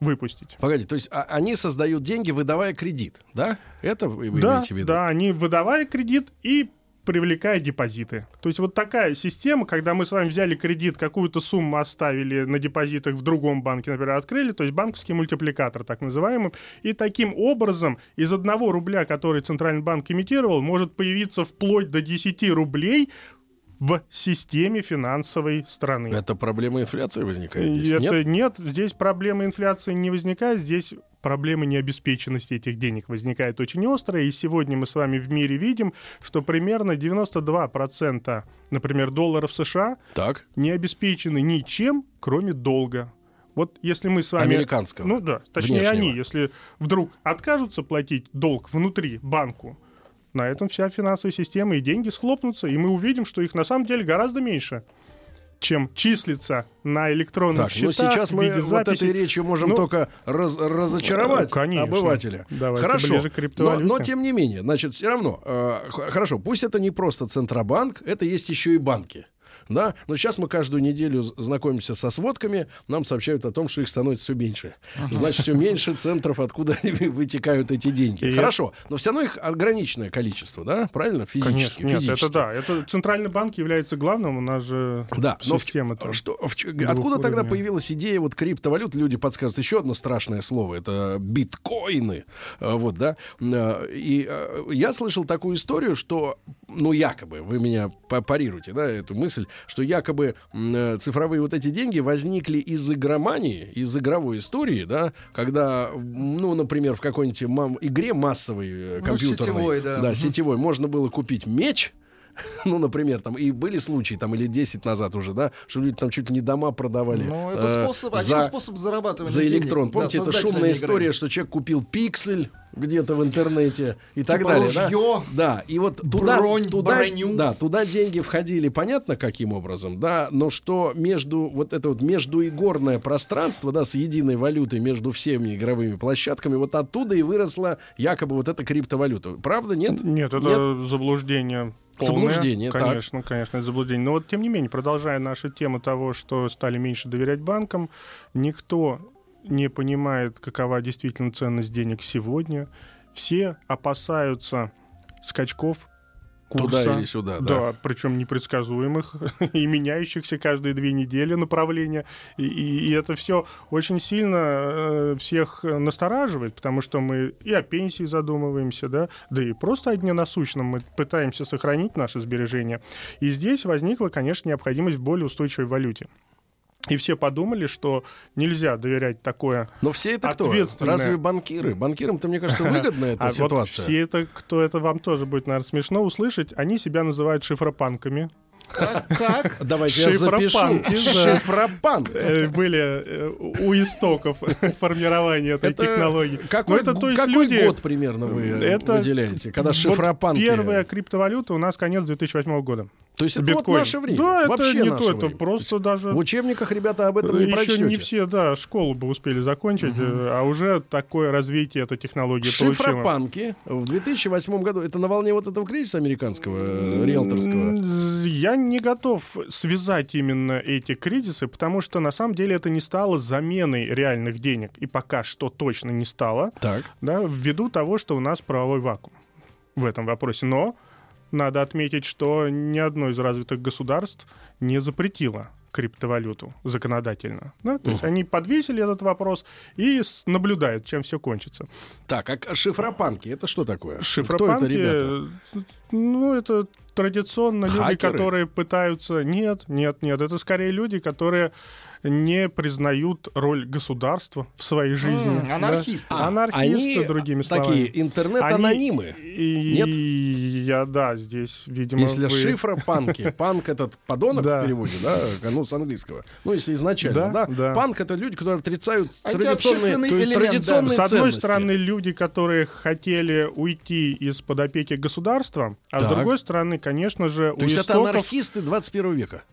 [SPEAKER 14] выпустить.
[SPEAKER 2] Погоди, то есть а- они создают деньги, выдавая кредит, да? Это вы, вы
[SPEAKER 14] да,
[SPEAKER 2] имеете в виду?
[SPEAKER 14] да, они выдавая кредит и привлекая депозиты. То есть вот такая система, когда мы с вами взяли кредит, какую-то сумму оставили на депозитах в другом банке, например, открыли, то есть банковский мультипликатор, так называемый, и таким образом из одного рубля, который Центральный банк имитировал, может появиться вплоть до 10 рублей в системе финансовой страны.
[SPEAKER 2] Это проблема инфляции возникает здесь,
[SPEAKER 14] это
[SPEAKER 2] нет?
[SPEAKER 14] нет? здесь проблемы инфляции не возникает, здесь проблемы необеспеченности этих денег возникает очень острая. И сегодня мы с вами в мире видим, что примерно 92%, например, долларов США
[SPEAKER 2] так.
[SPEAKER 14] не обеспечены ничем, кроме долга. Вот если мы с вами...
[SPEAKER 2] Американского.
[SPEAKER 14] Ну да, точнее
[SPEAKER 2] Внешнего.
[SPEAKER 14] они, если вдруг откажутся платить долг внутри банку, на этом вся финансовая система и деньги схлопнутся, и мы увидим, что их на самом деле гораздо меньше. чем числится на электронных
[SPEAKER 2] Так, ну
[SPEAKER 14] счетах
[SPEAKER 2] сейчас
[SPEAKER 14] в
[SPEAKER 2] мы
[SPEAKER 14] виде
[SPEAKER 2] вот
[SPEAKER 14] записи.
[SPEAKER 2] этой речью можем
[SPEAKER 14] Ну,
[SPEAKER 2] только раз- разочаровать
[SPEAKER 14] конечно.
[SPEAKER 2] обывателя.
[SPEAKER 14] Давайте
[SPEAKER 2] хорошо. но, но тем не менее, значит, все равно, э, хорошо, пусть это не просто Центробанк, это есть еще и банки. Да, но сейчас мы каждую неделю знакомимся со сводками, нам сообщают о том, что их становится все меньше. Значит, все меньше центров, откуда вытекают эти деньги.
[SPEAKER 14] И-
[SPEAKER 2] Хорошо, но все равно их ограниченное количество, да, правильно? Физически.
[SPEAKER 14] Конечно, нет,
[SPEAKER 2] физически.
[SPEAKER 14] это да. Это центральный банк является главным, у нас же
[SPEAKER 2] Да, но в-
[SPEAKER 14] система
[SPEAKER 2] что, в откуда тогда
[SPEAKER 14] двухуровневая.
[SPEAKER 2] появилась идея вот криптовалют? Люди подсказывают еще одно страшное слово. Это биткоины. А, Вот, да. А, И а, я слышал такую историю, что, ну, якобы, вы меня па- парируете, да, эту мысль, что якобы э, цифровые вот эти деньги возникли из игромании, из игровой истории, да, когда, ну, например, в какой-нибудь игре массовой э,
[SPEAKER 3] Ну,
[SPEAKER 2] компьютерной,
[SPEAKER 3] сетевой, да. Мгм.
[SPEAKER 2] сетевой, можно было купить меч, ну, например, там, и были случаи, там, или 10 назад уже, да, что люди там чуть ли не дома продавали.
[SPEAKER 3] Ну, это
[SPEAKER 2] э,
[SPEAKER 3] способ, один
[SPEAKER 2] за-
[SPEAKER 3] способ зарабатывания
[SPEAKER 2] за
[SPEAKER 3] денег.
[SPEAKER 2] электрон.
[SPEAKER 3] Да,
[SPEAKER 2] Помните, это
[SPEAKER 3] создатели
[SPEAKER 2] шумная
[SPEAKER 3] игры.
[SPEAKER 2] история, что человек купил пиксель где-то в интернете и так
[SPEAKER 3] Типа
[SPEAKER 2] далее.
[SPEAKER 3] ружье,
[SPEAKER 2] да? да, и вот туда,
[SPEAKER 3] бронь,
[SPEAKER 2] туда,
[SPEAKER 3] броню.
[SPEAKER 2] да, туда деньги входили, понятно, каким образом, да, но что между, вот это вот междуигорное пространство, да, с единой валютой между всеми игровыми площадками, вот оттуда и выросла якобы вот эта криптовалюта. Правда, нет?
[SPEAKER 14] Нет, это заблуждение. Полное.
[SPEAKER 2] Заблуждение, так.
[SPEAKER 14] Конечно, конечно, это заблуждение. Но вот тем не менее, продолжая нашу тему того, что стали меньше доверять банкам, никто не понимает, какова действительно ценность денег сегодня. Все опасаются скачков курса.
[SPEAKER 2] Туда или сюда, да.
[SPEAKER 14] Да, причем непредсказуемых и меняющихся каждые две недели направления. И, и- и это все очень сильно э, всех настораживает, потому что мы и о пенсии задумываемся, да, да и просто о дне насущном мы пытаемся сохранить наши сбережения. И здесь возникла, конечно, необходимость в более устойчивой валюте. И все подумали, что нельзя доверять такое
[SPEAKER 2] Но все это кто?
[SPEAKER 14] ответственное.
[SPEAKER 2] Разве банкиры? Банкирам-то, мне кажется, выгодна эта
[SPEAKER 14] а вот
[SPEAKER 2] ситуация.
[SPEAKER 14] все это, кто это вам тоже будет, наверное, смешно услышать, они себя называют шифропанками.
[SPEAKER 3] Как?
[SPEAKER 2] Давайте я запишу. Шифропанк.
[SPEAKER 14] Э, были э, у истоков формирования этой
[SPEAKER 2] Это
[SPEAKER 14] технологии.
[SPEAKER 2] Какой,
[SPEAKER 14] это, то есть,
[SPEAKER 2] какой
[SPEAKER 14] люди-
[SPEAKER 2] год примерно вы
[SPEAKER 14] Это
[SPEAKER 2] выделяете, когда
[SPEAKER 14] вот
[SPEAKER 2] шифропанки...
[SPEAKER 14] Первая криптовалюта у нас конец 2008 года.
[SPEAKER 2] То есть это вот
[SPEAKER 14] Биткоин.
[SPEAKER 2] наше время?
[SPEAKER 14] Да,
[SPEAKER 2] Вообще
[SPEAKER 14] это не то, это
[SPEAKER 2] время.
[SPEAKER 14] просто даже...
[SPEAKER 2] В учебниках ребята об этом не
[SPEAKER 14] Еще
[SPEAKER 2] прочтете.
[SPEAKER 14] не все, да, школу бы успели закончить, э, а уже такое развитие эта технология получила.
[SPEAKER 2] Шифропанки в 2008 году, это на волне вот этого кризиса американского, э, риэлторского.
[SPEAKER 14] Я не готов связать именно эти кризисы, потому что на самом деле это не стало заменой реальных денег. И пока что точно не стало.
[SPEAKER 2] Так.
[SPEAKER 14] Да, ввиду того, что у нас правовой вакуум в этом вопросе. Но надо отметить, что ни одно из развитых государств не запретило криптовалюту законодательно. Да? То есть они подвесили этот вопрос и наблюдают, чем все кончится.
[SPEAKER 2] Так, а шифропанки, это что такое?
[SPEAKER 14] Шифропанки,
[SPEAKER 2] Кто это, ребята?
[SPEAKER 14] э, ну, это традиционно люди,
[SPEAKER 2] Хакеры?
[SPEAKER 14] которые пытаются... Нет, нет, нет, это скорее люди, которые не признают роль государства в своей жизни. Да.
[SPEAKER 3] анархисты.
[SPEAKER 2] А,
[SPEAKER 14] Анархисты,
[SPEAKER 2] они
[SPEAKER 14] другими
[SPEAKER 2] такие
[SPEAKER 14] словами.
[SPEAKER 2] интернет-анонимы.
[SPEAKER 14] Они- И,
[SPEAKER 2] Нет?
[SPEAKER 14] я, да, здесь, видимо,
[SPEAKER 2] Если
[SPEAKER 14] вы-
[SPEAKER 2] шифропанки, панк этот подонок
[SPEAKER 14] Да.
[SPEAKER 2] в переводе, да, ну, с английского. Ну, если изначально,
[SPEAKER 14] Да,
[SPEAKER 2] да.
[SPEAKER 14] да.
[SPEAKER 2] Панк это люди, которые отрицают традиционные, то есть
[SPEAKER 3] элемент, да.
[SPEAKER 2] традиционные
[SPEAKER 14] С одной
[SPEAKER 2] ценности.
[SPEAKER 14] стороны, люди, которые хотели уйти из-под опеки государства, а с другой стороны, конечно же,
[SPEAKER 2] То
[SPEAKER 14] у
[SPEAKER 2] есть это
[SPEAKER 14] истоков...
[SPEAKER 2] анархисты 21 века.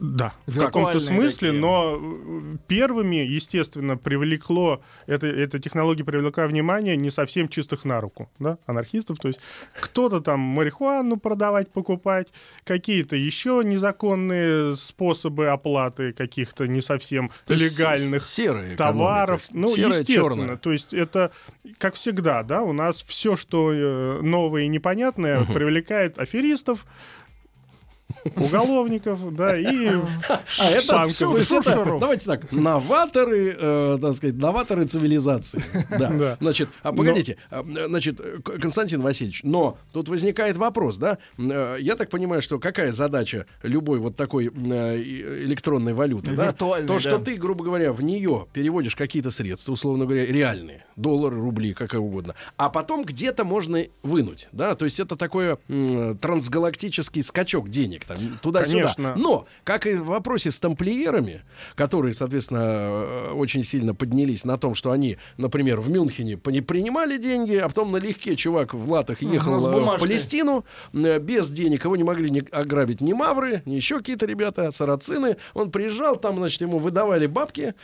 [SPEAKER 14] Да, в каком-то смысле,
[SPEAKER 3] такие.
[SPEAKER 14] Но первыми, естественно, привлекло, это, эта технология привлекла внимание не совсем чистых на руку, да, анархистов, то есть кто-то там марихуану продавать, покупать, какие-то еще незаконные способы оплаты каких-то не совсем
[SPEAKER 2] То
[SPEAKER 14] легальных
[SPEAKER 2] с- серая
[SPEAKER 14] товаров.
[SPEAKER 2] экономика.
[SPEAKER 14] Ну,
[SPEAKER 2] Серая,
[SPEAKER 14] естественно,
[SPEAKER 2] черная.
[SPEAKER 14] то есть это, как всегда, да, у нас все, что э, новое и непонятное, привлекает аферистов, уголовников, да, и
[SPEAKER 2] А это есть это, давайте так, новаторы, э, так сказать, новаторы цивилизации. Да.
[SPEAKER 14] Да.
[SPEAKER 2] Значит, а погодите, а, значит, Константин Васильевич, но тут возникает вопрос, да? Э, Я так понимаю, что какая задача любой вот такой э, электронной валюты, да? То, что
[SPEAKER 3] да.
[SPEAKER 2] ты, грубо говоря, в нее переводишь какие-то средства, условно говоря, реальные, доллары, рубли, как угодно, а потом где-то можно вынуть, да? То есть это такой м, трансгалактический скачок денег. Денег, там, туда-сюда. Но, как и в вопросе с тамплиерами, которые, соответственно, э, очень сильно поднялись на том, что они, например, в Мюнхене пони- принимали деньги, а потом налегке чувак в латах ехал
[SPEAKER 3] с
[SPEAKER 2] э, в. Палестину, э, без денег его не могли ни ограбить ни мавры, ни еще какие-то ребята, сарацины. Он приезжал, там, значит, ему выдавали бабки.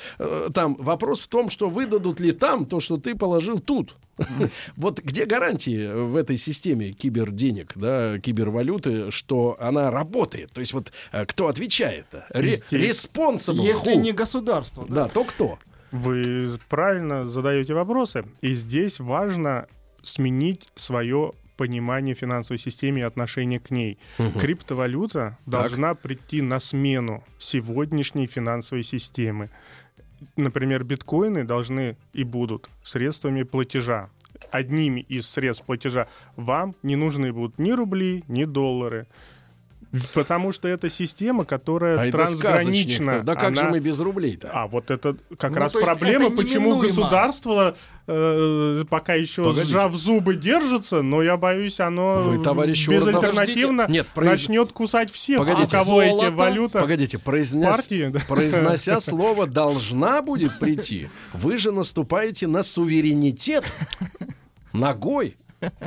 [SPEAKER 2] Там вопрос в том, что выдадут ли там то, что ты положил тут. Вот где гарантии в этой системе киберденег, да, кибервалюты, что она работает? То есть вот э, кто отвечает? Responsible
[SPEAKER 3] Если не государство.
[SPEAKER 2] Да, то кто?
[SPEAKER 14] Вы правильно задаете вопросы. И здесь важно сменить свое понимание финансовой системы и отношение к ней.
[SPEAKER 2] Мгм.
[SPEAKER 14] Криптовалюта должна прийти на смену сегодняшней финансовой системы. Например, биткоины должны и будут средствами платежа. Одними из средств платежа вам не нужны будут ни рубли, ни доллары. Потому что это система, которая
[SPEAKER 2] А
[SPEAKER 14] трансгранична.
[SPEAKER 2] Да как же
[SPEAKER 14] Она-
[SPEAKER 2] мы без рублей-то?
[SPEAKER 14] а вот это как
[SPEAKER 3] Ну,
[SPEAKER 14] раз проблема,
[SPEAKER 3] это
[SPEAKER 14] почему государство э, пока еще
[SPEAKER 2] Погодите.
[SPEAKER 14] сжав зубы держится, но я боюсь, оно
[SPEAKER 2] Вы, товарищ
[SPEAKER 14] безальтернативно.
[SPEAKER 2] Нет, произ-
[SPEAKER 14] начнет кусать всех,
[SPEAKER 2] Погодите.
[SPEAKER 14] у кого эти
[SPEAKER 3] Золото.
[SPEAKER 14] валюта.
[SPEAKER 2] Погодите, произнес-
[SPEAKER 14] партии, да.
[SPEAKER 2] произнося слово «должна будет прийти», вы же наступаете на суверенитет ногой.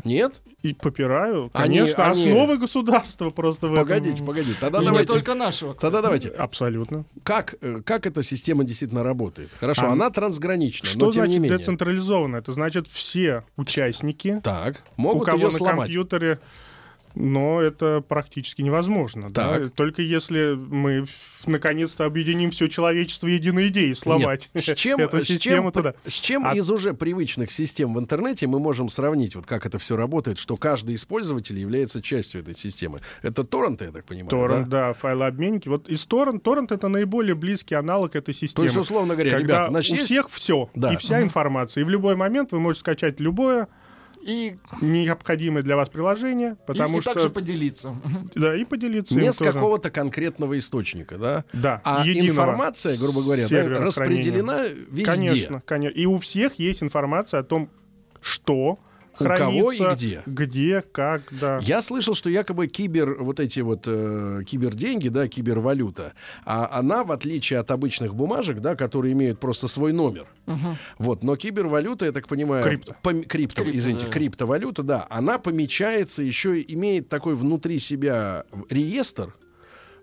[SPEAKER 2] Нет?
[SPEAKER 14] И попираю,
[SPEAKER 2] Они-
[SPEAKER 14] конечно,
[SPEAKER 2] они-
[SPEAKER 14] основы государства просто в этом.
[SPEAKER 2] Погодите, погодите. Тогда
[SPEAKER 3] И не
[SPEAKER 2] давайте.
[SPEAKER 3] только нашего.
[SPEAKER 2] Тогда давайте.
[SPEAKER 14] Абсолютно.
[SPEAKER 2] Как, э, как эта система действительно работает? Хорошо,
[SPEAKER 14] А,
[SPEAKER 2] она трансгранична,
[SPEAKER 14] Что
[SPEAKER 2] но тем не
[SPEAKER 14] значит
[SPEAKER 2] менее.
[SPEAKER 14] децентрализованно? Это значит все участники,
[SPEAKER 2] Так,
[SPEAKER 14] у
[SPEAKER 2] могут
[SPEAKER 14] кого
[SPEAKER 2] ее
[SPEAKER 14] на
[SPEAKER 2] сломать.
[SPEAKER 14] компьютере, но это практически невозможно. да. Только если мы наконец-то объединим все человечество единой идеей сломать
[SPEAKER 2] Нет, с чем,
[SPEAKER 14] эту
[SPEAKER 2] с чем,
[SPEAKER 14] систему туда.
[SPEAKER 2] с чем
[SPEAKER 14] А-
[SPEAKER 2] из уже привычных систем в интернете мы можем сравнить, вот как это все работает, что каждый из пользователей является частью этой системы? Это торренты, я так понимаю,
[SPEAKER 14] Торрент,
[SPEAKER 2] да?
[SPEAKER 14] да, файлообменники. Вот из торрент, торрент это наиболее близкий аналог этой системы.
[SPEAKER 2] есть, условно говоря,
[SPEAKER 14] когда
[SPEAKER 2] ребята, значит,
[SPEAKER 14] у
[SPEAKER 2] есть-
[SPEAKER 14] всех все
[SPEAKER 2] Да.
[SPEAKER 14] и вся информация, и в любой момент вы можете скачать любое
[SPEAKER 3] И,
[SPEAKER 14] необходимое для вас приложение, потому
[SPEAKER 3] и, и
[SPEAKER 14] что
[SPEAKER 3] также поделиться.
[SPEAKER 14] да и поделиться
[SPEAKER 2] Не с какого-то конкретного источника, да?
[SPEAKER 14] Да,
[SPEAKER 2] А информация, грубо говоря, да, распределена
[SPEAKER 14] хранения.
[SPEAKER 2] везде.
[SPEAKER 14] Конечно, конечно. И у всех есть информация о том, что
[SPEAKER 2] У кого
[SPEAKER 14] хранится,
[SPEAKER 2] и где.
[SPEAKER 14] где, как, да.
[SPEAKER 2] Я слышал, что якобы кибер, вот эти вот э, киберденьги, да, кибервалюта, а она, в отличие от обычных бумажек, да, которые имеют просто свой номер, вот, но кибервалюта, я так понимаю,
[SPEAKER 14] Крипто.
[SPEAKER 2] пом- крипто,
[SPEAKER 3] Крипто,
[SPEAKER 2] извините,
[SPEAKER 3] да.
[SPEAKER 2] криптовалюта, да, она помечается, еще имеет такой внутри себя реестр,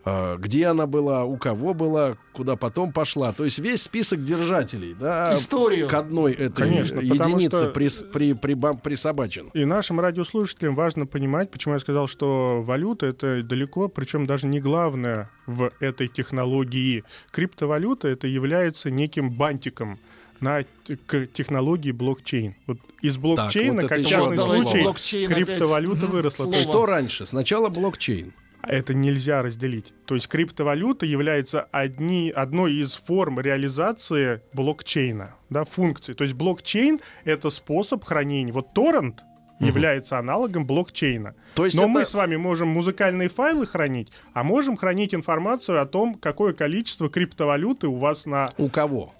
[SPEAKER 2] где она была, у кого была, куда потом пошла. То есть весь список держателей, да,
[SPEAKER 3] Историю.
[SPEAKER 2] к одной этой
[SPEAKER 14] Конечно,
[SPEAKER 2] единице
[SPEAKER 14] что-
[SPEAKER 2] прис- при, приба- присобачен.
[SPEAKER 14] И нашим радиослушателям важно понимать, почему я сказал, что валюта это далеко, причем даже не главное в этой технологии. Криптовалюта это является неким бантиком на к технологии блокчейн. Вот из блокчейна,
[SPEAKER 2] вот
[SPEAKER 14] как частный случай.
[SPEAKER 3] Блокчейн
[SPEAKER 14] криптовалюта выросла.
[SPEAKER 3] слово.
[SPEAKER 2] Что раньше? Сначала блокчейн.
[SPEAKER 14] Это нельзя разделить. То есть криптовалюта является одни, одной из форм реализации блокчейна, да, функций. То есть блокчейн — это способ хранения. Вот торрент является аналогом блокчейна.
[SPEAKER 2] То есть
[SPEAKER 14] Но
[SPEAKER 2] это-
[SPEAKER 14] мы с вами можем музыкальные файлы хранить, а можем хранить информацию о том, какое количество криптовалюты у вас на...
[SPEAKER 2] У кого?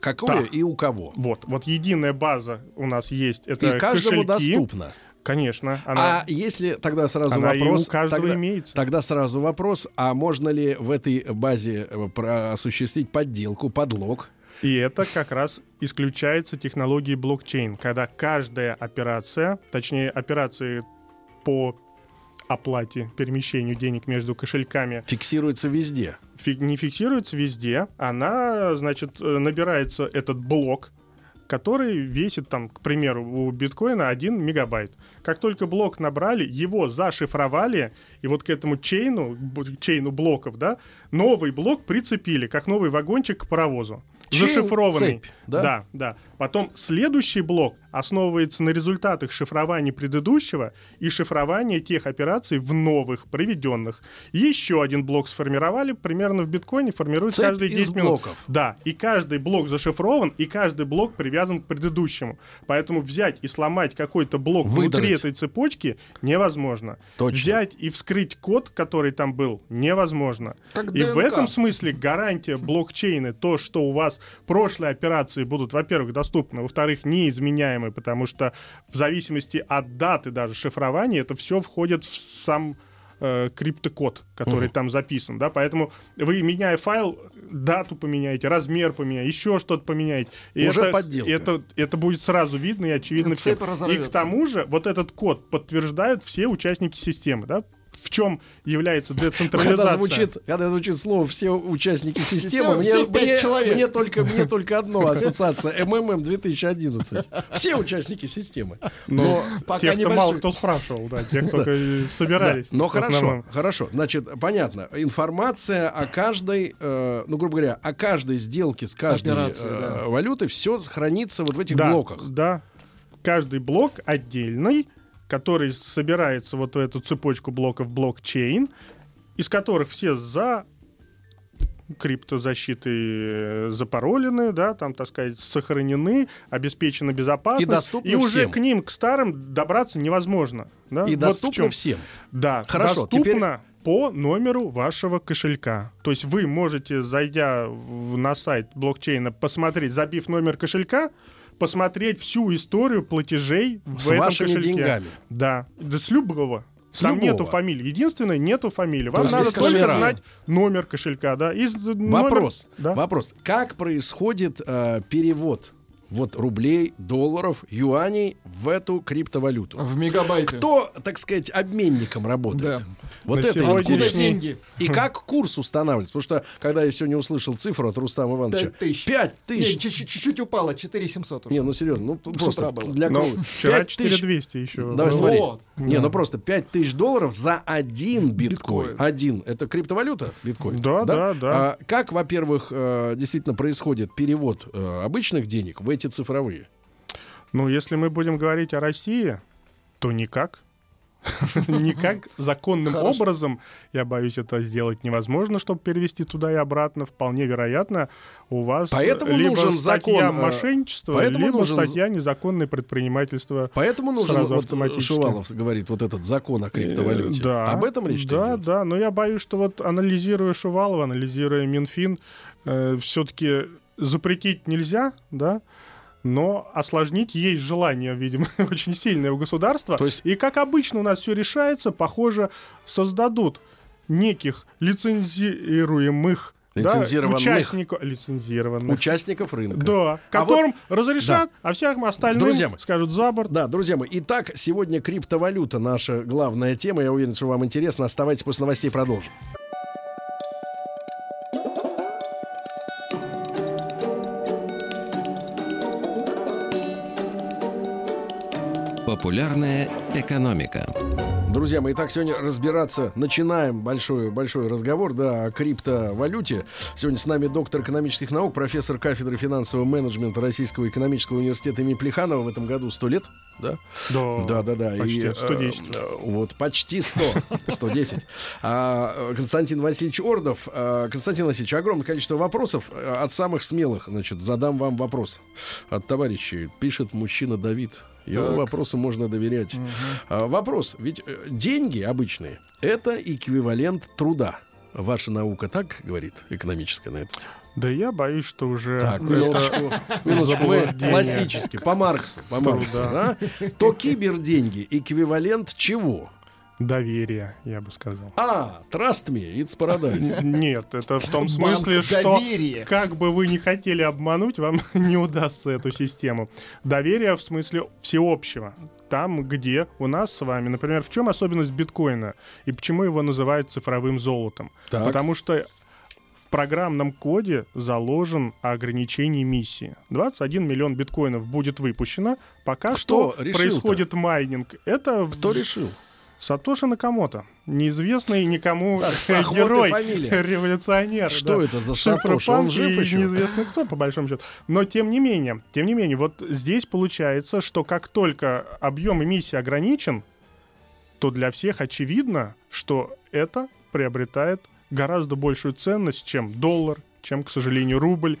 [SPEAKER 2] Какое
[SPEAKER 14] Да.
[SPEAKER 2] и у кого?
[SPEAKER 14] Вот, вот единая база у нас есть. Это
[SPEAKER 2] и каждому
[SPEAKER 14] кошельки.
[SPEAKER 2] доступно.
[SPEAKER 14] Конечно. Она...
[SPEAKER 2] А если тогда сразу
[SPEAKER 14] она и
[SPEAKER 2] вопрос,
[SPEAKER 14] у каждого
[SPEAKER 2] тогда,
[SPEAKER 14] имеется.
[SPEAKER 2] тогда сразу вопрос, а можно ли в этой базе э, осуществить подделку, подлог?
[SPEAKER 14] И это как раз исключается технологией блокчейн, когда каждая операция, точнее операции по оплате, перемещению денег между кошельками
[SPEAKER 2] Фиксируется везде.
[SPEAKER 14] фи- не фиксируется везде, она, значит, э, набирается этот блок, который весит, там, к примеру, у биткоина 1 мегабайт. Как только блок набрали, его зашифровали, и вот к этому chain у, chain у блоков, да, новый блок прицепили, как новый вагончик к паровозу.
[SPEAKER 2] Chain,
[SPEAKER 14] Зашифрованный.
[SPEAKER 2] цепь, да?
[SPEAKER 14] да, да. Потом следующий блок основывается на результатах шифрования предыдущего и шифрования тех операций в новых, проведенных. Еще один блок сформировали, примерно в биткоине формируется каждые
[SPEAKER 2] из
[SPEAKER 14] 10 минут.
[SPEAKER 2] блоков.
[SPEAKER 14] Да, и каждый блок зашифрован, и каждый блок привязан к предыдущему. Поэтому взять и сломать какой-то блок внутри
[SPEAKER 2] Выдрать.
[SPEAKER 14] этой цепочки невозможно.
[SPEAKER 2] Точно.
[SPEAKER 14] Взять и вскрыть код, который там был, невозможно.
[SPEAKER 3] Как
[SPEAKER 14] и в
[SPEAKER 3] ДНК.
[SPEAKER 14] этом смысле гарантия блокчейна, то, что у вас прошлые операции будут, во-первых, доступны, во-вторых, неизменяемы, потому что в зависимости от даты даже шифрования это все входит в сам э, криптокод, который
[SPEAKER 2] Мгм.
[SPEAKER 14] там записан, да, поэтому вы, меняя файл, дату поменяете, размер поменяете, еще что-то поменяете. И
[SPEAKER 2] Уже
[SPEAKER 14] это,
[SPEAKER 2] подделка.
[SPEAKER 14] Это, это будет сразу видно и очевидно всем.
[SPEAKER 3] Цепь
[SPEAKER 14] И
[SPEAKER 3] разорвется.
[SPEAKER 14] к тому же вот этот код подтверждают все участники системы, да, в чем является децентрализация.
[SPEAKER 2] Когда звучит, когда звучит слово «все участники системы», мне,
[SPEAKER 3] все
[SPEAKER 2] мне-
[SPEAKER 3] человек.
[SPEAKER 2] мне только, мне только одно ассоциация МММ 2011. Все участники системы.
[SPEAKER 14] Но
[SPEAKER 3] Пока
[SPEAKER 14] те, кто
[SPEAKER 3] небольшой.
[SPEAKER 14] мало кто спрашивал, да, те, кто э, собирались.
[SPEAKER 2] Да, Но хорошо,
[SPEAKER 14] основном.
[SPEAKER 2] хорошо. Значит, понятно. Информация о каждой, э, ну, грубо говоря, о каждой сделке с каждой
[SPEAKER 3] Операции,
[SPEAKER 2] э,
[SPEAKER 3] да.
[SPEAKER 2] валютой все хранится вот в этих
[SPEAKER 14] да,
[SPEAKER 2] блоках.
[SPEAKER 14] Да. Каждый блок отдельный, который собирается вот в эту цепочку блоков блокчейн, из которых все за криптозащитой э, запаролены, да, там, так сказать, сохранены, обеспечена безопасность.
[SPEAKER 2] И доступны
[SPEAKER 14] И уже
[SPEAKER 2] всем.
[SPEAKER 14] к ним, к старым, добраться невозможно. Да?
[SPEAKER 2] И
[SPEAKER 14] Вот
[SPEAKER 2] доступно всем.
[SPEAKER 14] Да,
[SPEAKER 2] Хорошо,
[SPEAKER 14] доступно по номеру вашего кошелька. То есть вы можете, зайдя на сайт блокчейна, посмотреть, забив номер кошелька, посмотреть всю историю платежей
[SPEAKER 2] С
[SPEAKER 14] в этом кошельке.
[SPEAKER 2] деньгами.
[SPEAKER 14] Да, да с любого.
[SPEAKER 2] С
[SPEAKER 14] Там
[SPEAKER 2] любого.
[SPEAKER 14] нету фамилии. Единственное, нету фамилии.
[SPEAKER 2] То
[SPEAKER 14] Вам
[SPEAKER 2] есть
[SPEAKER 14] надо только
[SPEAKER 2] номера.
[SPEAKER 14] знать номер кошелька, да. И номер-
[SPEAKER 2] Вопрос.
[SPEAKER 14] да.
[SPEAKER 2] Вопрос. Как происходит э, перевод вот рублей, долларов, юаней в эту криптовалюту?
[SPEAKER 3] В мегабайте.
[SPEAKER 2] Кто, так сказать, обменником работает?
[SPEAKER 3] Да.
[SPEAKER 2] Вот
[SPEAKER 14] На
[SPEAKER 2] это
[SPEAKER 14] сегодняшний-
[SPEAKER 3] деньги?
[SPEAKER 2] И как курс устанавливается? Потому что, когда я сегодня услышал цифру от Рустама Ивановича,
[SPEAKER 3] Пять тысяч.
[SPEAKER 2] 5
[SPEAKER 3] Не,
[SPEAKER 2] тысяч.
[SPEAKER 3] чуть- чуть-чуть упало, 4700 уже.
[SPEAKER 2] Не, ну серьезно, ну просто для
[SPEAKER 14] Ну,
[SPEAKER 2] круга.
[SPEAKER 14] вчера
[SPEAKER 2] 5 тысяч-
[SPEAKER 14] 4200 еще.
[SPEAKER 2] Давай
[SPEAKER 3] Ну
[SPEAKER 2] смотри.
[SPEAKER 3] вот.
[SPEAKER 2] Не,
[SPEAKER 14] Да.
[SPEAKER 2] ну просто 5 тысяч долларов за один биткоин.
[SPEAKER 3] Биткоин.
[SPEAKER 2] Один. Это криптовалюта? Биткоин.
[SPEAKER 14] Да, да, да.
[SPEAKER 2] А как, во-первых, э, действительно происходит перевод э, обычных денег в эти цифровые?
[SPEAKER 14] Ну, если мы будем говорить о России, то никак. Никак законным образом, я боюсь, это сделать невозможно, чтобы перевести туда и обратно. Вполне вероятно, у вас
[SPEAKER 2] Поэтому
[SPEAKER 14] либо
[SPEAKER 2] нужен
[SPEAKER 14] статья
[SPEAKER 2] закон, э,
[SPEAKER 14] мошенничества,
[SPEAKER 2] поэтому
[SPEAKER 14] либо
[SPEAKER 2] нужен-
[SPEAKER 14] статья незаконное предпринимательство.
[SPEAKER 2] Поэтому нужен,
[SPEAKER 14] Сразу
[SPEAKER 2] вот
[SPEAKER 14] автоматически.
[SPEAKER 2] Шувалов говорит, вот этот закон о криптовалюте.
[SPEAKER 14] Э, Да.
[SPEAKER 2] Об этом речь
[SPEAKER 14] Да,
[SPEAKER 2] идет?
[SPEAKER 14] да, но я боюсь, что вот анализируя Шувалова, анализируя Минфин, все-таки запретить нельзя, да, но осложнить есть желание, видимо, очень сильное у государства.
[SPEAKER 2] То есть-
[SPEAKER 14] И как обычно у нас все решается, похоже, создадут неких лицензируемых да,
[SPEAKER 2] Лицензированных.
[SPEAKER 14] участников, лицензированных,
[SPEAKER 2] Участников рынка.
[SPEAKER 14] да,
[SPEAKER 2] А вот-
[SPEAKER 14] которым разрешат, а всем остальным
[SPEAKER 2] Друзья мои.
[SPEAKER 14] скажут за борт.
[SPEAKER 2] Да, друзья мои, итак, сегодня криптовалюта наша главная тема. Я уверен, что вам интересно. Оставайтесь после новостей, продолжим.
[SPEAKER 13] Популярная экономика.
[SPEAKER 2] Друзья мои, итак, сегодня разбираться, начинаем большой, большой разговор, да, о криптовалюте. Сегодня с нами доктор экономических наук, профессор кафедры финансового менеджмента Российского экономического университета имени Плеханова. В этом году 100 лет, да?
[SPEAKER 14] Да,
[SPEAKER 2] Да, да, да.
[SPEAKER 14] почти
[SPEAKER 2] И, э,
[SPEAKER 14] 110.
[SPEAKER 2] э, вот, почти 100. 110. А, э, Константин Васильевич Ордов. А, Константин Васильевич, огромное количество вопросов э, от самых смелых. Значит, задам вам вопрос от товарищей. Пишет мужчина Давид. Его
[SPEAKER 3] Так.
[SPEAKER 2] вопросу можно доверять. А, Вопрос. Ведь э, деньги обычные — это эквивалент труда. Ваша наука так говорит, экономическая на это?
[SPEAKER 14] Да я боюсь, что уже
[SPEAKER 2] Так, минуточку, минуточку. Мы классически, по Марксу, по. Марксу, да? То киберденьги эквивалент чего?
[SPEAKER 14] Доверие, я бы сказал.
[SPEAKER 2] А, trust me, it's paradise.
[SPEAKER 14] Нет, это в том смысле, что
[SPEAKER 3] доверия.
[SPEAKER 14] как бы вы не хотели обмануть, вам не удастся эту систему. Доверие в смысле всеобщего. Там, где у нас с вами, например, в чем особенность биткоина и почему его называют цифровым золотом?
[SPEAKER 2] Так.
[SPEAKER 14] Потому что в программном коде заложен ограничение эмиссии. 21 миллион биткоинов будет выпущено. Пока
[SPEAKER 2] Кто
[SPEAKER 14] что происходит майнинг. Это в-
[SPEAKER 2] Кто решил?
[SPEAKER 14] Сатоши Накамото. Неизвестный никому
[SPEAKER 2] Так,
[SPEAKER 14] герой, революционер.
[SPEAKER 2] Что
[SPEAKER 14] да.
[SPEAKER 2] это за Сатоши? Он жив еще?
[SPEAKER 14] неизвестно кто, по большому счету. Но тем не менее, тем не менее, вот здесь получается, что как только объем эмиссии ограничен, то для всех очевидно, что это приобретает гораздо большую ценность, чем доллар, чем, к сожалению, рубль.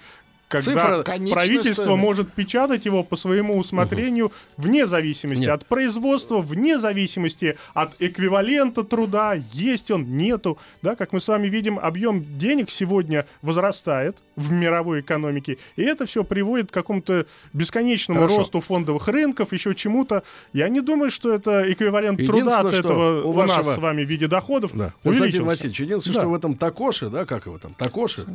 [SPEAKER 14] Когда
[SPEAKER 2] Цифра-
[SPEAKER 14] правительство
[SPEAKER 3] стоимость.
[SPEAKER 14] может печатать его по своему усмотрению вне зависимости
[SPEAKER 2] Нет.
[SPEAKER 14] от производства, вне зависимости от эквивалента труда, есть он, нету. Да, как мы с вами видим, объем денег сегодня возрастает в мировой экономике. И это все приводит к какому-то бесконечному
[SPEAKER 2] Хорошо.
[SPEAKER 14] росту фондовых рынков, еще чему-то. Я не думаю, что это эквивалент труда от этого
[SPEAKER 2] у
[SPEAKER 14] у, нас
[SPEAKER 2] вашего-
[SPEAKER 14] с вами в виде доходов
[SPEAKER 2] Да. Константин
[SPEAKER 14] увеличился.
[SPEAKER 2] Васильевич, единственное,
[SPEAKER 14] Да.
[SPEAKER 2] что в этом Такоши, да, как его там, Такоши,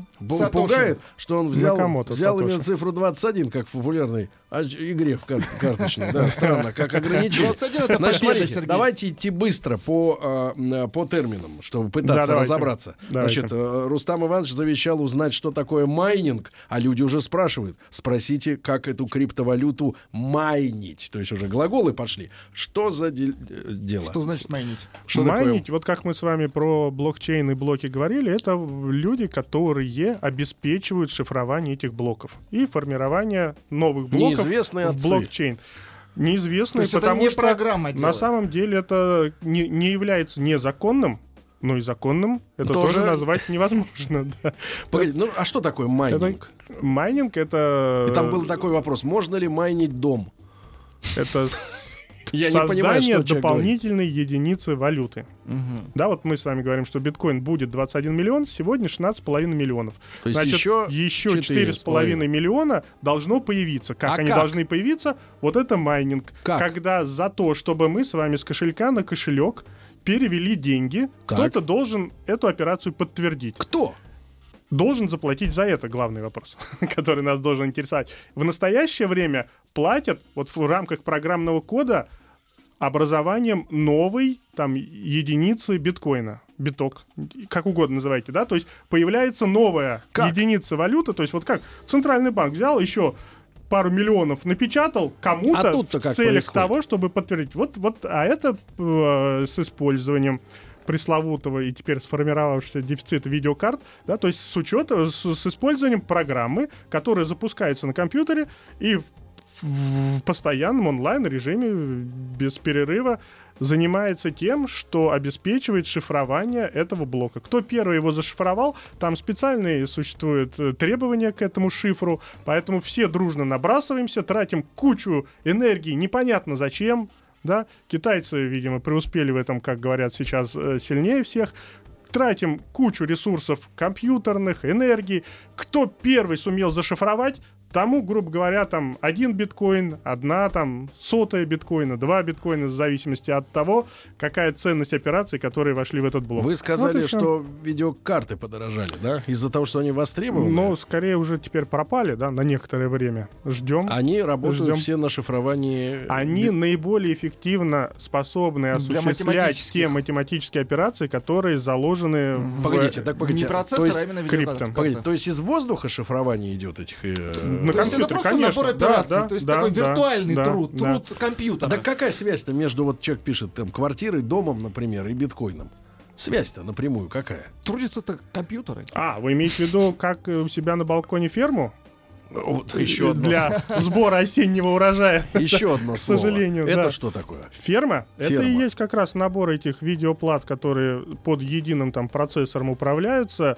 [SPEAKER 2] пугает, что он взял, взял
[SPEAKER 14] Сатоши.
[SPEAKER 2] именно цифру 21, как в популярной а- игре в кар- карточной. Да, странно, как ограничение.
[SPEAKER 3] 21 это
[SPEAKER 2] Значит,
[SPEAKER 3] победа,
[SPEAKER 2] смотрите,
[SPEAKER 3] Сергей.
[SPEAKER 2] давайте идти быстро по, а, по терминам, чтобы пытаться
[SPEAKER 14] Да, давайте.
[SPEAKER 2] разобраться.
[SPEAKER 14] Давайте.
[SPEAKER 2] Значит, э, Рустам Иванович завещал узнать, что такое майнинг, а люди уже спрашивают. Спросите, как эту криптовалюту майнить. То есть уже глаголы пошли. Что за де- э, дело?
[SPEAKER 3] Что значит майнить?
[SPEAKER 2] Что такое?
[SPEAKER 14] Майнить, вот как мы с вами про блокчейн и блоки говорили, это люди, которые обеспечивают шифрование этих блоков и формирование новых блоков
[SPEAKER 2] Неизвестные
[SPEAKER 14] в
[SPEAKER 2] отцы.
[SPEAKER 14] блокчейн. Неизвестные,
[SPEAKER 3] То есть это
[SPEAKER 14] потому
[SPEAKER 3] не
[SPEAKER 14] что
[SPEAKER 3] программа
[SPEAKER 14] на самом деле это не, не является незаконным, но и законным это
[SPEAKER 2] Тоже-
[SPEAKER 14] тоже, назвать невозможно. да.
[SPEAKER 2] Погодите, ну а что такое майнинг?
[SPEAKER 14] Это- майнинг это...
[SPEAKER 2] И там был такой вопрос: можно ли майнить дом?
[SPEAKER 14] Это
[SPEAKER 2] Я не
[SPEAKER 14] создание
[SPEAKER 2] понимаю, что
[SPEAKER 14] дополнительной единицы валюты. Да, вот мы с вами говорим, что биткоин будет 21 миллион, сегодня 16,5 миллионов.
[SPEAKER 2] То есть
[SPEAKER 14] Значит,
[SPEAKER 2] еще
[SPEAKER 14] еще
[SPEAKER 2] 4,5
[SPEAKER 14] 4,5 миллиона должно появиться. Как
[SPEAKER 2] А
[SPEAKER 14] они
[SPEAKER 2] как?
[SPEAKER 14] должны появиться? Вот это майнинг.
[SPEAKER 2] Как?
[SPEAKER 14] Когда за то, чтобы мы с вами с кошелька на кошелек перевели деньги, кто-то должен эту операцию подтвердить.
[SPEAKER 2] Кто?
[SPEAKER 14] Должен заплатить за это главный вопрос, который нас должен интересовать. В настоящее время платят вот в рамках программного кода образованием новой там единицы биткоина. Биток, как угодно называйте, да? То есть появляется новая
[SPEAKER 2] Как?
[SPEAKER 14] единица валюты. То есть вот как центральный банк взял еще пару миллионов напечатал кому-то
[SPEAKER 2] А
[SPEAKER 14] в целях
[SPEAKER 2] происходит?
[SPEAKER 14] того, чтобы подтвердить. Вот, вот, а это э, с использованием пресловутого и теперь сформировавшегося дефицита видеокарт, да, то есть с учетом, с, с использованием программы, которая запускается на компьютере и в, постоянном онлайн-режиме без перерыва занимается тем, что обеспечивает шифрование этого блока. Кто первый его зашифровал, там специальные существуют э, требования к этому шифру, поэтому все дружно набрасываемся, тратим кучу энергии, непонятно зачем, да, китайцы, видимо, преуспели в этом, как говорят сейчас, э, сильнее всех, тратим кучу ресурсов компьютерных, энергии. Кто первый сумел зашифровать, тому, грубо говоря, там один биткоин, одна там сотая биткоина, два биткоина, в зависимости от того, какая ценность операций, которые вошли в этот блок.
[SPEAKER 2] Вы
[SPEAKER 14] Вот
[SPEAKER 2] сказали,
[SPEAKER 14] всё.
[SPEAKER 2] что видеокарты подорожали, да? Из-за того, что они востребованы.
[SPEAKER 14] Ну, скорее уже теперь пропали, да, на некоторое время. Ждем.
[SPEAKER 2] Они работают
[SPEAKER 14] Ждем.
[SPEAKER 2] все на шифровании.
[SPEAKER 14] Они наиболее эффективно способны осуществлять
[SPEAKER 3] математических.
[SPEAKER 14] те математические операции, которые заложены в
[SPEAKER 2] Погодите, так погодите.
[SPEAKER 3] Не процессор,
[SPEAKER 2] то есть,
[SPEAKER 3] а именно
[SPEAKER 14] криптом.
[SPEAKER 3] видеокарта.
[SPEAKER 2] погодите, то есть из воздуха шифрование идет этих... э,
[SPEAKER 14] На
[SPEAKER 3] То есть это просто
[SPEAKER 14] конечно.
[SPEAKER 3] набор операций,
[SPEAKER 14] да,
[SPEAKER 3] то есть
[SPEAKER 14] да,
[SPEAKER 3] такой
[SPEAKER 14] да,
[SPEAKER 3] виртуальный
[SPEAKER 14] да,
[SPEAKER 3] труд,
[SPEAKER 14] да.
[SPEAKER 3] труд компьютера.
[SPEAKER 2] Да какая связь-то между вот человек пишет там квартирой, домом, например, и биткоином? Связь-то напрямую какая?
[SPEAKER 3] Трудятся-то компьютеры.
[SPEAKER 14] А, вы имеете в виду, как э, у себя на балконе ферму?
[SPEAKER 2] Вот еще одно.
[SPEAKER 14] Для сбора осеннего урожая.
[SPEAKER 2] Еще одно
[SPEAKER 14] К
[SPEAKER 2] слово.
[SPEAKER 14] сожалению,
[SPEAKER 2] Это
[SPEAKER 14] да.
[SPEAKER 2] что такое?
[SPEAKER 14] Ферма? Это
[SPEAKER 2] Ферма.
[SPEAKER 14] и есть как раз набор этих видеоплат, которые под единым там процессором управляются.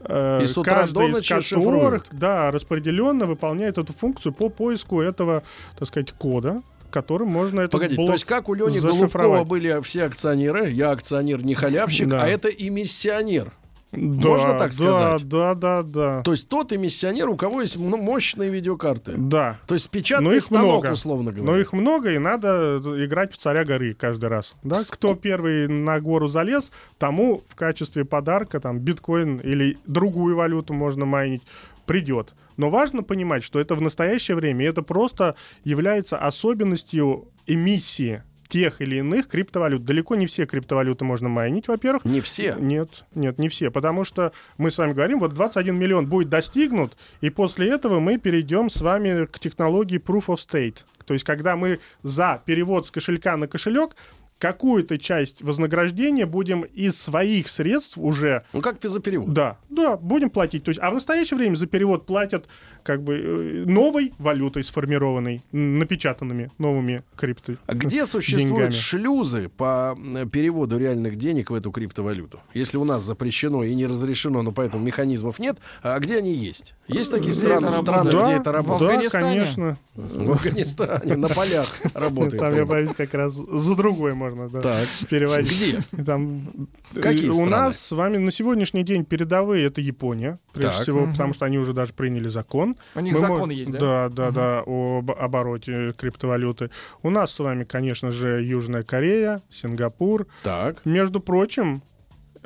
[SPEAKER 14] Э,
[SPEAKER 2] И с утра
[SPEAKER 14] каждый
[SPEAKER 2] до
[SPEAKER 14] из
[SPEAKER 2] ночи
[SPEAKER 14] которых,
[SPEAKER 2] шифруют.
[SPEAKER 14] да, распределенно выполняет эту функцию по поиску этого, так сказать, кода, которым можно этот
[SPEAKER 2] Погодите, то есть как у Лени Голубкова были все акционеры, я акционер не халявщик,
[SPEAKER 14] Да.
[SPEAKER 2] а это и миссионер.
[SPEAKER 14] Да,
[SPEAKER 2] Можно так
[SPEAKER 14] да,
[SPEAKER 2] сказать?
[SPEAKER 14] Да, да, да.
[SPEAKER 2] То есть тот эмиссионер, у кого есть мощные видеокарты.
[SPEAKER 14] Да.
[SPEAKER 2] То есть
[SPEAKER 14] Но
[SPEAKER 2] печатный
[SPEAKER 14] их
[SPEAKER 2] станок,
[SPEAKER 14] много.
[SPEAKER 2] условно говоря.
[SPEAKER 14] Но их много, и надо играть в царя горы каждый раз. Да? Кто первый на гору залез, тому в качестве подарка там биткоин или другую валюту можно майнить придет. Но важно понимать, что это в настоящее время, и это просто является особенностью эмиссии тех или иных криптовалют. Далеко не все криптовалюты можно майнить, во-первых.
[SPEAKER 2] Не все.
[SPEAKER 14] Нет, нет, не все. Потому что мы с вами говорим, вот 21 миллион будет достигнут, и после этого мы перейдем с вами к технологии Proof of State. То есть, когда мы за перевод с кошелька на кошелек какую-то часть вознаграждения будем из своих средств уже...
[SPEAKER 2] Ну, как за перевод.
[SPEAKER 14] Да, да, будем платить. То есть, а в настоящее время за перевод платят как бы э, новой валютой сформированной, напечатанными новыми крипты.
[SPEAKER 2] А где существуют
[SPEAKER 14] деньгами.
[SPEAKER 2] шлюзы по переводу реальных денег в эту криптовалюту? Если у нас запрещено и не разрешено, но поэтому механизмов нет, а где они есть? Есть такие
[SPEAKER 3] Где
[SPEAKER 2] страны, страны
[SPEAKER 14] да,
[SPEAKER 2] где это работает?
[SPEAKER 14] да, конечно.
[SPEAKER 2] В Афганистане, на полях работает.
[SPEAKER 14] Там, я боюсь, как раз за другой можно можно да,
[SPEAKER 2] Так.
[SPEAKER 14] переводить.
[SPEAKER 2] Где?
[SPEAKER 14] Там,
[SPEAKER 2] Какие
[SPEAKER 14] у
[SPEAKER 2] страны?
[SPEAKER 14] нас с вами на сегодняшний день передовые это Япония, прежде
[SPEAKER 2] Так.
[SPEAKER 14] всего,
[SPEAKER 2] Мгм.
[SPEAKER 14] потому что они уже даже приняли закон.
[SPEAKER 3] У них
[SPEAKER 14] Мы
[SPEAKER 3] закон
[SPEAKER 14] мо-
[SPEAKER 3] есть, да?
[SPEAKER 14] Да, да,
[SPEAKER 3] Мгм.
[SPEAKER 14] да, об обороте криптовалюты. У нас с вами, конечно же, Южная Корея, Сингапур.
[SPEAKER 2] Так.
[SPEAKER 14] Между прочим,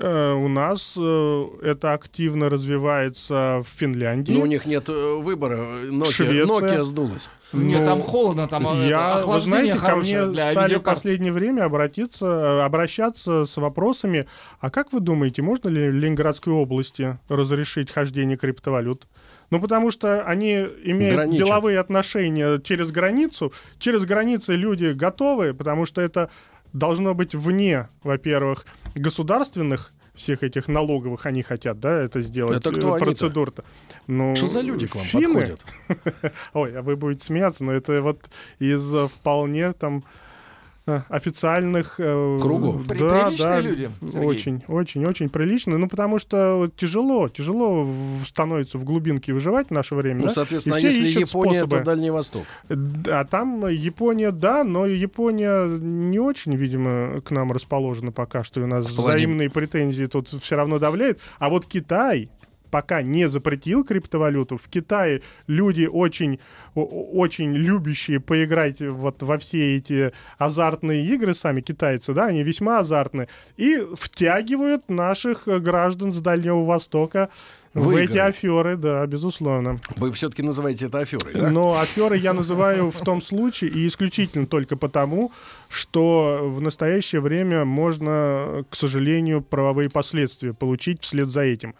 [SPEAKER 14] у нас э, это активно развивается в Финляндии.
[SPEAKER 2] Но у них нет э, выбора. Nokia,
[SPEAKER 14] Швеция.
[SPEAKER 2] Nokia сдулась.
[SPEAKER 3] Нет,
[SPEAKER 14] Ну,
[SPEAKER 3] там холодно, там э,
[SPEAKER 14] я,
[SPEAKER 3] это,
[SPEAKER 14] вы
[SPEAKER 3] охлаждение
[SPEAKER 14] знаете, ко мне
[SPEAKER 3] для
[SPEAKER 14] стали в последнее время обратиться, э, обращаться с вопросами, а как вы думаете, можно ли в Ленинградской области разрешить хождение криптовалют? Ну, потому что они имеют
[SPEAKER 2] Граничат.
[SPEAKER 14] деловые отношения через границу. Через границы люди готовы, потому что это должно быть вне, во-первых, государственных всех этих налоговых они хотят, да, это сделать.
[SPEAKER 2] Это
[SPEAKER 14] э,
[SPEAKER 2] кто
[SPEAKER 14] процедур-то. Ну,
[SPEAKER 2] Что за люди к вам
[SPEAKER 14] финны.
[SPEAKER 2] подходят?
[SPEAKER 14] Ой, а вы будете смеяться, но это вот из э, вполне там официальных э,
[SPEAKER 2] Кругов.
[SPEAKER 3] При-
[SPEAKER 14] Да,
[SPEAKER 3] приличные
[SPEAKER 14] да,
[SPEAKER 3] люди, Сергей.
[SPEAKER 14] очень, очень, очень прилично. Ну потому что тяжело, тяжело становится в глубинке выживать в наше время.
[SPEAKER 2] Ну,
[SPEAKER 14] да?
[SPEAKER 2] соответственно,
[SPEAKER 14] И все
[SPEAKER 2] если
[SPEAKER 14] ищут
[SPEAKER 2] Япония,
[SPEAKER 14] способы.
[SPEAKER 2] то Дальний Восток.
[SPEAKER 14] А там Япония, да, но Япония не очень, видимо, к нам расположена пока что. И у нас
[SPEAKER 2] плане-
[SPEAKER 14] взаимные претензии тут все равно давляют. А вот Китай пока не запретил криптовалюту. В Китае люди очень, очень любящие поиграть вот во все эти азартные игры, сами китайцы, да, они весьма азартны, и втягивают наших граждан с Дальнего Востока в эти аферы, да, безусловно.
[SPEAKER 2] Вы все-таки называете это аферой, да?
[SPEAKER 14] Но аферы я называю в том случае и исключительно только потому, что в настоящее время можно, к сожалению, правовые последствия получить вслед за этим.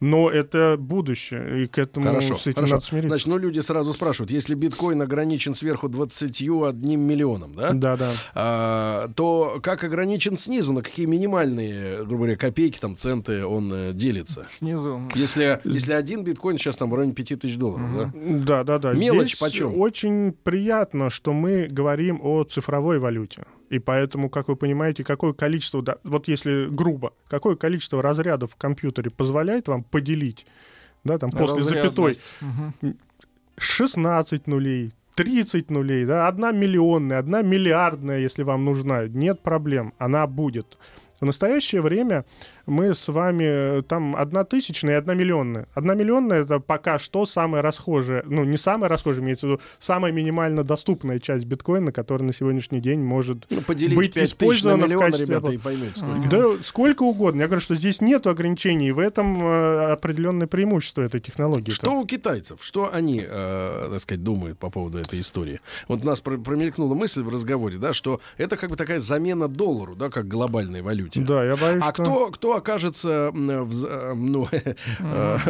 [SPEAKER 14] Но это будущее, и к этому
[SPEAKER 2] Хорошо,
[SPEAKER 14] с этим
[SPEAKER 2] хорошо.
[SPEAKER 14] надо смириться.
[SPEAKER 2] Значит, ну люди сразу спрашивают, если биткоин ограничен сверху 21 миллионом, да?
[SPEAKER 14] Да, да.
[SPEAKER 2] А, то как ограничен снизу, на какие минимальные, грубо говоря, копейки, там, центы он э, делится?
[SPEAKER 3] Снизу.
[SPEAKER 2] Если, если один биткоин сейчас там в районе 5000 долларов, да?
[SPEAKER 14] Да, да, да.
[SPEAKER 2] Мелочь
[SPEAKER 14] Здесь
[SPEAKER 2] почем?
[SPEAKER 14] очень приятно, что мы говорим о цифровой валюте. И поэтому, как вы понимаете, какое количество, да, вот если грубо, какое количество разрядов в компьютере позволяет вам поделить, да, там после запятой
[SPEAKER 3] Разрядность. Мгм.
[SPEAKER 14] 16 нулей, 30 нулей, да, одна миллионная, одна миллиардная, если вам нужна, нет проблем, она будет. В настоящее время мы с вами, э, там, одна тысячная и одна миллионная. Одна миллионная — это пока что самая расхожая, ну, не самая расхожая, имеется в виду, самая минимально доступная часть биткоина, которая на сегодняшний день может
[SPEAKER 2] Ну,
[SPEAKER 14] быть
[SPEAKER 2] 5 тысяч на
[SPEAKER 14] использована в
[SPEAKER 2] миллион,
[SPEAKER 14] качестве...
[SPEAKER 2] ребята, и поймете, сколько.
[SPEAKER 14] Да, сколько угодно. Я говорю, что здесь нет ограничений, и в этом э, определенное преимущество этой технологии.
[SPEAKER 2] Что у китайцев? Что они, э, так сказать, думают по поводу этой истории? Вот у нас про- промелькнула мысль в разговоре, да, что это как бы такая замена доллару, да, как глобальной валюте.
[SPEAKER 14] Да, я боюсь,
[SPEAKER 2] А
[SPEAKER 14] что...
[SPEAKER 2] кто, кто окажется м, в, э, ну, э,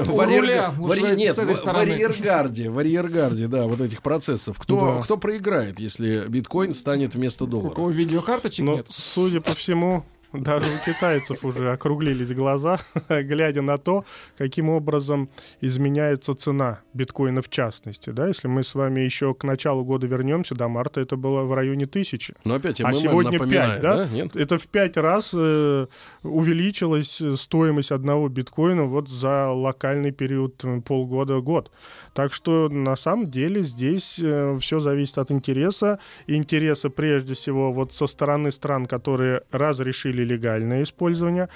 [SPEAKER 3] У
[SPEAKER 2] в арьерга-
[SPEAKER 3] руля,
[SPEAKER 2] в
[SPEAKER 3] лучше
[SPEAKER 2] арьер- нет,
[SPEAKER 3] с этой
[SPEAKER 2] в- в
[SPEAKER 3] стороны.
[SPEAKER 2] арьергарде, в арьергарде, да, вот этих процессов. Кто,
[SPEAKER 14] Да.
[SPEAKER 2] кто проиграет, если биткоин станет вместо
[SPEAKER 3] У
[SPEAKER 2] доллара?
[SPEAKER 3] кого видеокарточек
[SPEAKER 14] Но,
[SPEAKER 3] нет?
[SPEAKER 14] судя по всему, даже у китайцев уже округлились глаза, глядя на то, каким образом изменяется цена биткоина в частности. Да? Если мы с вами еще к началу года вернемся, до марта это было в районе тысячи.
[SPEAKER 2] Но опять
[SPEAKER 14] А сегодня 5, да?
[SPEAKER 2] да? Нет?
[SPEAKER 14] Это в 5 раз э, увеличилась стоимость одного биткоина вот за локальный период э, полгода-год. Так что на самом деле здесь все зависит от интереса. Интереса прежде всего вот со стороны стран, которые разрешили легальное использование.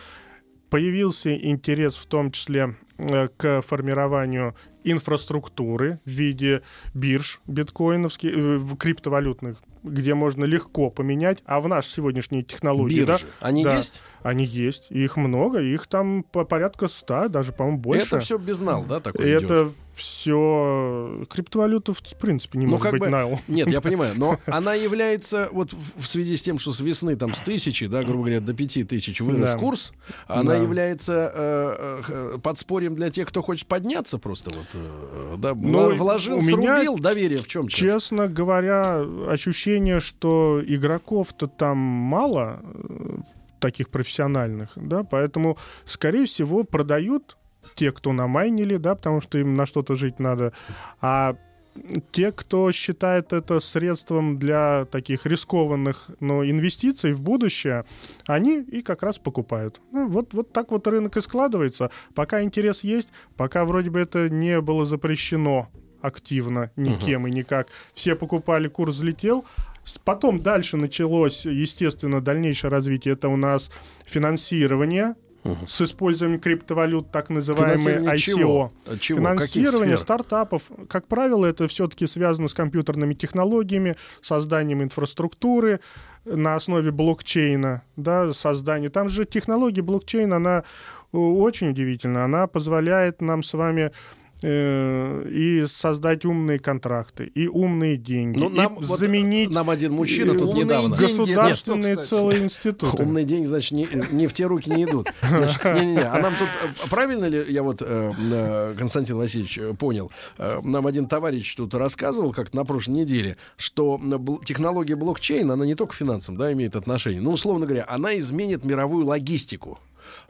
[SPEAKER 14] Появился интерес в том числе э, к формированию инфраструктуры в виде бирж биткоиновских, э, криптовалютных, где можно легко поменять, а в наши сегодняшние технологии,
[SPEAKER 2] Биржи.
[SPEAKER 14] да,
[SPEAKER 2] Они
[SPEAKER 14] да,
[SPEAKER 2] есть?
[SPEAKER 14] Они есть, их много, их там по порядка 100, даже, по-моему, больше.
[SPEAKER 2] Это все безнал, да, такой
[SPEAKER 14] И
[SPEAKER 2] идет?
[SPEAKER 14] Все криптовалюта в принципе не
[SPEAKER 2] Ну,
[SPEAKER 14] может
[SPEAKER 2] как
[SPEAKER 14] быть
[SPEAKER 2] бы,
[SPEAKER 14] найл.
[SPEAKER 2] нет, я понимаю, но она является, вот в связи с тем, что с весны там с тысячи, да, грубо говоря, до пяти тысяч вырос
[SPEAKER 14] Да.
[SPEAKER 2] курс, она
[SPEAKER 14] Да.
[SPEAKER 2] является э, э, подспорьем для тех, кто хочет подняться просто вот, э, да,
[SPEAKER 14] Ну,
[SPEAKER 2] вла- вложил,
[SPEAKER 14] у меня,
[SPEAKER 2] срубил, доверие в чем
[SPEAKER 14] Честно говоря, ощущение, что игроков-то там мало, таких профессиональных, да, поэтому, скорее всего, продают те, кто намайнили, да, потому что им на что-то жить надо, а те, кто считает это средством для таких рискованных но инвестиций в будущее, они и как раз покупают. Ну, вот, вот так вот рынок и складывается. Пока интерес есть, пока вроде бы это не было запрещено активно никем и никак. Все покупали, курс взлетел, Потом дальше началось, естественно, дальнейшее развитие. Это у нас финансирование с использованием криптовалют, так называемые ICO.
[SPEAKER 2] чего? Чего?
[SPEAKER 14] Финансирование стартапов, как правило, это все-таки связано с компьютерными технологиями, созданием инфраструктуры на основе блокчейна, да, создание. Там же технология блокчейна, она э, очень удивительна. Она позволяет нам с вами и создать умные контракты, и умные деньги,
[SPEAKER 2] Ну,
[SPEAKER 14] и
[SPEAKER 2] нам, вот,
[SPEAKER 14] заменить
[SPEAKER 2] нам один мужчина
[SPEAKER 14] э,
[SPEAKER 2] тут
[SPEAKER 14] умные
[SPEAKER 2] недавно...
[SPEAKER 14] государственные
[SPEAKER 2] Нет,
[SPEAKER 14] целые институты.
[SPEAKER 2] Умные деньги, значит, не, не в те руки не идут. Значит, Не-не-не. А нам тут, э, правильно ли я вот, э, э, Константин Васильевич, э, понял, э, нам один товарищ тут рассказывал, как на прошлой неделе, что э, технология блокчейн, она не только финансам, да, имеет отношение, ну, условно говоря, она изменит мировую логистику.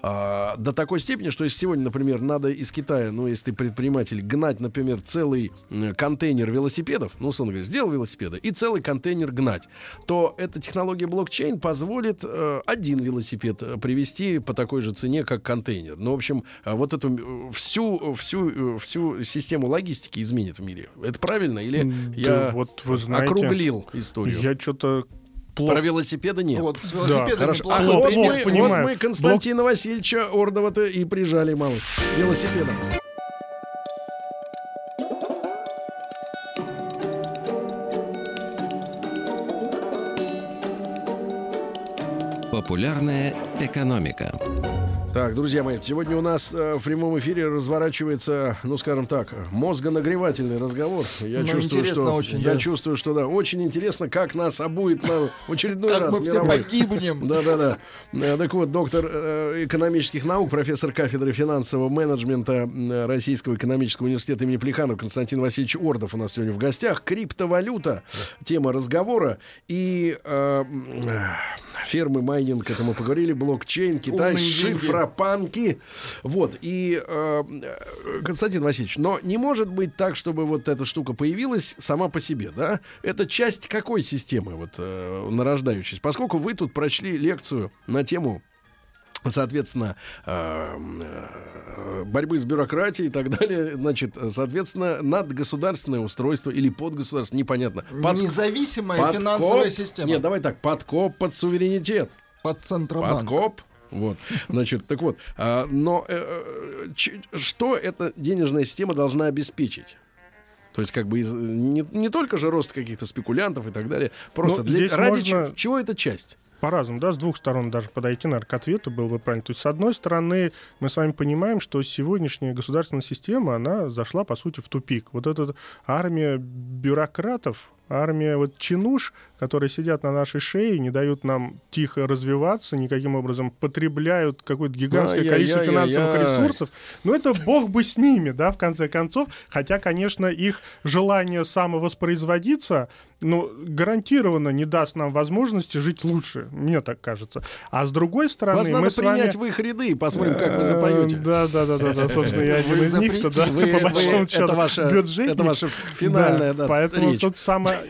[SPEAKER 2] А, до такой степени, что если сегодня, например, надо из Китая, ну, если ты предприниматель, гнать, например, целый контейнер велосипедов, ну, условно говоря, сделал велосипеды, и целый контейнер гнать, то эта технология блокчейн позволит э, один велосипед э, привести по такой же цене, как контейнер. Ну, в общем, э, вот эту э, всю, всю, всю систему логистики изменит в мире. Это правильно? Или
[SPEAKER 14] Да,
[SPEAKER 2] я
[SPEAKER 14] вот вы знаете,
[SPEAKER 2] округлил историю?
[SPEAKER 14] Я что-то плохо.
[SPEAKER 2] Про велосипеды нет.
[SPEAKER 3] Вот с
[SPEAKER 14] Да,
[SPEAKER 3] велосипедами
[SPEAKER 2] Хорошо. А
[SPEAKER 3] плохой
[SPEAKER 2] вот мы, вот
[SPEAKER 14] понимаю.
[SPEAKER 2] мы Константина Васильевича Ордова-то и прижали мало велосипедом.
[SPEAKER 13] Популярная экономика.
[SPEAKER 2] Так, друзья мои, сегодня у нас э, в прямом эфире разворачивается, ну, скажем так, мозгонагревательный разговор. Я
[SPEAKER 3] Ну,
[SPEAKER 2] чувствую,
[SPEAKER 3] интересно
[SPEAKER 2] что,
[SPEAKER 3] очень,
[SPEAKER 2] я
[SPEAKER 3] да.
[SPEAKER 2] чувствую, что да, очень интересно, как нас обует на очередной
[SPEAKER 3] Как
[SPEAKER 2] раз
[SPEAKER 3] мы все
[SPEAKER 2] мировой.
[SPEAKER 3] погибнем.
[SPEAKER 2] Да-да-да. Э, Так вот, доктор э, экономических наук, профессор кафедры финансового менеджмента э, Российского экономического университета имени Плеханова Константин Васильевич Ордов у нас сегодня в гостях. Криптовалюта, тема разговора. И э, фермы майнинг, это мы поговорили, блокчейн, Китай,
[SPEAKER 3] Умные
[SPEAKER 2] шифропанки. Вот. И, э, э, Константин Васильевич, но не может быть так, чтобы вот эта штука появилась сама по себе, да? Это часть какой системы, вот, э, нарождающейся? Поскольку вы тут прочли лекцию на тему Соответственно, э, э, борьбы с бюрократией и так далее, значит, соответственно, надгосударственное устройство или подгосударственное, непонятно. Под-
[SPEAKER 3] Независимая
[SPEAKER 2] подкоп-
[SPEAKER 3] финансовая система.
[SPEAKER 2] Нет, давай так, подкоп под суверенитет.
[SPEAKER 3] Под Центробанк.
[SPEAKER 2] Подкоп. Вот, значит, так вот, а, но э, э, ч- что эта денежная система должна обеспечить? То есть, как бы из- не, не только же рост каких-то спекулянтов и так далее. Просто
[SPEAKER 14] Ну,
[SPEAKER 2] для,
[SPEAKER 14] здесь
[SPEAKER 2] ради
[SPEAKER 14] можно-
[SPEAKER 2] чего, чего эта часть?
[SPEAKER 14] по-разному, да, с двух сторон даже подойти, наверное, к ответу было бы правильно. То есть, с одной стороны, мы с вами понимаем, что сегодняшняя государственная система, она зашла, по сути, в тупик. Вот эта армия бюрократов, армия вот чинуш, которые сидят на нашей шее, не дают нам тихо развиваться, никаким образом потребляют какое-то гигантское количество финансовых ресурсов. Но это бог бы с ними, да, в конце концов. Хотя, конечно, их желание самовоспроизводиться, ну, гарантированно не даст нам возможности жить лучше, мне так кажется. А с другой стороны,
[SPEAKER 2] Вас
[SPEAKER 14] мы
[SPEAKER 2] надо
[SPEAKER 14] с вами...
[SPEAKER 2] принять в их ряды и посмотрим, как вы запоете.
[SPEAKER 14] Э, Да, да, да, да, да, собственно, я один из них-то, да, по большому счету, бюджетник.
[SPEAKER 2] это ваша финальная, да,
[SPEAKER 14] Поэтому тут самое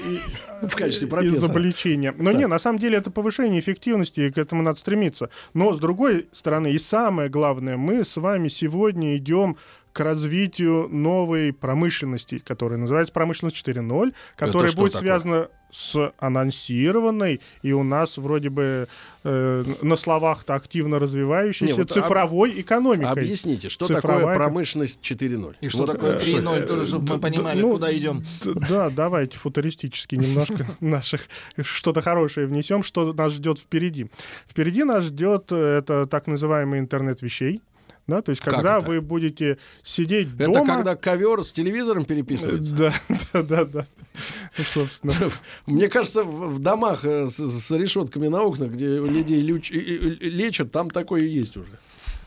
[SPEAKER 2] В качестве профессора.
[SPEAKER 14] Изобличение. Но
[SPEAKER 2] Так.
[SPEAKER 14] не, на самом деле это повышение эффективности, и к этому надо стремиться. Но, с другой стороны, и самое главное, мы с вами сегодня идем к развитию новой промышленности, которая называется промышленность 4.0, которая будет
[SPEAKER 2] такое?
[SPEAKER 14] связана с анонсированной и у нас вроде бы э, на словах-то активно развивающейся
[SPEAKER 2] Не, вот
[SPEAKER 14] цифровой экономикой.
[SPEAKER 2] Объясните, что
[SPEAKER 14] Цифровая
[SPEAKER 2] такое промышленность 4.0?
[SPEAKER 3] И что
[SPEAKER 2] Вот,
[SPEAKER 3] такое
[SPEAKER 2] э,
[SPEAKER 3] 3.0, тоже, чтобы мы понимали,
[SPEAKER 14] ну,
[SPEAKER 3] куда идем.
[SPEAKER 14] Да, давайте футуристически немножко наших что-то хорошее внесем, что нас ждет впереди. Впереди нас ждет э, это так называемый интернет вещей. Да, то есть, когда
[SPEAKER 2] это?
[SPEAKER 14] вы будете сидеть
[SPEAKER 2] Это
[SPEAKER 14] дома...
[SPEAKER 2] когда ковер с телевизором переписывается?
[SPEAKER 14] Да, да, да, да. Собственно.
[SPEAKER 2] Мне кажется, в домах э, с, с решетками на окнах, где людей люч- лечат, там такое и есть уже.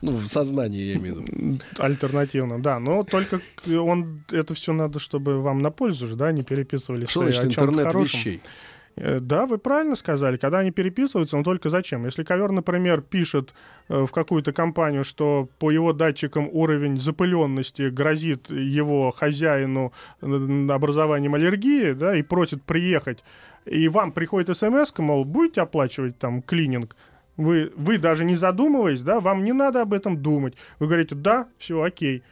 [SPEAKER 2] Ну, в сознании, я имею в виду.
[SPEAKER 14] Альтернативно, да. Но только он это все надо, чтобы вам на пользу же, да, не переписывали
[SPEAKER 2] Что значит интернет вещей?
[SPEAKER 14] Да, вы правильно сказали. Когда они переписываются, но только зачем? Если ковер, например, пишет э, в какую-то компанию, что по его датчикам уровень запыленности грозит его хозяину э, образованием аллергии, да, и просит приехать, и вам приходит смс, мол, будете оплачивать там клининг, вы, вы даже не задумываясь, да, вам не надо об этом думать. Вы говорите, да, все, окей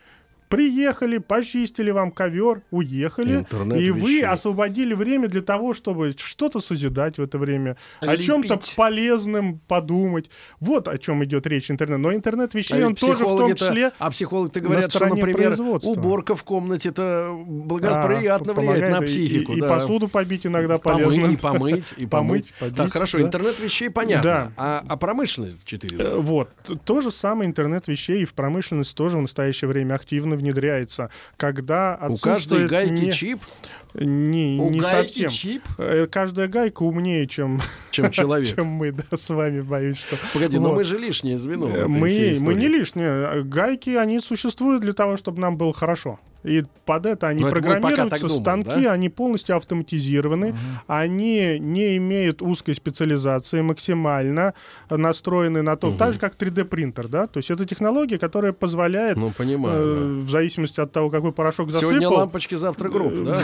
[SPEAKER 14] Приехали, почистили вам ковер, уехали,
[SPEAKER 2] Интернет
[SPEAKER 14] и вы
[SPEAKER 2] вещей.
[SPEAKER 14] освободили время для того, чтобы что-то созидать в это время, о
[SPEAKER 3] Лепить.
[SPEAKER 14] чем-то полезным подумать. Вот о чем идет речь интернет. Но интернет вещей,
[SPEAKER 2] А
[SPEAKER 14] он тоже в том числе
[SPEAKER 2] А психологи-то
[SPEAKER 14] на
[SPEAKER 2] говорят, что,
[SPEAKER 14] стороне
[SPEAKER 2] например, уборка в комнате это благоприятно влияет
[SPEAKER 14] помогает
[SPEAKER 2] на
[SPEAKER 14] и-
[SPEAKER 2] психику.
[SPEAKER 14] И, и
[SPEAKER 2] да.
[SPEAKER 14] посуду побить иногда
[SPEAKER 2] Помыть,
[SPEAKER 14] полезно.
[SPEAKER 2] и помыть, и помыть.
[SPEAKER 14] Помыть, побить,
[SPEAKER 2] Так, хорошо,
[SPEAKER 14] да.
[SPEAKER 2] интернет вещей понятно.
[SPEAKER 14] Да.
[SPEAKER 2] А, а промышленность 4?
[SPEAKER 14] Э, Вот. То же самое интернет вещей и в промышленность тоже в настоящее время активно внедряется. Когда
[SPEAKER 2] У каждой гайки
[SPEAKER 14] не-
[SPEAKER 2] чип,
[SPEAKER 14] Не,
[SPEAKER 3] У
[SPEAKER 14] не совсем.
[SPEAKER 3] чип?
[SPEAKER 14] Э, Каждая гайка умнее, чем,
[SPEAKER 2] чем человек.
[SPEAKER 14] чем мы, да, с вами, боюсь, что.
[SPEAKER 2] Погоди, но
[SPEAKER 14] Вот.
[SPEAKER 2] мы же лишнее звено.
[SPEAKER 14] Мы, мы не лишние. Гайки, они существуют для того, чтобы нам было хорошо. И под это они
[SPEAKER 2] Ну, это пока
[SPEAKER 14] программируются,
[SPEAKER 2] так думаем,
[SPEAKER 14] станки,
[SPEAKER 2] да?
[SPEAKER 14] они полностью автоматизированы, они не имеют узкой специализации, максимально настроены на то, так же, как 3D-принтер, да? То есть это технология, которая позволяет,
[SPEAKER 2] Ну, понимаю,
[SPEAKER 14] э, в зависимости от того, какой порошок засыпал,
[SPEAKER 2] Сегодня лампочки, завтра групп, да?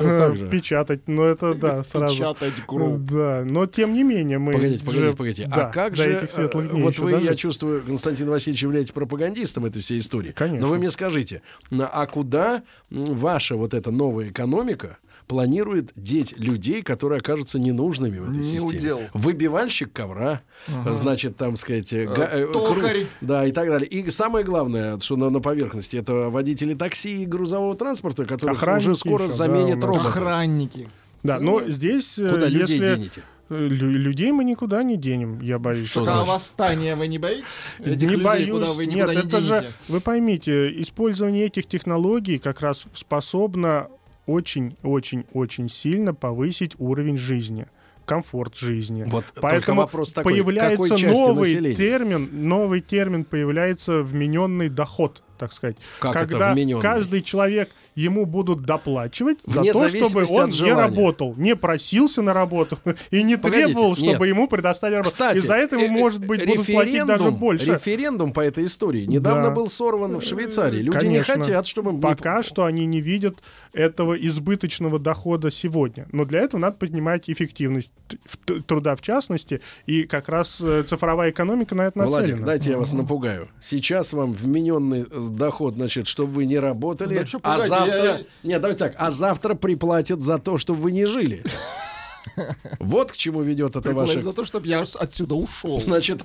[SPEAKER 14] э, печатать, но это, да, сразу.
[SPEAKER 3] Печатать групп.
[SPEAKER 14] Да, но тем не менее мы
[SPEAKER 2] Погодите, погодите, погодите.
[SPEAKER 14] да,
[SPEAKER 2] а как же,
[SPEAKER 14] этих светлых
[SPEAKER 2] э, вот вы, я чувствую, Константин Васильевич являетесь пропагандистом этой всей истории.
[SPEAKER 14] Конечно.
[SPEAKER 2] Но вы мне скажите, а куда м, ваша вот эта новая экономика планирует деть людей, которые окажутся ненужными в этой
[SPEAKER 3] Не
[SPEAKER 2] системе?
[SPEAKER 3] удел.
[SPEAKER 2] Выбивальщик ковра,
[SPEAKER 3] Ага.
[SPEAKER 2] значит, там, сказать, э, га- э,
[SPEAKER 3] токарь.
[SPEAKER 2] кру- да, и так далее. И самое главное, что на, на поверхности, это водители такси и грузового транспорта,
[SPEAKER 14] Охранники
[SPEAKER 2] уже скоро
[SPEAKER 14] еще, да,
[SPEAKER 2] заменят
[SPEAKER 14] нас.
[SPEAKER 2] роботы.
[SPEAKER 3] Охранники.
[SPEAKER 14] Да, но здесь, э,
[SPEAKER 2] Куда людей
[SPEAKER 14] если людей мы никуда не денем, я боюсь.
[SPEAKER 2] Что значит?
[SPEAKER 3] восстание вы не боитесь? Этих
[SPEAKER 14] не
[SPEAKER 3] людей,
[SPEAKER 14] боюсь.
[SPEAKER 3] куда вы
[SPEAKER 14] Нет,
[SPEAKER 3] не
[SPEAKER 14] это же,
[SPEAKER 3] денете?
[SPEAKER 14] вы поймите, использование этих технологий как раз способно очень-очень-очень сильно повысить уровень жизни комфорт жизни.
[SPEAKER 2] Вот
[SPEAKER 14] Поэтому
[SPEAKER 2] вопрос такой,
[SPEAKER 14] появляется
[SPEAKER 2] какой части
[SPEAKER 14] новый
[SPEAKER 2] населения?
[SPEAKER 14] термин, новый термин появляется вмененный доход, так сказать.
[SPEAKER 2] Как
[SPEAKER 14] Когда каждый человек ему будут доплачивать
[SPEAKER 2] Вне
[SPEAKER 14] за то, чтобы он не работал, не просился на работу и не
[SPEAKER 2] Погодите,
[SPEAKER 14] требовал,
[SPEAKER 2] нет.
[SPEAKER 14] чтобы ему предоставили работу.
[SPEAKER 2] Кстати,
[SPEAKER 14] И за это ему,
[SPEAKER 2] э,
[SPEAKER 14] может быть, будут платить даже больше.
[SPEAKER 2] Референдум по этой истории недавно
[SPEAKER 14] Да.
[SPEAKER 2] был сорван в Швейцарии. Люди
[SPEAKER 14] Конечно.
[SPEAKER 2] не хотят, чтобы
[SPEAKER 14] Пока что они не видят этого избыточного дохода сегодня. Но для этого надо поднимать эффективность труда в частности, и как раз э, цифровая экономика на это нацелена.
[SPEAKER 2] Владик, дайте я вас напугаю. Сейчас вам вмененный доход, значит, чтобы вы не работали,
[SPEAKER 3] Да чё
[SPEAKER 2] а
[SPEAKER 3] пугать,
[SPEAKER 2] завтра...
[SPEAKER 3] я-
[SPEAKER 2] Нет, давайте так, а завтра приплатят за то, чтобы вы не жили. Вот к чему ведет это ваше...
[SPEAKER 3] за то, чтобы я отсюда ушел.
[SPEAKER 2] Значит,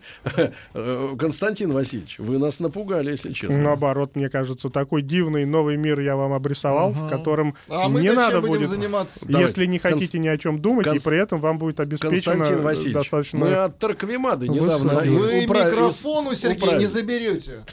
[SPEAKER 2] э, Константин Васильевич, вы нас напугали, если честно.
[SPEAKER 14] Наоборот, мне кажется, такой дивный новый мир я вам обрисовал, в котором
[SPEAKER 3] А
[SPEAKER 14] не надо будет,
[SPEAKER 3] заниматься?
[SPEAKER 14] если не хотите ни о чем думать, и при этом вам будет обеспечено
[SPEAKER 2] Константин Васильевич,
[SPEAKER 14] достаточно...
[SPEAKER 2] мы от Тарквимады недавно...
[SPEAKER 3] Вы микрофон у Сергея
[SPEAKER 2] управили.
[SPEAKER 3] не заберете.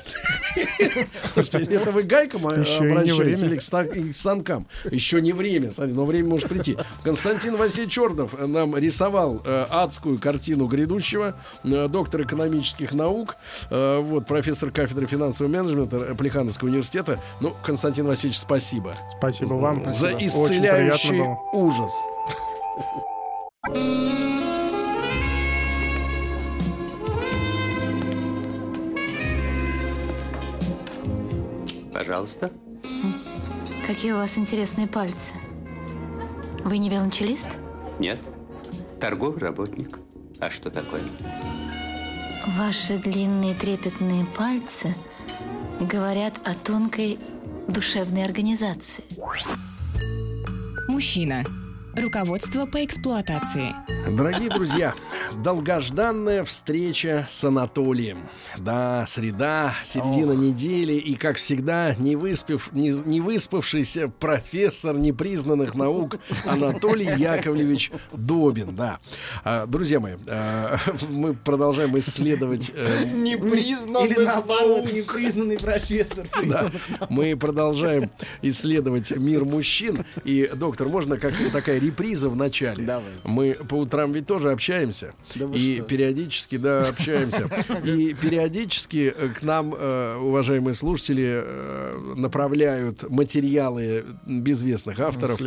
[SPEAKER 2] Слушайте, это вы гайкам а, обращаетесь или к, станкам? Еще не время, смотри, но время может прийти. Константин Васильевич Чернов нам рисовал э, адскую картину грядущего, э, доктор экономических наук, э, вот, профессор кафедры финансового менеджмента Плехановского университета. Ну, Константин Васильевич, спасибо.
[SPEAKER 14] Спасибо вам.
[SPEAKER 2] За
[SPEAKER 14] Спасибо.
[SPEAKER 2] Исцеляющий ужас.
[SPEAKER 15] Пожалуйста.
[SPEAKER 16] Какие у вас интересные пальцы. Вы не велончелист?
[SPEAKER 15] Нет. Торговый работник. А что такое?
[SPEAKER 16] Ваши длинные трепетные пальцы говорят о тонкой душевной организации.
[SPEAKER 17] Мужчина. Руководство по эксплуатации.
[SPEAKER 2] Дорогие друзья, долгожданная встреча с Анатолием. Да, среда, середина недели, и, как всегда, не, выспев, не, не выспавшийся профессор непризнанных наук Анатолий Яковлевич Добин. Да. А, друзья мои, а, мы продолжаем исследовать... э,
[SPEAKER 3] Непризнанных
[SPEAKER 18] Или наоборот,
[SPEAKER 3] наук.
[SPEAKER 18] непризнанный профессор.
[SPEAKER 2] да. Мы продолжаем исследовать мир мужчин. И, доктор, можно как такая реприза в начале?
[SPEAKER 18] Давайте.
[SPEAKER 2] Мы по утрам ведь тоже общаемся.
[SPEAKER 18] Да
[SPEAKER 2] и
[SPEAKER 18] что?
[SPEAKER 2] периодически, да, общаемся. И периодически э, к нам, э, уважаемые слушатели, э, направляют материалы безвестных авторов,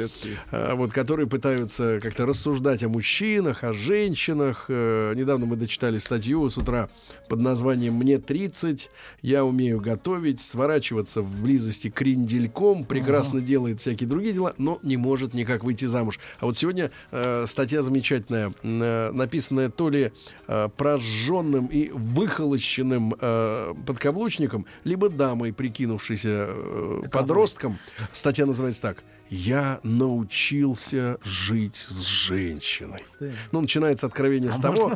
[SPEAKER 2] вот, которые пытаются как-то рассуждать о мужчинах, о женщинах. Недавно мы дочитали статью с утра под названием «Мне 30, я умею готовить, сворачиваться в близости крендельком, прекрасно делает всякие другие дела, но не может никак выйти замуж». А вот сегодня э, статья замечательная, э, написана написанное то ли э, прожженным и выхолощенным э, подкаблучником, либо дамой, прикинувшейся э, подростком. Статья называется так. Я научился жить с женщиной. Ну, начинается откровение
[SPEAKER 18] А
[SPEAKER 2] с того.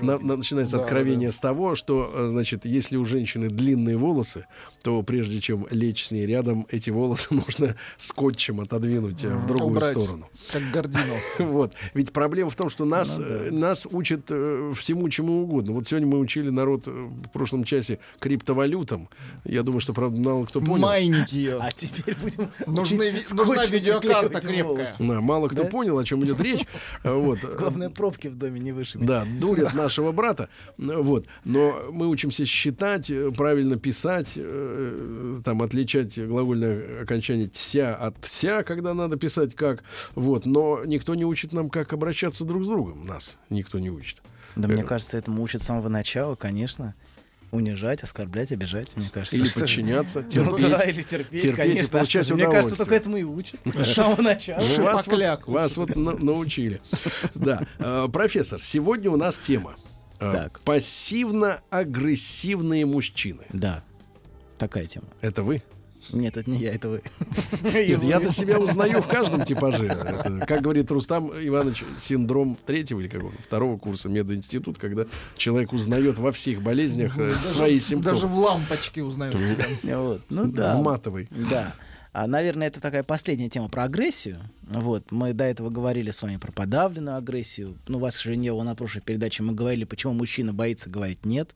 [SPEAKER 2] на- на- начинается
[SPEAKER 18] Да,
[SPEAKER 2] откровение с того, что, э, значит, если у женщины длинные волосы, то прежде чем лечь с ней рядом, эти волосы нужно скотчем отодвинуть э, в другую
[SPEAKER 3] Убрать,
[SPEAKER 2] сторону.
[SPEAKER 3] Как гордину.
[SPEAKER 2] Вот. Ведь проблема в том, что нас,
[SPEAKER 3] Ну да.
[SPEAKER 2] э, нас учат всему, чему угодно. Вот сегодня мы учили народ в прошлом часе криптовалютам. Я думаю, что, правда, мало кто понял.
[SPEAKER 3] Майнить ее.
[SPEAKER 18] А теперь будем
[SPEAKER 3] Нужны нужна видеокарта крепкая.
[SPEAKER 2] Да, мало кто
[SPEAKER 18] Да?
[SPEAKER 2] понял, о чем идет речь. Э, Вот.
[SPEAKER 18] Главное, пробки в доме не вышибить.
[SPEAKER 2] Да, дурят нашего брата. Вот. Но мы учимся считать, э, правильно писать, э, там, отличать глагольное окончание «тся» от «ся», когда надо писать как. Вот. Но никто не учит нам, как обращаться друг с другом. Нас никто не учит.
[SPEAKER 18] Да, мне
[SPEAKER 2] Э,
[SPEAKER 18] кажется, этому учат с самого начала, конечно. Унижать, оскорблять, обижать, мне кажется.
[SPEAKER 2] Или
[SPEAKER 18] что-
[SPEAKER 2] подчиняться,
[SPEAKER 18] Ну
[SPEAKER 2] терпеть.
[SPEAKER 18] да, или терпеть,
[SPEAKER 2] Терпеть
[SPEAKER 18] конечно. а
[SPEAKER 2] получать
[SPEAKER 18] что Мне кажется, только этому и учат. С самого начала.
[SPEAKER 2] Ну, вас, вот, вас вот на- научили. Да. Э, Профессор, сегодня у нас тема.
[SPEAKER 18] Так.
[SPEAKER 2] Пассивно-агрессивные мужчины.
[SPEAKER 18] Да, такая тема.
[SPEAKER 2] Это вы?
[SPEAKER 18] Нет, это не я, это вы.
[SPEAKER 2] Нет, я-то себя узнаю в каждом типаже. Это, как говорит Рустам Иванович, синдром третьего или какого второго курса мединститут, когда человек узнает во всех болезнях э, свои симптомы.
[SPEAKER 3] Даже в лампочке узнают себя.
[SPEAKER 18] Вот, ну да.
[SPEAKER 2] В матовой.
[SPEAKER 18] Да. А, наверное, это такая последняя тема про агрессию. Вот, мы до этого говорили с вами про подавленную агрессию. Ну, вас же не было на прошлой передаче. Мы говорили, почему мужчина боится говорить нет.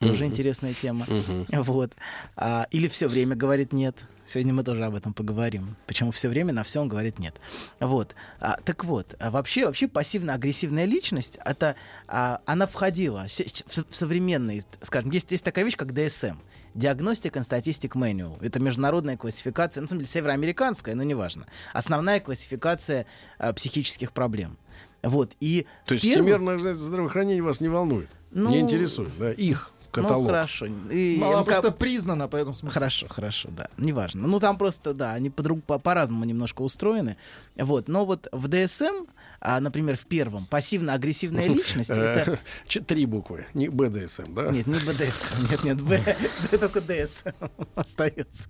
[SPEAKER 18] Тоже
[SPEAKER 2] Мгм.
[SPEAKER 18] интересная тема.
[SPEAKER 2] Мгм.
[SPEAKER 18] Вот. А, или все время говорит нет. Сегодня мы тоже об этом поговорим. Почему все время на все он говорит нет. Вот. А, так вот, а вообще, вообще пассивно-агрессивная личность, это, а, она входила в, в современный, скажем, есть, есть такая вещь, как DSM. Diagnostic and Statistic Manual. Это международная классификация, на самом деле североамериканская, но неважно. Основная классификация а, психических проблем. Вот. И
[SPEAKER 2] То есть
[SPEAKER 18] первым-
[SPEAKER 2] всемирное здравоохранение вас не волнует?
[SPEAKER 18] Ну,
[SPEAKER 2] не интересует, да? Их каталог.
[SPEAKER 18] Ну, хорошо. И
[SPEAKER 3] Ну, она
[SPEAKER 18] МК
[SPEAKER 3] просто признана, поэтому смысл.
[SPEAKER 18] Хорошо, хорошо, да. Неважно. Ну, там просто, да, они по-друг- по- по-разному немножко устроены. Вот. Но вот в ДСМ, а, например, в первом, пассивно-агрессивная личность, это...
[SPEAKER 2] Э, Три буквы, не БДСМ, да?
[SPEAKER 18] Нет, не БДСМ, нет, нет, Б, только ДСМ остается.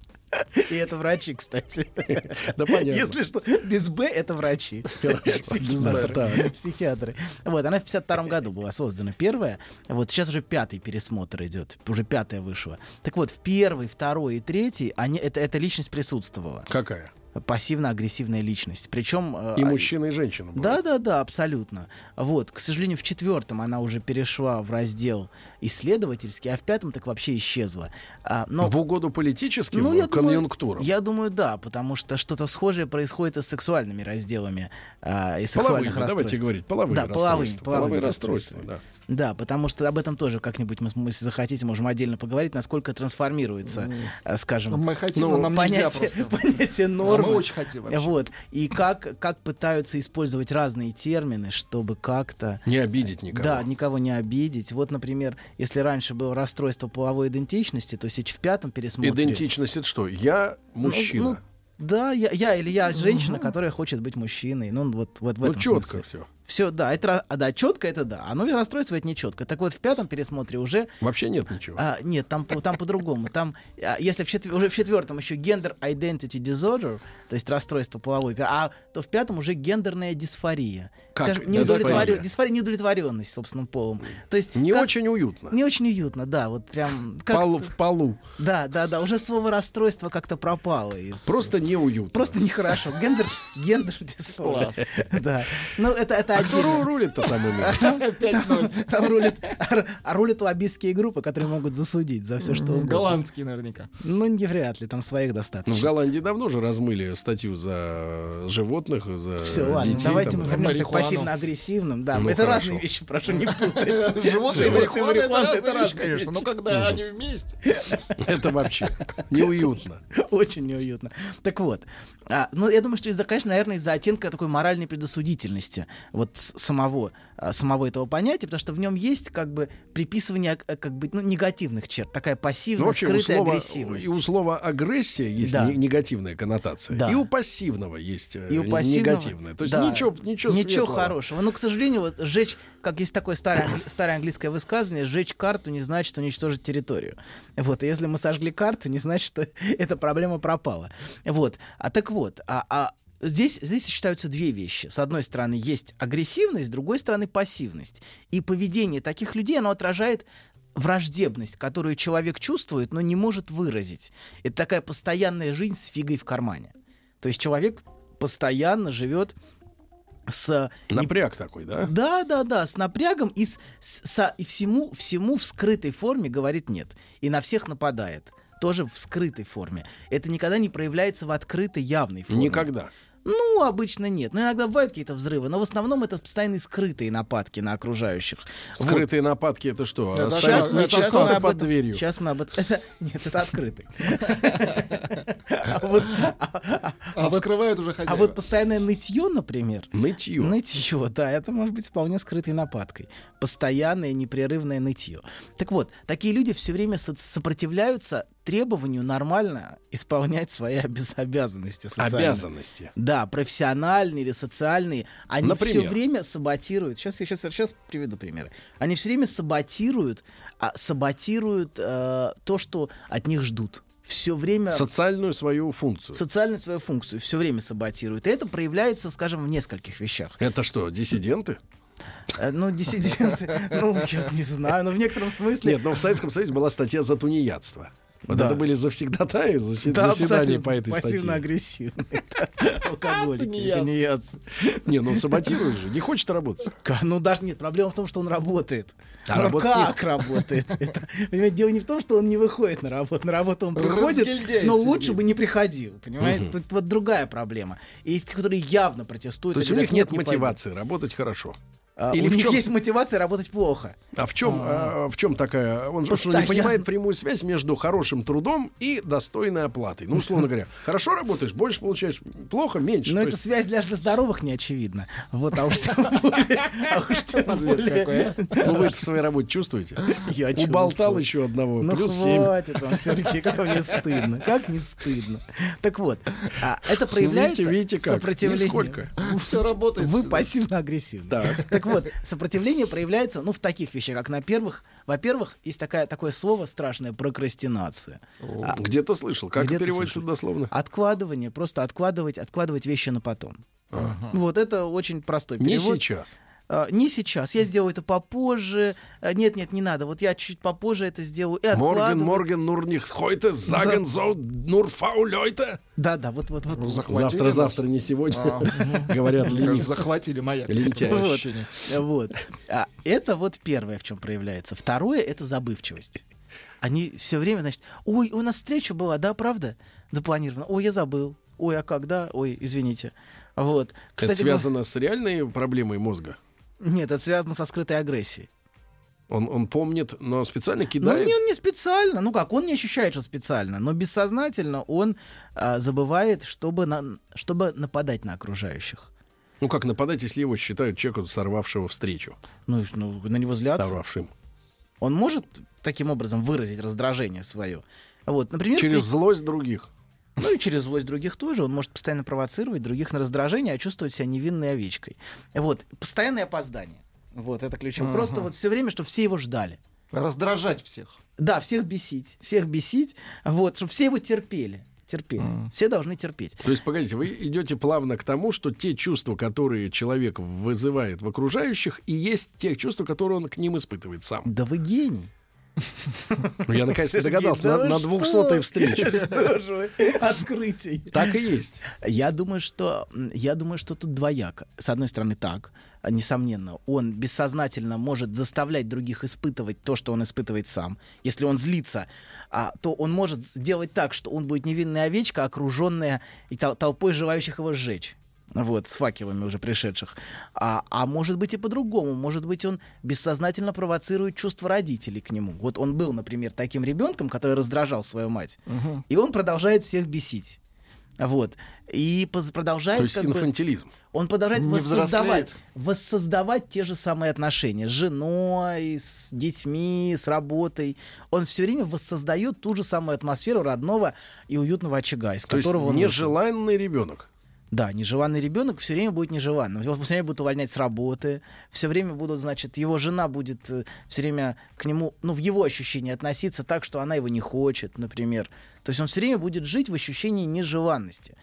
[SPEAKER 18] И это врачи, кстати.
[SPEAKER 2] Да понятно.
[SPEAKER 18] Если что, без Б это врачи. Психиатры. Психиатры. Вот, она в 52 году была создана первая. Вот сейчас уже пятый пересмотр идет. Уже пятая вышла. Так вот, в первый, второй и третий они, это, эта личность присутствовала.
[SPEAKER 2] Какая?
[SPEAKER 18] Пассивно-агрессивная личность. Причем... э,
[SPEAKER 2] И мужчина, и женщина. бывает.
[SPEAKER 18] да, да, да, абсолютно. Вот, к сожалению, в четвертом она уже перешла в раздел исследовательский, а в пятом так вообще исчезла. А, но...
[SPEAKER 2] В угоду политическим
[SPEAKER 18] Ну, я думаю,
[SPEAKER 2] конъюнктурам.
[SPEAKER 18] я думаю, да, потому что что-то схожее происходит и с сексуальными разделами а, и сексуальных
[SPEAKER 2] Половыми, давайте
[SPEAKER 18] расстройств.
[SPEAKER 2] говорить, половые
[SPEAKER 18] да,
[SPEAKER 2] расстройства.
[SPEAKER 18] половыми
[SPEAKER 2] Половые
[SPEAKER 18] расстройства.
[SPEAKER 2] расстройства,
[SPEAKER 18] Да, потому что об этом тоже как-нибудь мы, мы, если захотите, можем отдельно поговорить, насколько трансформируется, а, скажем,
[SPEAKER 3] Мы хотим,
[SPEAKER 18] ну,
[SPEAKER 3] но нам
[SPEAKER 18] понятие,
[SPEAKER 3] просто.
[SPEAKER 18] понятие нормы.
[SPEAKER 3] Мы очень хотим вообще.
[SPEAKER 18] Вот. И как, как пытаются использовать разные термины, чтобы как-то...
[SPEAKER 2] Не обидеть никого.
[SPEAKER 18] Да, никого не обидеть. Вот, например, если раньше было расстройство половой идентичности, то сейчас в пятом пересмотре...
[SPEAKER 2] Идентичность это что? Я мужчина.
[SPEAKER 18] Ну, да, я, я или я женщина, которая хочет быть мужчиной. Ну, вот, вот в
[SPEAKER 2] Ну,
[SPEAKER 18] этом
[SPEAKER 2] четко
[SPEAKER 18] смысле.
[SPEAKER 2] все.
[SPEAKER 18] Все, да, это, а, да, четко это да. А новое расстройство это не четко. Так вот, в пятом пересмотре уже
[SPEAKER 2] Вообще нет ничего.
[SPEAKER 18] а, нет, там, по- там по-другому. Там, а, если в четвер- уже в четвертом еще gender identity disorder, то есть расстройство половой, а то в пятом уже гендерная дисфория.
[SPEAKER 2] Как
[SPEAKER 18] Скажем, неудовлетворен- дисфория неудовлетворенность собственным полом. То есть
[SPEAKER 2] Не
[SPEAKER 18] как-
[SPEAKER 2] очень уютно.
[SPEAKER 18] не очень уютно, да, вот прям как
[SPEAKER 2] Пол- в полу.
[SPEAKER 18] да, да, да, уже слово расстройство как-то пропало из
[SPEAKER 2] Просто неуютно.
[SPEAKER 18] просто нехорошо. Гендер, гендер дисфория. Да. Ну это это
[SPEAKER 2] А кто
[SPEAKER 18] отдельно.
[SPEAKER 2] ру- рулит-то там именно?
[SPEAKER 18] Там, рулят, а рулят лоббистские группы, которые могут засудить за все, что угодно.
[SPEAKER 3] Голландский наверняка.
[SPEAKER 18] Ну, не вряд ли, там своих
[SPEAKER 2] Ну, в
[SPEAKER 18] достаточно.
[SPEAKER 2] Голландии давно же размыли статью за животных, за
[SPEAKER 18] Все, ладно, давайте мы вернемся к. Пассивно-агрессивным. Да,
[SPEAKER 2] Ну,
[SPEAKER 18] это
[SPEAKER 2] хорошо.
[SPEAKER 18] разные вещи, прошу не путать.
[SPEAKER 3] Животные и марихуана это разные вещи, конечно. Но
[SPEAKER 18] вещи.
[SPEAKER 3] когда они вместе.
[SPEAKER 2] Это вообще неуютно.
[SPEAKER 18] Очень неуютно. Так вот, а, ну, я думаю, что из-за, конечно, наверное, из-за оттенка такой моральной предосудительности. Вот самого, а, самого этого понятия, потому что в нем есть как бы приписывание э, как бы ну, негативных черт, такая
[SPEAKER 2] Ну,
[SPEAKER 18] пассивная,
[SPEAKER 2] вообще, у
[SPEAKER 18] скрытая
[SPEAKER 2] слова,
[SPEAKER 18] агрессивность.
[SPEAKER 2] и у слова агрессия есть
[SPEAKER 18] Да.
[SPEAKER 2] не- негативная коннотация.
[SPEAKER 18] Да.
[SPEAKER 2] И у пассивного есть э,
[SPEAKER 18] И у пассивного-
[SPEAKER 2] негативная. То есть
[SPEAKER 18] да,
[SPEAKER 2] ничего, ничего,
[SPEAKER 18] ничего. Хорошего. Но, к сожалению, вот сжечь, как есть такое старое, старое английское высказывание, сжечь карту не значит уничтожить территорию. Вот, и если мы сожгли карту, не значит, что эта проблема пропала. Вот, а так вот, а, а Здесь, здесь сочетаются две вещи. С одной стороны, есть агрессивность, с другой стороны, пассивность. И поведение таких людей, оно отражает враждебность, которую человек чувствует, но не может выразить. Это такая постоянная жизнь с фигой в кармане. То есть человек постоянно живет с...
[SPEAKER 2] Напряг такой, да?
[SPEAKER 18] Да, да, да, с напрягом и, с, с- со- и всему, всему в скрытой форме говорит нет. И на всех нападает. Тоже в скрытой форме. Это никогда не проявляется в открытой, явной форме.
[SPEAKER 2] Никогда.
[SPEAKER 18] Ну, обычно нет. Но иногда бывают какие-то взрывы, но в основном это постоянные скрытые нападки на окружающих. Вот.
[SPEAKER 2] Скрытые нападки это что?
[SPEAKER 18] Это щас мы-
[SPEAKER 2] нечистоты
[SPEAKER 18] мы об
[SPEAKER 2] под
[SPEAKER 18] этом-
[SPEAKER 2] дверью.
[SPEAKER 18] Сейчас мы об этом... это- Нет, это открытый. А вот-
[SPEAKER 3] А вскрывают уже
[SPEAKER 18] А
[SPEAKER 3] хозяева.
[SPEAKER 18] вот постоянное нытье, например.
[SPEAKER 2] Нытье.
[SPEAKER 18] Нытье, да, это может быть вполне скрытой нападкой. Постоянное непрерывное нытье. Так вот, такие люди все время со- сопротивляются требованию нормально исполнять свои обяз- обязанности социальные.
[SPEAKER 2] Обязанности.
[SPEAKER 18] Да, профессиональные или социальные. Они все
[SPEAKER 2] Например?
[SPEAKER 18] время саботируют. Сейчас я сейчас, сейчас приведу примеры. Они все время саботируют, а, саботируют э, то, что от них ждут. Все время
[SPEAKER 2] Социальную свою функцию.
[SPEAKER 18] социальную свою функцию все время саботируют. И это проявляется, скажем, в нескольких вещах.
[SPEAKER 2] Это что, диссиденты?
[SPEAKER 18] Э, Ну, диссиденты, ну, я не знаю, но в некотором смысле...
[SPEAKER 2] Нет, но в Советском Союзе была статья за тунеядство. Вот
[SPEAKER 18] Да.
[SPEAKER 2] это были завсегдатаи заси-
[SPEAKER 18] Да,
[SPEAKER 2] заседания по этой статье.
[SPEAKER 18] Пассивно-агрессивные. Алкоголики.
[SPEAKER 2] Не, ну саботирует же, не хочет работать.
[SPEAKER 18] Ну, даже нет, проблема в том, что он работает.
[SPEAKER 2] А
[SPEAKER 18] Но как работает? Понимаете, дело не в том, что он не выходит на работу. На работу он приходит, но лучше бы не приходил. Понимаете? Тут вот другая проблема. Есть те, которые явно протестуют.
[SPEAKER 2] То есть
[SPEAKER 18] и
[SPEAKER 2] у них нет
[SPEAKER 18] не пойду».
[SPEAKER 2] мотивации работать хорошо.
[SPEAKER 18] А,
[SPEAKER 2] Или
[SPEAKER 18] у них
[SPEAKER 2] чем-
[SPEAKER 18] есть мотивация работать плохо.
[SPEAKER 2] А в чем, а, в чем такая? Он же не понимает прямую связь между хорошим трудом и достойной оплатой. Ну, условно говоря, хорошо работаешь, больше получаешь, плохо, меньше.
[SPEAKER 18] Но эта связь для, здоровых не очевидна. Вот, а уж тем более... а более-
[SPEAKER 2] Ну, вы это в своей работе чувствуете?
[SPEAKER 18] Я
[SPEAKER 2] Уболтал еще одного.
[SPEAKER 18] Ну
[SPEAKER 2] плюс семь.
[SPEAKER 18] хватит вам, Сергей, как мне стыдно. Как не стыдно. Так вот, а, это проявляется
[SPEAKER 2] Ну, видите, как?
[SPEAKER 18] сопротивление.
[SPEAKER 2] Нисколько.
[SPEAKER 3] Все работает.
[SPEAKER 18] Вы пассивно-агрессивны. Так. Вот, сопротивление проявляется, ну, в таких вещах, как на первых. Во-первых, есть такая, такое слово страшное прокрастинация. А,
[SPEAKER 2] Где-то слышал. Как
[SPEAKER 18] где-то
[SPEAKER 2] переводится
[SPEAKER 18] слышал.
[SPEAKER 2] дословно?
[SPEAKER 18] Откладывание, просто откладывать, откладывать вещи на потом. Вот это очень простой
[SPEAKER 2] Не
[SPEAKER 18] перевод.
[SPEAKER 2] сейчас.
[SPEAKER 18] А, не сейчас. Я сделаю это попозже. А, Нет, нет, не надо. Вот я чуть попозже это сделаю. И
[SPEAKER 2] Морген. Морген, нур heute, sagen so, nur faul Leute.
[SPEAKER 18] Да, да, вот, вот, вот.
[SPEAKER 3] Ну,
[SPEAKER 2] Завтра,
[SPEAKER 3] нас.
[SPEAKER 2] завтра, не сегодня.
[SPEAKER 3] А.
[SPEAKER 2] Говорят, ленивцы.
[SPEAKER 3] Захватили маяк.
[SPEAKER 2] Лентяй.
[SPEAKER 18] Вот. Вот. А, это вот первое, в чем проявляется. Второе это забывчивость. Они все время, значит, ой, у нас встреча была, да, правда? Запланирована. Ой, я забыл. Ой, а когда? Ой, извините. Вот.
[SPEAKER 2] Это
[SPEAKER 18] мы-
[SPEAKER 2] связано с реальной проблемой мозга.
[SPEAKER 18] Нет, это связано со скрытой агрессией.
[SPEAKER 2] Он, он помнит, но специально
[SPEAKER 18] Ну,
[SPEAKER 2] кидает.
[SPEAKER 18] не, он не специально. Ну как, он не ощущает, что специально, но бессознательно он а, забывает, чтобы, на, чтобы нападать на окружающих.
[SPEAKER 2] Ну как нападать, если его считают человеком, сорвавшего встречу?
[SPEAKER 18] Ну, и ну, на него злятся.
[SPEAKER 2] Сорвавшим.
[SPEAKER 18] Он может таким образом выразить раздражение свое. Вот, например,
[SPEAKER 2] Через
[SPEAKER 18] при-
[SPEAKER 2] злость других.
[SPEAKER 18] Ну и через злость других тоже. Он может постоянно провоцировать других на раздражение, а чувствовать себя невинной овечкой. Вот, постоянное опоздание. Вот, это ключом.
[SPEAKER 3] Ага.
[SPEAKER 18] Просто вот все время, чтобы все его ждали.
[SPEAKER 3] Раздражать всех.
[SPEAKER 18] Да, всех бесить. Всех бесить. Вот, чтобы все его терпели. Терпели. Все должны терпеть.
[SPEAKER 2] То есть, погодите, вы идете плавно к тому, что те чувства, которые человек вызывает в окружающих, и есть те чувства, которые он к ним испытывает сам.
[SPEAKER 18] Да вы гений.
[SPEAKER 2] Ну, я наконец-то догадался
[SPEAKER 18] да
[SPEAKER 2] на, на
[SPEAKER 18] что?
[SPEAKER 2] 200 встрече.
[SPEAKER 18] Что же? Открытий.
[SPEAKER 2] Так и есть.
[SPEAKER 18] Я думаю, что я думаю, что тут двояко. С одной стороны, так, несомненно, он бессознательно может заставлять других испытывать то, что он испытывает сам. Если он злится, а, то он может сделать так, что он будет невинная овечка, окруженная и тол- толпой желающих его сжечь. Вот, с факелами уже пришедших. А, а может быть и по-другому. Может быть, он бессознательно провоцирует чувства родителей к нему. Вот он был, например, таким ребенком, который раздражал свою мать. И он продолжает всех бесить. Вот. И продолжает...
[SPEAKER 2] То есть
[SPEAKER 18] как бы-
[SPEAKER 2] инфантилизм.
[SPEAKER 18] он продолжает
[SPEAKER 3] Не
[SPEAKER 18] воссоздавать,
[SPEAKER 3] взрослеет.
[SPEAKER 18] воссоздавать те же самые отношения с женой, с детьми, с работой. Он все время воссоздает ту же самую атмосферу родного и уютного очага, из
[SPEAKER 2] То есть
[SPEAKER 18] которого он вышел.
[SPEAKER 2] нежеланный ребенок.
[SPEAKER 18] Да, нежеланный ребенок все время будет нежеланным. Его все время будут увольнять с работы, все время будут, значит, его жена будет все время к нему, ну, в его ощущении относиться так, что она его не хочет, например. То есть он все время будет жить в ощущении нежеланности.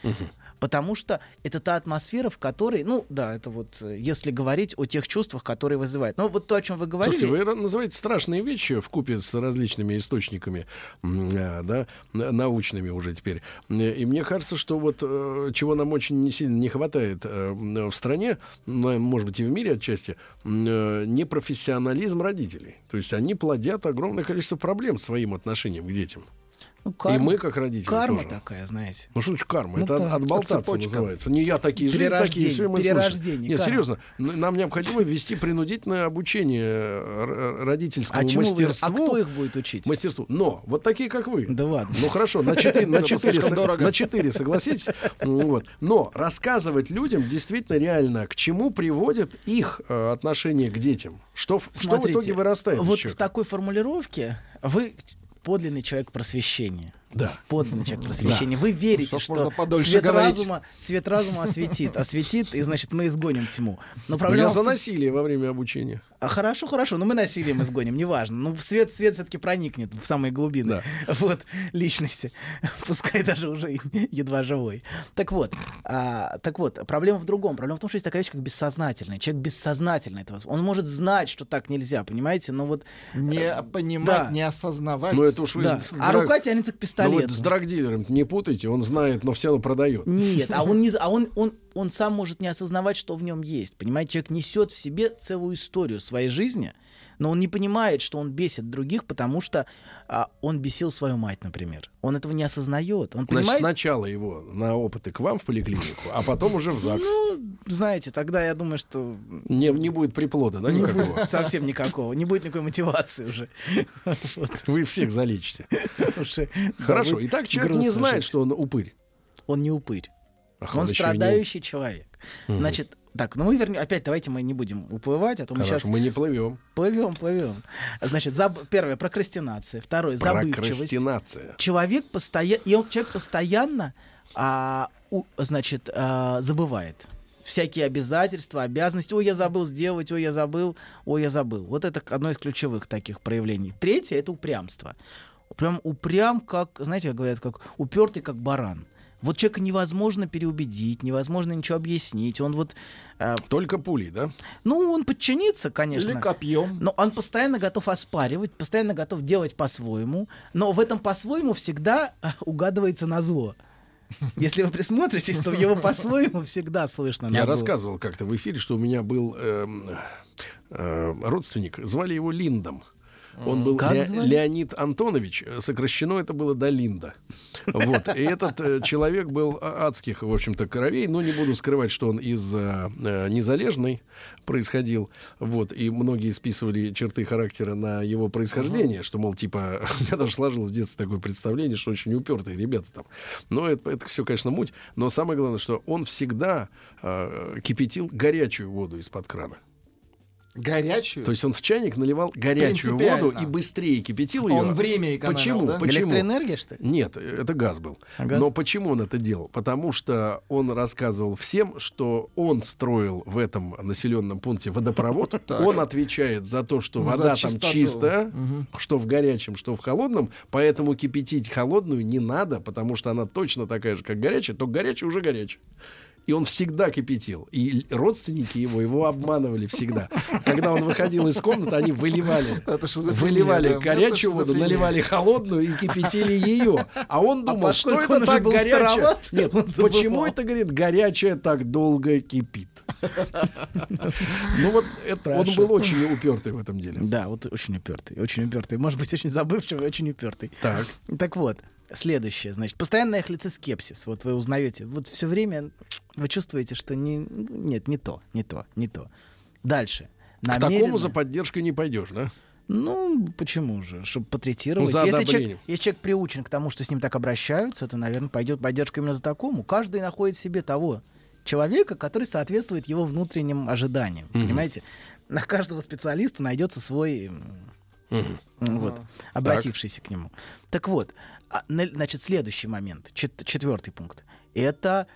[SPEAKER 18] Потому что это та атмосфера, в которой, ну да, это вот, э, если говорить о тех чувствах, которые вызывает. Но вот то, о чем вы говорили.
[SPEAKER 2] Слушайте, вы называете страшные вещи в купе с различными источниками, а, да, научными уже теперь. Э, И мне кажется, что вот э, чего нам очень не сильно не хватает э, в стране, ну, может быть и в мире отчасти, э, непрофессионализм родителей. То есть они плодят огромное количество проблем своим отношением к детям.
[SPEAKER 18] Ну,
[SPEAKER 2] И мы, как родители,
[SPEAKER 18] Карма
[SPEAKER 2] тоже.
[SPEAKER 18] такая, знаете.
[SPEAKER 2] Ну что значит карма?
[SPEAKER 18] Ну
[SPEAKER 2] это
[SPEAKER 18] так,
[SPEAKER 2] отболтаться
[SPEAKER 18] цепочка.
[SPEAKER 2] называется. Не я такие жизни, такие все мы слышим.
[SPEAKER 18] перерождение,
[SPEAKER 2] Нет,
[SPEAKER 18] карма.
[SPEAKER 2] серьезно, нам необходимо ввести принудительное обучение э, родительскому
[SPEAKER 18] А чему вы-
[SPEAKER 2] мастерству.
[SPEAKER 18] а кто их будет учить?
[SPEAKER 2] Мастерству. Но вот такие, как вы.
[SPEAKER 18] Да ладно.
[SPEAKER 2] Ну хорошо, на четыре, на
[SPEAKER 3] Это
[SPEAKER 2] четыре,
[SPEAKER 3] слишком
[SPEAKER 2] со-
[SPEAKER 3] дорого.
[SPEAKER 2] на четыре, согласитесь? Ну, Вот. Но рассказывать людям действительно реально, к чему приводит их э, отношение к детям. Что, в- что в
[SPEAKER 18] Смотрите,
[SPEAKER 2] итоге вырастает?
[SPEAKER 18] Вот в такой формулировке вы подлинный человек просвещения.
[SPEAKER 2] Да.
[SPEAKER 18] Подлинный человек просвещения. Вы верите,
[SPEAKER 3] Чтоб можно
[SPEAKER 18] что свет
[SPEAKER 3] говорить.
[SPEAKER 18] разума, свет разума осветит, осветит, и значит мы изгоним тьму. Но проблема
[SPEAKER 2] я
[SPEAKER 18] в
[SPEAKER 2] за
[SPEAKER 18] том-
[SPEAKER 2] насилие во время обучения.
[SPEAKER 18] А хорошо, хорошо, но мы насилием изгоним, неважно. Ну, свет, свет все-таки проникнет в самые глубины вот, личности, пускай даже уже едва живой. Так вот, а, так вот, проблема в другом. Проблема в том, что есть такая вещь, как бессознательный. Человек бессознательно этого. Он может знать, что так нельзя, понимаете, но вот...
[SPEAKER 3] Не
[SPEAKER 18] э,
[SPEAKER 3] понимать,
[SPEAKER 18] да.
[SPEAKER 3] не осознавать.
[SPEAKER 2] Ну это уж вы
[SPEAKER 18] Да.
[SPEAKER 2] с-
[SPEAKER 18] А рука тянется к
[SPEAKER 2] Ну,
[SPEAKER 18] пистолету.
[SPEAKER 2] вот с драгдилером не путайте, он знает, но все равно продает.
[SPEAKER 18] Нет, а он не, а он, он, он сам может не осознавать, что в нем есть. Понимаете, человек несет в себе целую историю своей жизни, но он не понимает, что он бесит других, потому что а, он бесил свою мать, например. Он этого не осознает. Он
[SPEAKER 2] Значит,
[SPEAKER 18] понимает.
[SPEAKER 2] сначала его на опыты к вам в поликлинику, а потом уже в ЗАГС.
[SPEAKER 18] Ну, знаете, тогда я думаю, что
[SPEAKER 2] Не, не будет приплода, да,
[SPEAKER 18] не
[SPEAKER 2] никакого?
[SPEAKER 18] будет совсем никакого, не будет никакой мотивации уже.
[SPEAKER 2] Вы всех залечите. Хорошо, итак, человек не знает, что он упырь.
[SPEAKER 18] Он не упырь.
[SPEAKER 2] Ах,
[SPEAKER 18] он страдающий человек.
[SPEAKER 2] Мгм.
[SPEAKER 18] Значит, так, ну мы вернем. Опять давайте мы не будем уплывать, а то мы
[SPEAKER 2] Хорошо,
[SPEAKER 18] сейчас
[SPEAKER 2] мы не плывем.
[SPEAKER 18] Плывем, плывем. Значит, заб- первое прокрастинация, второе забывчивость.
[SPEAKER 2] Прокрастинация.
[SPEAKER 18] Человек постоянно, и он человек постоянно, а, у- значит, а, забывает всякие обязательства, обязанности. Ой, я забыл сделать, ой, я забыл, ой, я забыл. Вот это одно из ключевых таких проявлений. Третье это упрямство. Прям упрям, как, знаете, как говорят, как упертый, как баран. Вот человека невозможно переубедить, невозможно ничего объяснить. Он вот а,
[SPEAKER 2] Только пулей, да?
[SPEAKER 18] ну, он подчинится, конечно.
[SPEAKER 3] Или копьем.
[SPEAKER 18] Но он постоянно готов оспаривать, постоянно готов делать по-своему. Но в этом по-своему всегда а, угадывается на зло. Если вы присмотритесь, то в его по-своему всегда слышно на
[SPEAKER 2] Я
[SPEAKER 18] зло.
[SPEAKER 2] рассказывал как-то в эфире, что у меня был эм, э, родственник, звали его Линдом. Он был Ле-? Леонид Антонович, э, сокращено это было до Линда. Вот. И этот э, человек был а- адских, в общем-то, кровей, но не буду скрывать, что он из э, э, Незалежной происходил. Вот. И многие списывали черты характера на его происхождение, что, мол, типа, у меня даже сложилось в детстве такое представление, что очень упертые ребята там. Но это, это все, конечно, муть. Но самое главное, что он всегда э, кипятил горячую воду из-под крана.
[SPEAKER 3] Горячую.
[SPEAKER 2] То есть он в чайник наливал горячую воду и быстрее кипятил ее.
[SPEAKER 3] Он время экономил,
[SPEAKER 2] Почему?
[SPEAKER 3] да?
[SPEAKER 2] Почему?
[SPEAKER 18] Электроэнергия, что ли?
[SPEAKER 2] Нет, это газ был.
[SPEAKER 18] А, газ?
[SPEAKER 2] Но почему он это делал? Потому что он рассказывал всем, что он строил в этом населенном пункте водопровод. Он отвечает за то, что вода там чистая, что в горячем, что в холодном. Поэтому кипятить холодную не надо, потому что она точно такая же, как горячая, только горячая уже горячая. И он всегда кипятил. И родственники его его обманывали всегда. Когда он выходил из комнаты, они выливали, выливали
[SPEAKER 3] да.
[SPEAKER 2] горячую воду, наливали холодную и кипятили ее. А он думал,
[SPEAKER 18] А
[SPEAKER 2] что
[SPEAKER 18] поскольку
[SPEAKER 2] это так горячее.
[SPEAKER 18] староват,
[SPEAKER 2] Нет, почему это, говорит, горячее так долго кипит? Ну вот это- он был очень упертый в этом деле.
[SPEAKER 18] Да, вот очень упертый, очень упертый. Может быть, очень забывчивый, очень упертый.
[SPEAKER 2] Так.
[SPEAKER 18] Так вот, следующее, значит, постоянный эхлицискепсис. Вот вы узнаете, вот все время вы чувствуете, что не, нет, не то, не то, не то. Дальше.
[SPEAKER 2] К такому
[SPEAKER 18] Намеренно-
[SPEAKER 2] за поддержкой не пойдешь, да?
[SPEAKER 18] Ну, почему же? Чтобы потретировать.
[SPEAKER 2] Ну,
[SPEAKER 18] если, человек, если человек приучен к тому, что с ним так обращаются, то, наверное, пойдет поддержка именно за такому. Каждый находит в себе того человека, который соответствует его внутренним ожиданиям.
[SPEAKER 2] Мгм.
[SPEAKER 18] Понимаете? На каждого специалиста найдется свой
[SPEAKER 2] Мгм.
[SPEAKER 18] вот,
[SPEAKER 2] Так.
[SPEAKER 18] обратившийся к нему. Так вот, а, на- значит, следующий момент, чет- четвертый пункт, это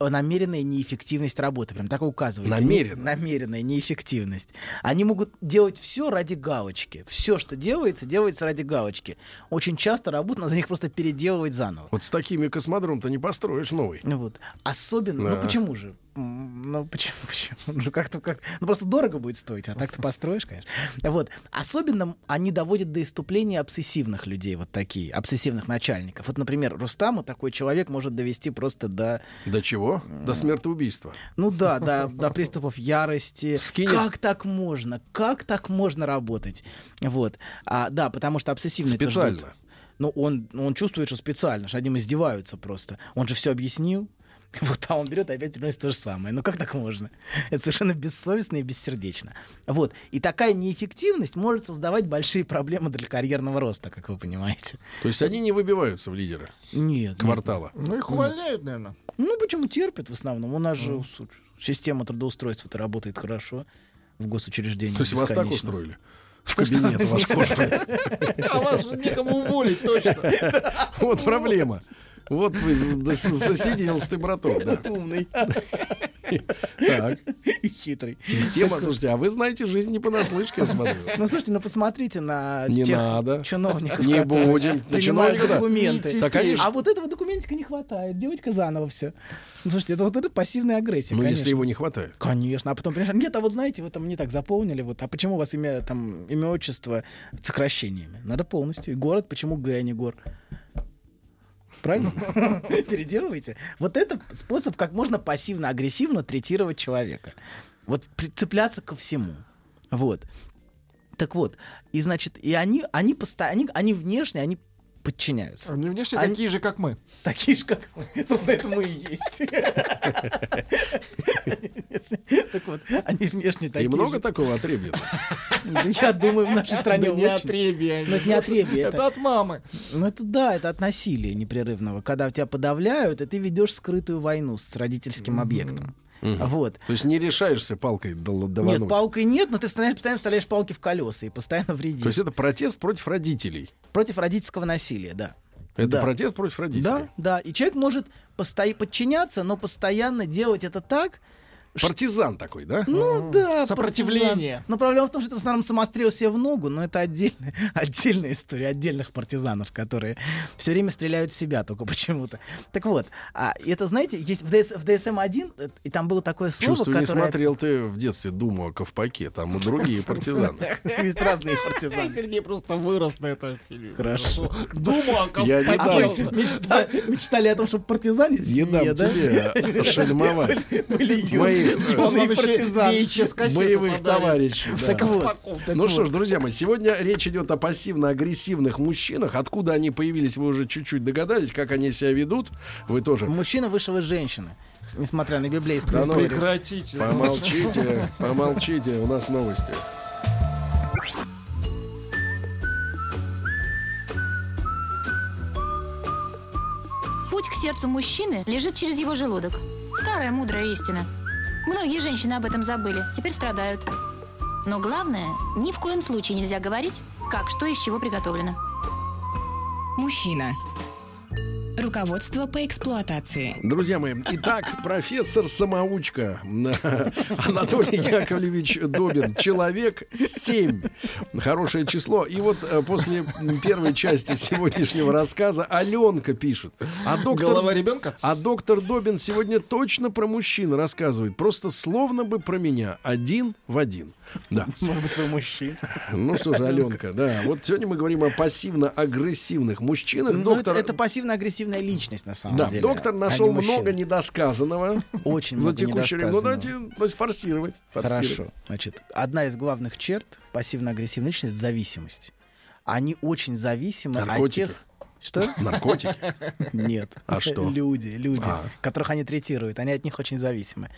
[SPEAKER 18] намеренная неэффективность работы. Прям так и указывается.
[SPEAKER 2] Намеренно?
[SPEAKER 18] Намеренная неэффективность. Они могут делать все ради галочки. Все, что делается, делается ради галочки. Очень часто работу надо их просто переделывать заново.
[SPEAKER 2] Вот с такими космодром-то не построишь новый.
[SPEAKER 18] Ну Вот. Особенно,
[SPEAKER 2] Да.
[SPEAKER 18] ну почему же? Ну почему, почему? Ну как-то как Ну просто дорого будет стоить, а так ты построишь, конечно. Вот. Особенно они доводят до иступления обсессивных людей, вот такие, обсессивных начальников. Вот, например, Рустаму такой человек может довести просто до...
[SPEAKER 2] До чего? До смертоубийства.
[SPEAKER 18] Ну да, до, до приступов ярости.
[SPEAKER 2] Скинет.
[SPEAKER 18] Как так можно? Как так можно работать? Вот. А, да, потому что обсессивные.
[SPEAKER 2] Специально.
[SPEAKER 18] Ну, он, он чувствует, что специально, что над ним издеваются просто. Он же все объяснил. Вот, а он берет и опять приносит то же самое. Ну как так можно? Это совершенно бессовестно и бессердечно. Вот. И такая неэффективность может создавать большие проблемы для карьерного роста, как вы понимаете.
[SPEAKER 2] То есть они не выбиваются в лидеры
[SPEAKER 18] Нет.
[SPEAKER 2] квартала.
[SPEAKER 3] Ну, их увольняют, наверное.
[SPEAKER 18] Ну, почему терпят в основном? У нас же су- система трудоустройства-то работает хорошо в госучреждениях.
[SPEAKER 2] То есть вас так устроили? В кабинет ваш.
[SPEAKER 3] А вас же некому уволить, точно.
[SPEAKER 2] Вот проблема. Вот вы засиделся ты, браток. да.
[SPEAKER 18] Умный.
[SPEAKER 2] Так.
[SPEAKER 18] И хитрый.
[SPEAKER 2] Система, слушайте, а вы знаете жизнь не понаслышке, я смотрю.
[SPEAKER 18] Ну, слушайте, ну посмотрите на
[SPEAKER 2] Не
[SPEAKER 18] тех
[SPEAKER 2] надо.
[SPEAKER 18] чиновников,
[SPEAKER 2] Не будем. На да.
[SPEAKER 18] документы.
[SPEAKER 2] Да, конечно.
[SPEAKER 18] А вот этого документика не хватает. Делайте-ка заново все. Слушайте, это вот это пассивная агрессия,
[SPEAKER 2] Ну, если его не хватает.
[SPEAKER 18] Конечно. А потом, понимаешь, нет, а вот знаете, вы там не так заполнили, вот, а почему у вас имя, там, имя, отчество с сокращениями? Надо полностью. И город, почему Г, а не гор? Правильно? Переделывайте. Вот это способ, как можно пассивно-агрессивно третировать человека. Вот прицепляться ко всему. Вот. Так вот, и значит, и они, они они, они внешне, они подчиняются.
[SPEAKER 3] Они внешне
[SPEAKER 18] Они-
[SPEAKER 3] такие же, как мы.
[SPEAKER 18] Такие же, как мы. Собственно, это мы и есть. Так вот, они внешне
[SPEAKER 2] И
[SPEAKER 18] такие
[SPEAKER 2] много
[SPEAKER 18] же.
[SPEAKER 2] такого отребья?
[SPEAKER 18] Я думаю, в нашей стране
[SPEAKER 3] не
[SPEAKER 18] очень.
[SPEAKER 3] отребье.
[SPEAKER 18] Ну, это не отребье,
[SPEAKER 3] это... от мамы.
[SPEAKER 18] Ну, это да, это от насилия непрерывного. Когда тебя подавляют, и ты ведешь скрытую войну с родительским объектом.
[SPEAKER 2] Мгм.
[SPEAKER 18] Вот.
[SPEAKER 2] То есть не решаешься палкой дол-
[SPEAKER 18] Нет,
[SPEAKER 2] давануть.
[SPEAKER 18] палкой нет, но ты постоянно, вставляешь палки в колеса и постоянно вредишь.
[SPEAKER 2] То есть это протест против родителей.
[SPEAKER 18] Против родительского насилия, да.
[SPEAKER 2] Это
[SPEAKER 18] Да.
[SPEAKER 2] протест против родителей.
[SPEAKER 18] Да, да. И человек может подчиняться, но постоянно делать это так,
[SPEAKER 2] Партизан такой, да?
[SPEAKER 18] Ну да,
[SPEAKER 3] Сопротивление.
[SPEAKER 18] партизан. Но проблема в том, что это в основном самострел себе в ногу, но это отдельная, отдельная история отдельных партизанов, которые все время стреляют в себя только почему-то. Так вот, а, это, знаете, есть в, ДС, в DSM-1, э, и там было такое слово,
[SPEAKER 2] Чувствую, не
[SPEAKER 18] которое...
[SPEAKER 2] смотрел ты в детстве Думу о Ковпаке. Там и другие партизаны.
[SPEAKER 18] Есть разные партизаны.
[SPEAKER 3] Сергей просто вырос на этом фильме.
[SPEAKER 18] Хорошо.
[SPEAKER 3] Думаю, о
[SPEAKER 2] Я не
[SPEAKER 18] А
[SPEAKER 3] Ковпаке.
[SPEAKER 18] мечта- мечтали о том, чтобы партизане в
[SPEAKER 2] Не дам
[SPEAKER 18] да?
[SPEAKER 2] тебе шельмовать.
[SPEAKER 18] Были
[SPEAKER 2] Боевых
[SPEAKER 3] подарит.
[SPEAKER 2] товарищей.
[SPEAKER 18] Так вот,
[SPEAKER 2] Ну что ж, друзья мои, сегодня речь идет о пассивно-агрессивных мужчинах. Откуда они появились, вы уже чуть-чуть догадались, как они себя ведут. Вы тоже.
[SPEAKER 18] Мужчина вышел из женщины, несмотря на библейскую
[SPEAKER 2] Да ну,
[SPEAKER 18] историю.
[SPEAKER 3] Прекратите.
[SPEAKER 2] Помолчите, помолчите, у нас новости.
[SPEAKER 16] Путь к сердцу мужчины лежит через его желудок. Старая мудрая истина. Многие женщины об этом забыли, теперь страдают. Но главное, ни в коем случае нельзя говорить, как что из чего приготовлено.
[SPEAKER 17] Мужчина. Руководство по эксплуатации.
[SPEAKER 2] Друзья мои, итак, профессор-самоучка Анатолий Яковлевич Добин. Человек 7. Хорошее число. И вот э, после первой части сегодняшнего рассказа Аленка пишет. А доктор,
[SPEAKER 3] Голова ребенка?
[SPEAKER 2] а доктор Добин сегодня точно про мужчин рассказывает. Просто словно бы про меня. Один в один. Да.
[SPEAKER 18] Может быть, вы мужчина.
[SPEAKER 2] Ну что же, Аленка, да. Вот сегодня мы говорим о пассивно-агрессивных мужчинах.
[SPEAKER 18] Ну,
[SPEAKER 2] Доктор...
[SPEAKER 18] это, это пассивно-агрессивная личность, на самом
[SPEAKER 2] Да,
[SPEAKER 18] деле.
[SPEAKER 2] доктор
[SPEAKER 18] а
[SPEAKER 2] нашел
[SPEAKER 18] мужчина.
[SPEAKER 2] много недосказанного
[SPEAKER 18] Очень много
[SPEAKER 2] время. Ну,
[SPEAKER 18] недосказанного.
[SPEAKER 2] давайте, давайте форсировать. форсировать.
[SPEAKER 18] Хорошо. Значит, одна из главных черт пассивно-агрессивной личности — зависимость. Они очень зависимы
[SPEAKER 2] Наркотики.
[SPEAKER 18] от тех... Что?
[SPEAKER 2] Наркотики.
[SPEAKER 18] Нет.
[SPEAKER 2] А что?
[SPEAKER 18] Люди, люди,
[SPEAKER 2] А.
[SPEAKER 18] которых они третируют. Они от них очень зависимы.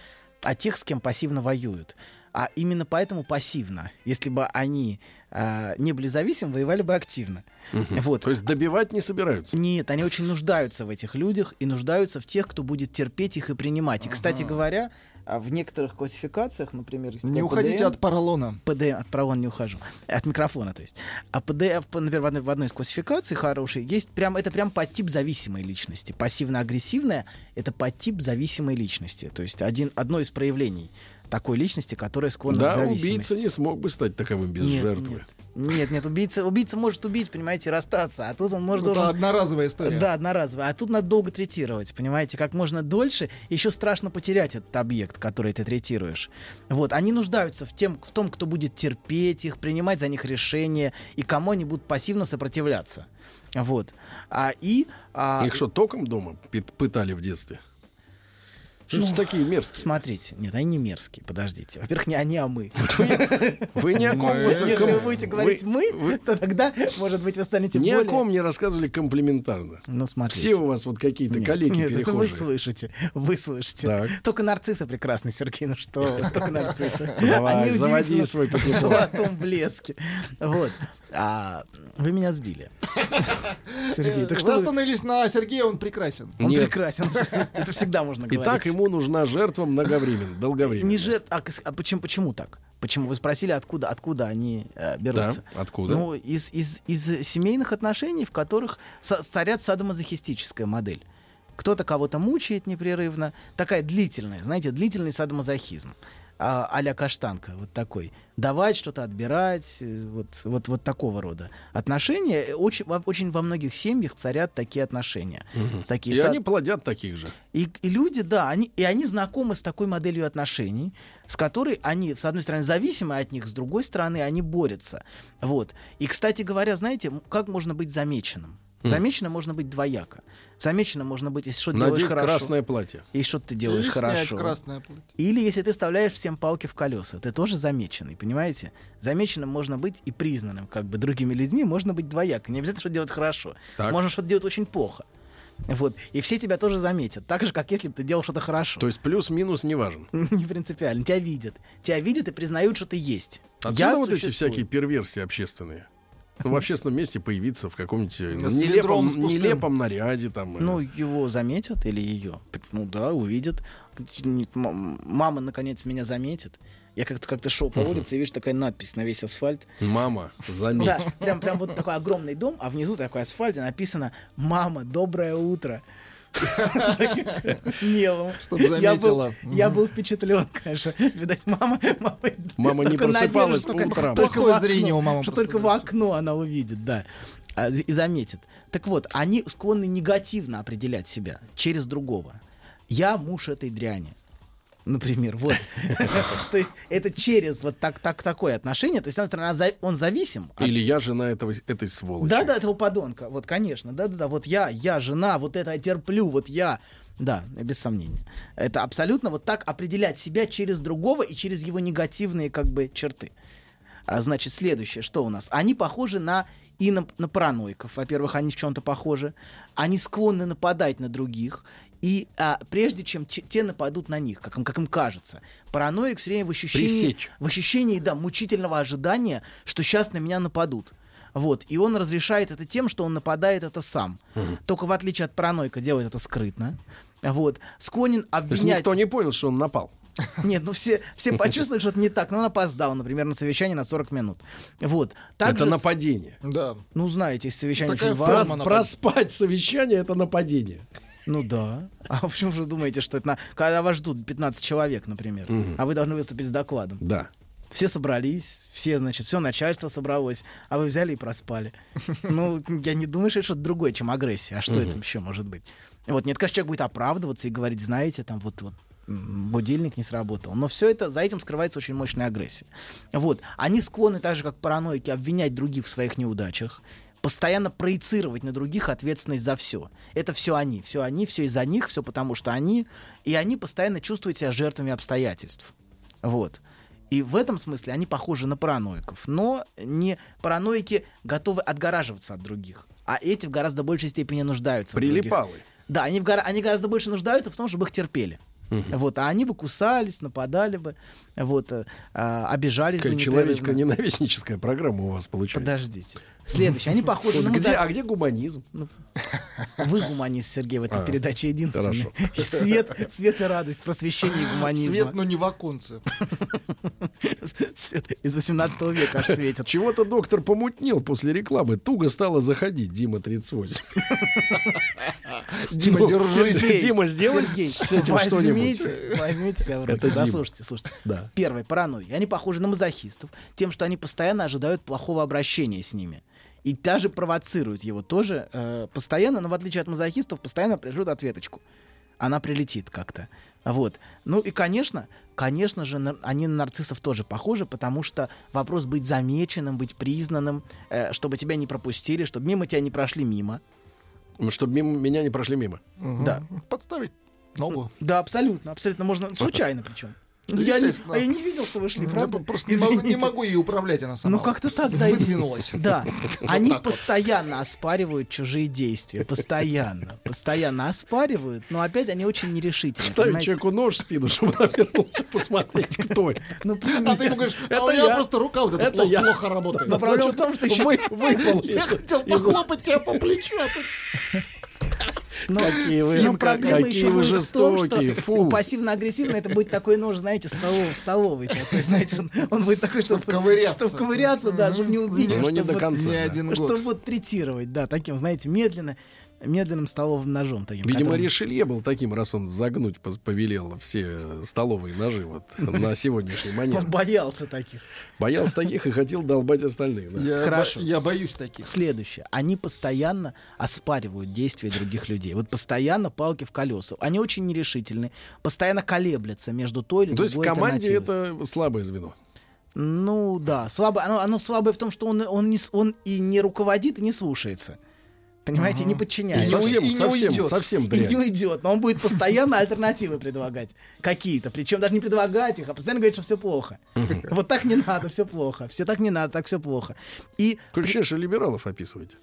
[SPEAKER 18] А тех, с кем пассивно воюют. а именно поэтому пассивно. Если бы они а, не были зависимы, воевали бы активно.
[SPEAKER 2] Мгм.
[SPEAKER 18] Вот.
[SPEAKER 2] То есть добивать не собираются.
[SPEAKER 18] Нет, они очень нуждаются в этих людях и нуждаются в тех, кто будет терпеть их и принимать. И, кстати говоря, а, в некоторых классификациях, например,
[SPEAKER 3] Не
[SPEAKER 18] по
[SPEAKER 3] уходите
[SPEAKER 18] ПДМ,
[SPEAKER 3] от поролона.
[SPEAKER 18] ПДМ, от поролона не ухожу, от микрофона, то есть. А ПДМ, по- например, в одной, в одной из классификаций хорошей, есть прям, это прям подтип зависимой личности. Пассивно-агрессивная — это подтип зависимой личности. То есть один, одно из проявлений такой личности, которая склонна к
[SPEAKER 2] Да,
[SPEAKER 18] зависимости.
[SPEAKER 2] убийца не смог бы стать таковым без
[SPEAKER 18] Нет,
[SPEAKER 2] жертвы.
[SPEAKER 18] Нет, нет, убийца, убийца может убить, понимаете, и расстаться, а тут он может
[SPEAKER 3] Это
[SPEAKER 18] должен...
[SPEAKER 3] одноразовая история.
[SPEAKER 18] Да, одноразовая. А тут надо долго третировать, понимаете, как можно дольше. Еще страшно потерять этот объект, который ты третируешь. Вот, они нуждаются в, тем, в том, кто будет терпеть их, принимать за них решения, и кому они будут пассивно сопротивляться. Вот. А, и... а,
[SPEAKER 2] Их что, током дома пытали в детстве? Что
[SPEAKER 18] Ну,
[SPEAKER 2] такие мерзкие?
[SPEAKER 18] Смотрите, нет, они не мерзкие, подождите. Во-первых, не они, а мы.
[SPEAKER 2] Вы ни о ком...
[SPEAKER 18] Если вы будете говорить «мы», то тогда, может быть, вы станете
[SPEAKER 2] Ни о
[SPEAKER 18] более...
[SPEAKER 2] ком не рассказывали комплиментарно.
[SPEAKER 18] Ну, смотрите.
[SPEAKER 2] Все у вас вот какие-то коллеги
[SPEAKER 18] нет, это вы слышите, вы слышите. Только нарциссы прекрасны, Сергей, ну что только нарциссы.
[SPEAKER 2] Давай,
[SPEAKER 18] Они
[SPEAKER 2] заводи свой
[SPEAKER 18] в золотом блеске. Вот. А, вы меня сбили. Сергей, так что вы-
[SPEAKER 3] остановились на Сергее, он прекрасен.
[SPEAKER 18] Он прекрасен. Это всегда можно говорить.
[SPEAKER 2] Итак, ему нужна жертва многовременно, долговременно.
[SPEAKER 18] Не жертв, а, кс- а почему, почему так? Почему? Вы спросили, откуда, откуда они э, берутся?
[SPEAKER 2] Да, откуда?
[SPEAKER 18] Ну, из, из, из семейных отношений, в которых со- царят садомазохистическая модель. Кто-то кого-то мучает непрерывно. Такая длительная, знаете, длительный садомазохизм. А, а-ля каштанка, вот такой. Давать что-то, отбирать, э, вот, вот, вот такого рода отношения. Э, Очень, во- очень во многих семьях царят такие отношения.
[SPEAKER 2] Мгм.
[SPEAKER 18] Такие
[SPEAKER 2] И
[SPEAKER 18] сад-
[SPEAKER 2] они плодят таких же.
[SPEAKER 18] и, и люди, да, они, и они знакомы с такой моделью отношений, с которой они, с одной стороны, зависимы от них, с другой стороны, они борются. Вот. И, кстати говоря, знаете, как можно быть замеченным? Замеченным можно быть двояко. Замеченным можно быть, если что-то делаешь хорошо.
[SPEAKER 2] красное платье.
[SPEAKER 18] И что ты делаешь
[SPEAKER 3] Или
[SPEAKER 18] хорошо.
[SPEAKER 3] красное платье.
[SPEAKER 18] Или если ты вставляешь всем палки в колеса, ты тоже замеченный, понимаете? Замеченным можно быть и признанным, как бы другими людьми, можно быть двояко. Не обязательно что-то делать хорошо.
[SPEAKER 2] Так.
[SPEAKER 18] Можно что-то делать очень плохо. Вот. И все тебя тоже заметят. Так же, как если бы ты делал что-то хорошо.
[SPEAKER 2] То есть плюс-минус не важен.
[SPEAKER 18] Не принципиально. Тебя видят. Тебя видят и признают, что ты есть.
[SPEAKER 2] Отсюда
[SPEAKER 18] Я
[SPEAKER 2] вот эти
[SPEAKER 18] существую.
[SPEAKER 2] всякие перверсии общественные. Ну, в общественном месте появиться в каком-нибудь э, нелепом, нелепом наряде там. э.
[SPEAKER 18] Ну, его заметят или ее? Ну да, увидят. Мама, наконец, меня заметит. Я как-то как шел по улице и вижу такая надпись на весь асфальт.
[SPEAKER 2] Мама, заметь.
[SPEAKER 18] Да, прям, прям вот такой огромный дом, а внизу такой асфальт, и написано «Мама, доброе утро». Мелом.
[SPEAKER 3] Чтоб
[SPEAKER 18] Я был,
[SPEAKER 3] заметила.
[SPEAKER 18] я был впечатлен, конечно. Видать, мама... Мама,
[SPEAKER 2] не просыпалась по утрам.
[SPEAKER 3] Плохое зрение у мамы
[SPEAKER 18] Что только в окно она увидит, да. А, И заметит. Так вот, они склонны негативно определять себя через другого. Я муж этой дряни. Например, вот. То есть это через вот так, так, такое отношение. То есть, с одной стороны, он зависим от
[SPEAKER 2] Или я жена этого, этой сволочи.
[SPEAKER 18] да, да, этого подонка. Вот, конечно. Да, да, да. Вот я, я жена, вот это я терплю, вот я. Да, без сомнения. Это абсолютно вот так определять себя через другого и через его негативные как бы черты. А, значит, следующее, что у нас? Они похожи на и на, на параноиков. Во-первых, они в чем-то похожи. Они склонны нападать на других. И а, прежде чем те, те нападут на них, как им, как им кажется, параноик все время в ощущении,
[SPEAKER 2] Пресечь.
[SPEAKER 18] в ощущении да, мучительного ожидания, что сейчас на меня нападут. Вот. И он разрешает это тем, что он нападает это сам. Только в отличие от параноика делает это скрытно. Вот. Склонен
[SPEAKER 2] То есть
[SPEAKER 18] обвинять...
[SPEAKER 2] никто не понял, что он напал.
[SPEAKER 18] Нет, ну все, все почувствовали, что это не так. Но он опоздал, например, на совещание на 40 минут. Вот.
[SPEAKER 2] это
[SPEAKER 18] Также с-
[SPEAKER 2] нападение.
[SPEAKER 3] Да.
[SPEAKER 18] Ну, знаете, если совещание
[SPEAKER 3] Такая
[SPEAKER 18] очень
[SPEAKER 3] форма
[SPEAKER 18] важно.
[SPEAKER 2] Проспать совещание это нападение.
[SPEAKER 18] Ну да. А почему же думаете, что это на... Когда вас ждут 15 человек, например,
[SPEAKER 2] Мгм.
[SPEAKER 18] а вы должны выступить с докладом?
[SPEAKER 2] Да.
[SPEAKER 18] Все собрались, все, значит, все начальство собралось, а вы взяли и проспали. Ну, я не думаю, что это что-то другое, чем агрессия. А что
[SPEAKER 2] Мгм.
[SPEAKER 18] это еще может быть? Вот, нет, конечно, человек будет оправдываться и говорить, знаете, там вот, вот будильник не сработал. Но все это, за этим скрывается очень мощная агрессия. Вот. Они склонны, так же как параноики, обвинять других в своих неудачах, постоянно проецировать на других ответственность за все. Это все они, все они, все из-за них, все потому что они, и они постоянно чувствуют себя жертвами обстоятельств. Вот. И в этом смысле они похожи на параноиков. Но не параноики готовы отгораживаться от других. А эти в гораздо большей степени нуждаются.
[SPEAKER 2] Прилипалы.
[SPEAKER 18] Да, они, в гора- они гораздо больше нуждаются в том, чтобы их терпели. Вот, а они бы кусались, нападали бы, вот, э, а, обижались бы
[SPEAKER 2] Какая
[SPEAKER 18] непрерывно.
[SPEAKER 2] человечко-ненавистническая программа у вас получается.
[SPEAKER 18] Подождите. Следующий. Они похожи
[SPEAKER 2] Вот
[SPEAKER 18] на
[SPEAKER 2] где, а где гуманизм?
[SPEAKER 18] Вы гуманист, Сергей, в этой
[SPEAKER 2] А,
[SPEAKER 18] передаче единственный. Свет, свет и радость, просвещение гуманизма.
[SPEAKER 3] Свет, но не в оконце.
[SPEAKER 18] Из 18 века аж светит.
[SPEAKER 2] Чего-то доктор помутнел после рекламы. Туго стало заходить, Дима 38.
[SPEAKER 3] Дима,
[SPEAKER 2] Ну,
[SPEAKER 3] держись.
[SPEAKER 2] Сергей, Дима, сделай
[SPEAKER 18] Сергей,
[SPEAKER 2] с этим
[SPEAKER 18] возьмите, возьмите себя в руки.
[SPEAKER 2] Это
[SPEAKER 18] Да,
[SPEAKER 2] Дима.
[SPEAKER 18] слушайте, слушайте.
[SPEAKER 2] Да.
[SPEAKER 18] Первый, паранойя. Они похожи на мазохистов тем, что они постоянно ожидают плохого обращения с ними. И даже провоцируют его тоже э, постоянно, но в отличие от мазохистов, постоянно прижут ответочку. Она прилетит как-то. Вот. Ну и, конечно, конечно же, они на нарциссов тоже похожи, потому что вопрос быть замеченным, быть признанным, э, чтобы тебя не пропустили, чтобы мимо тебя не прошли мимо.
[SPEAKER 2] Чтобы мимо меня не прошли мимо.
[SPEAKER 18] Да.
[SPEAKER 3] Подставить ногу.
[SPEAKER 18] Да, абсолютно, абсолютно. Можно случайно причем.
[SPEAKER 3] Ну,
[SPEAKER 18] Я не, а я не видел, что вы шли,
[SPEAKER 3] Я
[SPEAKER 18] правда?
[SPEAKER 3] просто не могу, не
[SPEAKER 18] Извините.
[SPEAKER 3] могу ей управлять, она сама.
[SPEAKER 18] Ну как-то так, да. извините.
[SPEAKER 3] Выдвинулась.
[SPEAKER 18] Да. Они постоянно оспаривают чужие действия. Постоянно. Постоянно оспаривают, но опять они очень нерешительны. Понимаете?
[SPEAKER 2] человеку нож в спину, чтобы он вернулся посмотреть, кто это.
[SPEAKER 18] Ну,
[SPEAKER 3] А ты ему говоришь, а
[SPEAKER 2] Это я.
[SPEAKER 3] просто рука вот эта
[SPEAKER 2] Это
[SPEAKER 3] плохо,
[SPEAKER 2] я.
[SPEAKER 3] работает.
[SPEAKER 18] Но проблема в том, что еще...
[SPEAKER 2] Вы, выпал.
[SPEAKER 3] Я хотел похлопать тебя по плечу, а ты...
[SPEAKER 18] Но,
[SPEAKER 2] Какие вы-
[SPEAKER 18] но проблема
[SPEAKER 2] какие
[SPEAKER 18] еще
[SPEAKER 2] вы
[SPEAKER 18] будет в том,
[SPEAKER 2] жестокие,
[SPEAKER 18] что
[SPEAKER 2] фу.
[SPEAKER 18] у пассивно-агрессивно это будет такой нож, знаете, столов, столовый такой, знаете, он, он будет такой, чтобы
[SPEAKER 3] ковыряться.
[SPEAKER 18] чтобы ковыряться, да, чтобы не убить,
[SPEAKER 2] Но
[SPEAKER 18] его,
[SPEAKER 2] не
[SPEAKER 18] чтобы
[SPEAKER 2] до конца.
[SPEAKER 3] Не
[SPEAKER 2] да.
[SPEAKER 18] чтобы вот третировать, да, таким, знаете, медленно, медленным столовым ножом таким.
[SPEAKER 2] Видимо,
[SPEAKER 18] которым-
[SPEAKER 2] Ришелье был таким, раз он загнуть повелел все столовые ножи вот на сегодняшний
[SPEAKER 18] Он
[SPEAKER 2] момент.
[SPEAKER 18] боялся таких.
[SPEAKER 2] Боялся таких и хотел долбать остальных. да.
[SPEAKER 3] Я
[SPEAKER 18] Хорошо.
[SPEAKER 3] бо- Я боюсь таких.
[SPEAKER 18] Следующее. Они постоянно оспаривают действия других людей. Вот постоянно палки в колеса. Они очень нерешительны, постоянно колеблятся между той или
[SPEAKER 2] То есть в
[SPEAKER 18] другой
[SPEAKER 2] команде это слабое звено.
[SPEAKER 18] Ну да, слабо, оно, оно слабое в том, что он, он, не, он и не руководит, и не слушается. Понимаете, не
[SPEAKER 2] И
[SPEAKER 18] подчиняется.
[SPEAKER 2] совсем,
[SPEAKER 18] И не
[SPEAKER 2] совсем,
[SPEAKER 18] уйдет.
[SPEAKER 2] совсем
[SPEAKER 18] И не уйдет. Но он будет постоянно альтернативы предлагать. Какие-то. Причем даже не предлагать их, а постоянно говорить, что все плохо. Вот так не надо, все плохо. Все так не надо, так все плохо. И,
[SPEAKER 2] Ключе, что либералов описываете.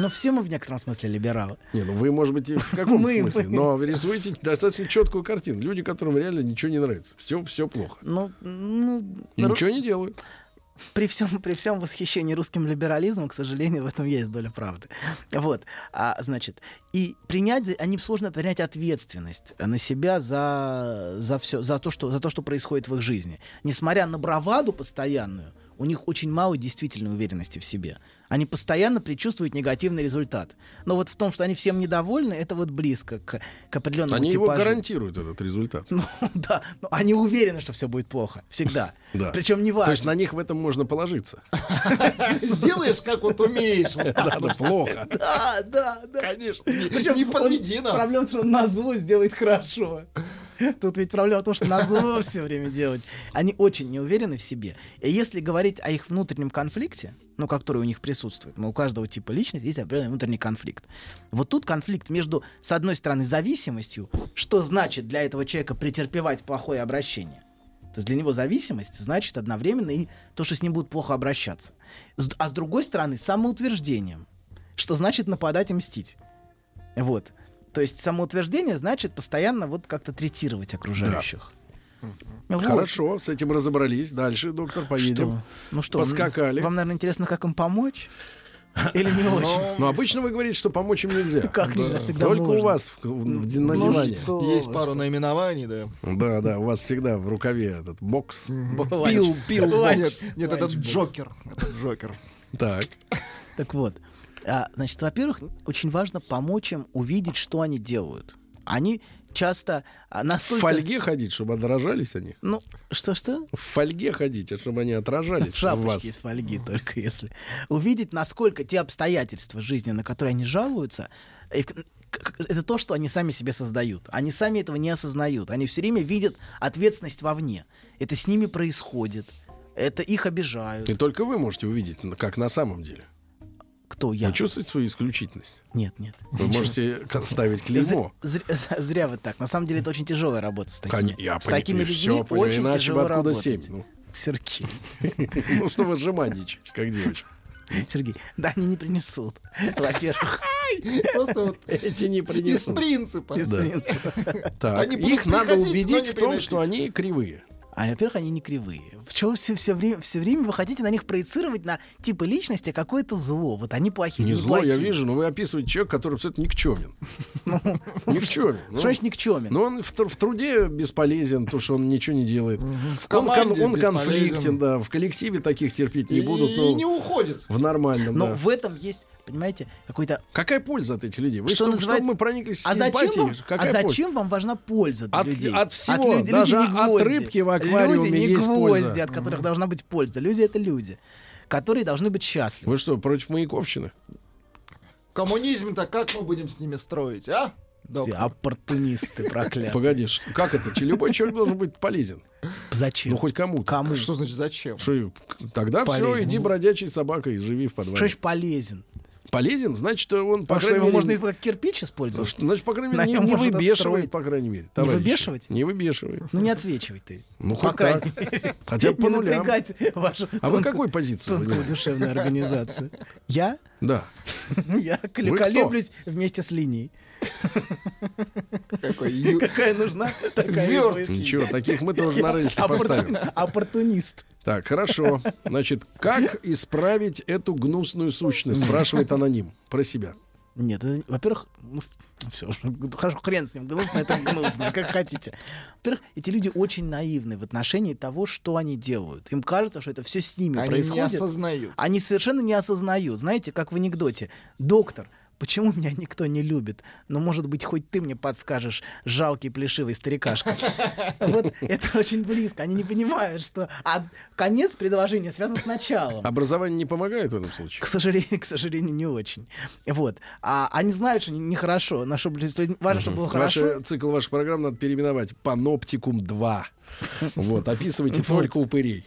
[SPEAKER 18] ну, все мы в некотором смысле либералы.
[SPEAKER 2] Не, ну вы, может быть, и в каком
[SPEAKER 18] Мы-
[SPEAKER 2] смысле,
[SPEAKER 18] мы-
[SPEAKER 2] но рисуете достаточно четкую картину. Люди, которым реально ничего не нравится. Все, все плохо.
[SPEAKER 18] Ну, ну,
[SPEAKER 2] И ничего не делают.
[SPEAKER 18] При всем, при всем восхищении русским либерализмом, к сожалению, в этом есть доля правды. Вот, а, значит, и принять, они сложно принять ответственность на себя за, за все, за то, что, за то, что происходит в их жизни. Несмотря на браваду постоянную, у них очень мало действительной уверенности в себе. Они постоянно предчувствуют негативный результат. Но вот в том, что они всем недовольны, это вот близко к, к определенному
[SPEAKER 2] Они его
[SPEAKER 18] типажу.
[SPEAKER 2] гарантируют, этот результат.
[SPEAKER 18] Ну да, но они уверены, что все будет плохо. Всегда.
[SPEAKER 2] Да.
[SPEAKER 18] Причем не
[SPEAKER 2] То
[SPEAKER 18] важно.
[SPEAKER 2] есть на них в этом можно положиться.
[SPEAKER 3] Сделаешь, как вот умеешь. так
[SPEAKER 2] Да, ну плохо.
[SPEAKER 18] Да, да, да.
[SPEAKER 3] Конечно. Не,
[SPEAKER 18] Причем
[SPEAKER 3] не подведи нас.
[SPEAKER 18] Проблема в том, что он на зло сделает хорошо. Тут ведь проблема в том, что на зло все время делать. Они очень не уверены в себе. И если говорить о их внутреннем конфликте, ну, который у них присутствует, но у каждого типа личности есть определенный внутренний конфликт. Вот тут конфликт между, с одной стороны, зависимостью, что значит для этого человека претерпевать плохое обращение. То есть для него зависимость значит одновременно и то, что с ним будут плохо обращаться. А с другой стороны, самоутверждением, что значит нападать и мстить. Вот. То есть самоутверждение значит постоянно вот как-то третировать окружающих. Вот.
[SPEAKER 2] Хорошо, с этим разобрались. Дальше, доктор, поедем.
[SPEAKER 18] Что? Ну что,
[SPEAKER 2] Поскакали.
[SPEAKER 18] Вам, наверное, интересно, как им помочь? Или не очень?
[SPEAKER 2] Но обычно вы говорите, что помочь им нельзя.
[SPEAKER 18] Как нельзя? Всегда
[SPEAKER 2] Только у
[SPEAKER 18] можно.
[SPEAKER 2] вас в, в- на
[SPEAKER 18] Ну
[SPEAKER 2] диване.
[SPEAKER 18] что
[SPEAKER 3] Есть
[SPEAKER 18] вы,
[SPEAKER 3] пару наименований, да.
[SPEAKER 2] Да, да, у вас всегда в рукаве этот бокс. Пил, пил.
[SPEAKER 3] Нет, нет, это Джокер. Это Джокер.
[SPEAKER 2] Так.
[SPEAKER 18] Так вот, а, значит, во-первых, очень важно помочь им увидеть, что они делают. Они часто а,
[SPEAKER 2] В
[SPEAKER 18] настолько...
[SPEAKER 2] фольге ходить, чтобы отражались они.
[SPEAKER 18] Ну, что-что?
[SPEAKER 2] В фольге ходить, а чтобы они отражались
[SPEAKER 18] В
[SPEAKER 2] в
[SPEAKER 18] шапочке
[SPEAKER 2] вас.
[SPEAKER 18] из фольги только если. Увидеть, насколько те обстоятельства жизни, на которые они жалуются, это то, что они сами себе создают. Они сами этого не осознают. Они все время видят ответственность вовне. Это с ними происходит. Это их обижают.
[SPEAKER 2] И только вы можете увидеть, как на самом деле.
[SPEAKER 18] Кто я?
[SPEAKER 2] Вы чувствуете свою исключительность?
[SPEAKER 18] Нет, нет.
[SPEAKER 2] Вы можете к- ставить клеймо.
[SPEAKER 18] Зря, зря- зря вы так. На самом деле это очень тяжелая работа с такими,
[SPEAKER 2] я
[SPEAKER 18] с такими людьми.
[SPEAKER 2] понимаю,
[SPEAKER 18] очень
[SPEAKER 2] иначе
[SPEAKER 18] тяжело
[SPEAKER 2] откуда
[SPEAKER 18] работать.
[SPEAKER 2] семь, ну.
[SPEAKER 18] Сергей,
[SPEAKER 2] Ну, что вы жеманничаете, как девочка.
[SPEAKER 18] Сергей, да они не принесут. Во-первых,
[SPEAKER 3] Просто вот
[SPEAKER 2] Эти не
[SPEAKER 3] из
[SPEAKER 2] принесут.
[SPEAKER 3] принципа.
[SPEAKER 2] Да. Так,
[SPEAKER 3] Они будут
[SPEAKER 2] их надо убедить
[SPEAKER 3] не
[SPEAKER 2] в том, что они кривые.
[SPEAKER 18] А, во-первых, они не кривые. В чем все, все, время, все время вы хотите на них проецировать на типы личности какое-то зло? Вот они плохие,
[SPEAKER 2] Не
[SPEAKER 18] они
[SPEAKER 2] зло, я
[SPEAKER 18] плохие.
[SPEAKER 2] вижу, но вы описываете человека, который абсолютно никчемен. Никчемен. Ну,
[SPEAKER 18] Что значит никчемен?
[SPEAKER 2] Но он в, тр- в труде бесполезен, потому что он ничего не делает. Он, конфликтен, да. В коллективе таких терпеть не
[SPEAKER 3] И
[SPEAKER 2] будут. но
[SPEAKER 3] не уходит.
[SPEAKER 2] В нормальном,
[SPEAKER 18] Но в этом есть, понимаете, какой-то...
[SPEAKER 2] Какая польза от этих людей? Вы
[SPEAKER 18] что
[SPEAKER 2] что,
[SPEAKER 18] называется...
[SPEAKER 2] чтобы мы прониклись
[SPEAKER 18] а зачем,
[SPEAKER 2] симпатией?
[SPEAKER 18] вам,
[SPEAKER 2] Какая
[SPEAKER 18] а
[SPEAKER 2] польза?
[SPEAKER 18] зачем вам важна польза для
[SPEAKER 2] От-
[SPEAKER 18] людей?
[SPEAKER 2] от всего,
[SPEAKER 18] люди,
[SPEAKER 2] даже
[SPEAKER 18] люди не
[SPEAKER 2] от рыбки в аквариуме
[SPEAKER 18] Люди не
[SPEAKER 2] есть
[SPEAKER 18] гвозди,
[SPEAKER 2] польза.
[SPEAKER 18] от которых должна быть польза. Люди — это люди, которые должны быть счастливы.
[SPEAKER 2] Вы что, против Маяковщины?
[SPEAKER 3] Коммунизм-то как мы будем с ними строить, а? Доктор?
[SPEAKER 18] оппортунисты проклятые.
[SPEAKER 2] Погоди, как это? Любой человек должен быть полезен.
[SPEAKER 18] Зачем?
[SPEAKER 2] Ну, хоть кому-то.
[SPEAKER 18] Кому?
[SPEAKER 3] Что значит зачем?
[SPEAKER 2] Что, тогда все, иди бродячей собакой, живи в
[SPEAKER 18] Что
[SPEAKER 2] подвале.
[SPEAKER 18] значит полезен?
[SPEAKER 2] Полезен, значит, он, по
[SPEAKER 18] А
[SPEAKER 2] крайней
[SPEAKER 18] его
[SPEAKER 2] мере,
[SPEAKER 18] можно как кирпич использовать?
[SPEAKER 2] Значит, по крайней мере, не, не выбешивает, по крайней мере. товарищи.
[SPEAKER 18] выбешивать?
[SPEAKER 2] Не выбешивает.
[SPEAKER 18] Ну, не отсвечивай ты.
[SPEAKER 2] Ну,
[SPEAKER 18] по крайней
[SPEAKER 2] так.
[SPEAKER 18] мере.
[SPEAKER 2] Хотя бы по
[SPEAKER 18] не
[SPEAKER 2] нулям.
[SPEAKER 18] напрягать вашу
[SPEAKER 2] А вы
[SPEAKER 18] тонкую-
[SPEAKER 2] какой позицию
[SPEAKER 18] тонкую
[SPEAKER 2] занимаете?
[SPEAKER 18] душевную организацию. Я?
[SPEAKER 2] Да.
[SPEAKER 18] Я
[SPEAKER 2] Вы
[SPEAKER 18] колеблюсь вместе с линией. Какая нужна, такая будет.
[SPEAKER 2] Ничего, таких мы тоже на рельсы поставим.
[SPEAKER 18] Оппортунист.
[SPEAKER 2] Так, хорошо. Значит, как исправить эту гнусную сущность? Спрашивает аноним про себя.
[SPEAKER 18] Нет, это, во-первых, ну, все, хорошо, хрен с ним, гнусно это гнусно, как хотите. Во-первых, эти люди очень наивны в отношении того, что они делают. Им кажется, что это все с ними
[SPEAKER 3] Они не
[SPEAKER 18] происходит.
[SPEAKER 3] осознают.
[SPEAKER 18] Они совершенно не осознают. Знаете, как в анекдоте. Доктор, почему меня никто не любит? Но, может быть, хоть ты мне подскажешь, жалкий плешивый старикашка. Вот это очень близко. Они не понимают, что а конец предложения связан с началом.
[SPEAKER 2] Образование не помогает в этом случае?
[SPEAKER 18] К сожалению, к сожалению, не очень. Вот. А они знают, что не- нехорошо. На что, важно, чтобы было хорошо.
[SPEAKER 2] Ваш, цикл ваших программ надо переименовать Паноптикум 2. Вот, описывайте только упырей.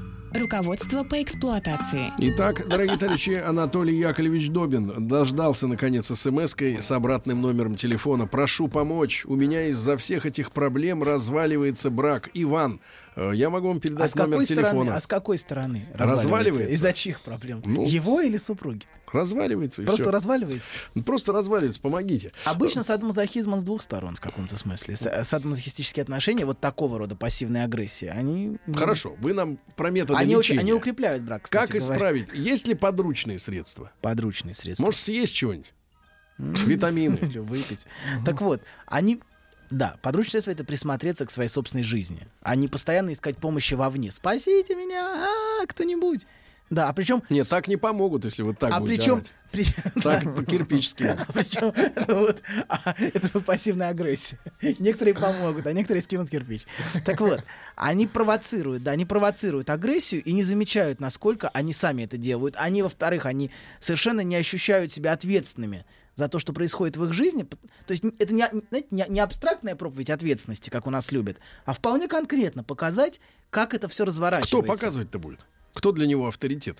[SPEAKER 17] Руководство по эксплуатации.
[SPEAKER 2] Итак, дорогие товарищи, Анатолий Яковлевич Добин дождался, наконец, смс-кой с обратным номером телефона. Прошу помочь. У меня из-за всех этих проблем разваливается брак. Иван, я могу вам
[SPEAKER 18] А
[SPEAKER 2] передать
[SPEAKER 18] с
[SPEAKER 2] номер
[SPEAKER 18] стороны?
[SPEAKER 2] телефона.
[SPEAKER 18] А с какой стороны
[SPEAKER 2] Разваливается?
[SPEAKER 18] Из-за чьих проблем?
[SPEAKER 2] Ну.
[SPEAKER 18] Его или супруги?
[SPEAKER 2] Разваливается и
[SPEAKER 18] Просто
[SPEAKER 2] всё.
[SPEAKER 18] разваливается.
[SPEAKER 2] Ну, Просто разваливается, помогите.
[SPEAKER 18] Обычно садомазохизм он с двух сторон в каком-то смысле. С- Садомазохистические отношения, вот такого рода пассивная агрессия, они...
[SPEAKER 2] Хорошо, вы нам про методы
[SPEAKER 18] Они,
[SPEAKER 2] лечения.
[SPEAKER 18] они укрепляют брак, кстати
[SPEAKER 2] Как
[SPEAKER 18] говоря.
[SPEAKER 2] исправить? Есть ли подручные средства?
[SPEAKER 18] Подручные средства.
[SPEAKER 2] Может, съесть чего-нибудь? Витамины.
[SPEAKER 18] Выпить. Так вот, они... Да, подручные средства — это присмотреться к своей собственной жизни, а не постоянно искать помощи вовне. Спасите меня, а, кто-нибудь. Да, а причем...
[SPEAKER 2] Нет, так не помогут, если вот так
[SPEAKER 18] а
[SPEAKER 2] будете
[SPEAKER 18] причем...
[SPEAKER 2] орать.
[SPEAKER 18] при-
[SPEAKER 2] Так, по-кирпичски.
[SPEAKER 18] Причем, ну вот, а, это пассивная агрессия. Некоторые помогут, а некоторые скинут кирпич. Так вот, они провоцируют, да, они провоцируют агрессию и не замечают, насколько они сами это делают. Они, во-вторых, они совершенно не ощущают себя ответственными за то, что происходит в их жизни. То есть это не, знаете, не, не абстрактная проповедь ответственности, как у нас любят, а вполне конкретно показать, как это все
[SPEAKER 2] Кто
[SPEAKER 18] разворачивается.
[SPEAKER 2] показывать-то будет? Кто для него авторитет?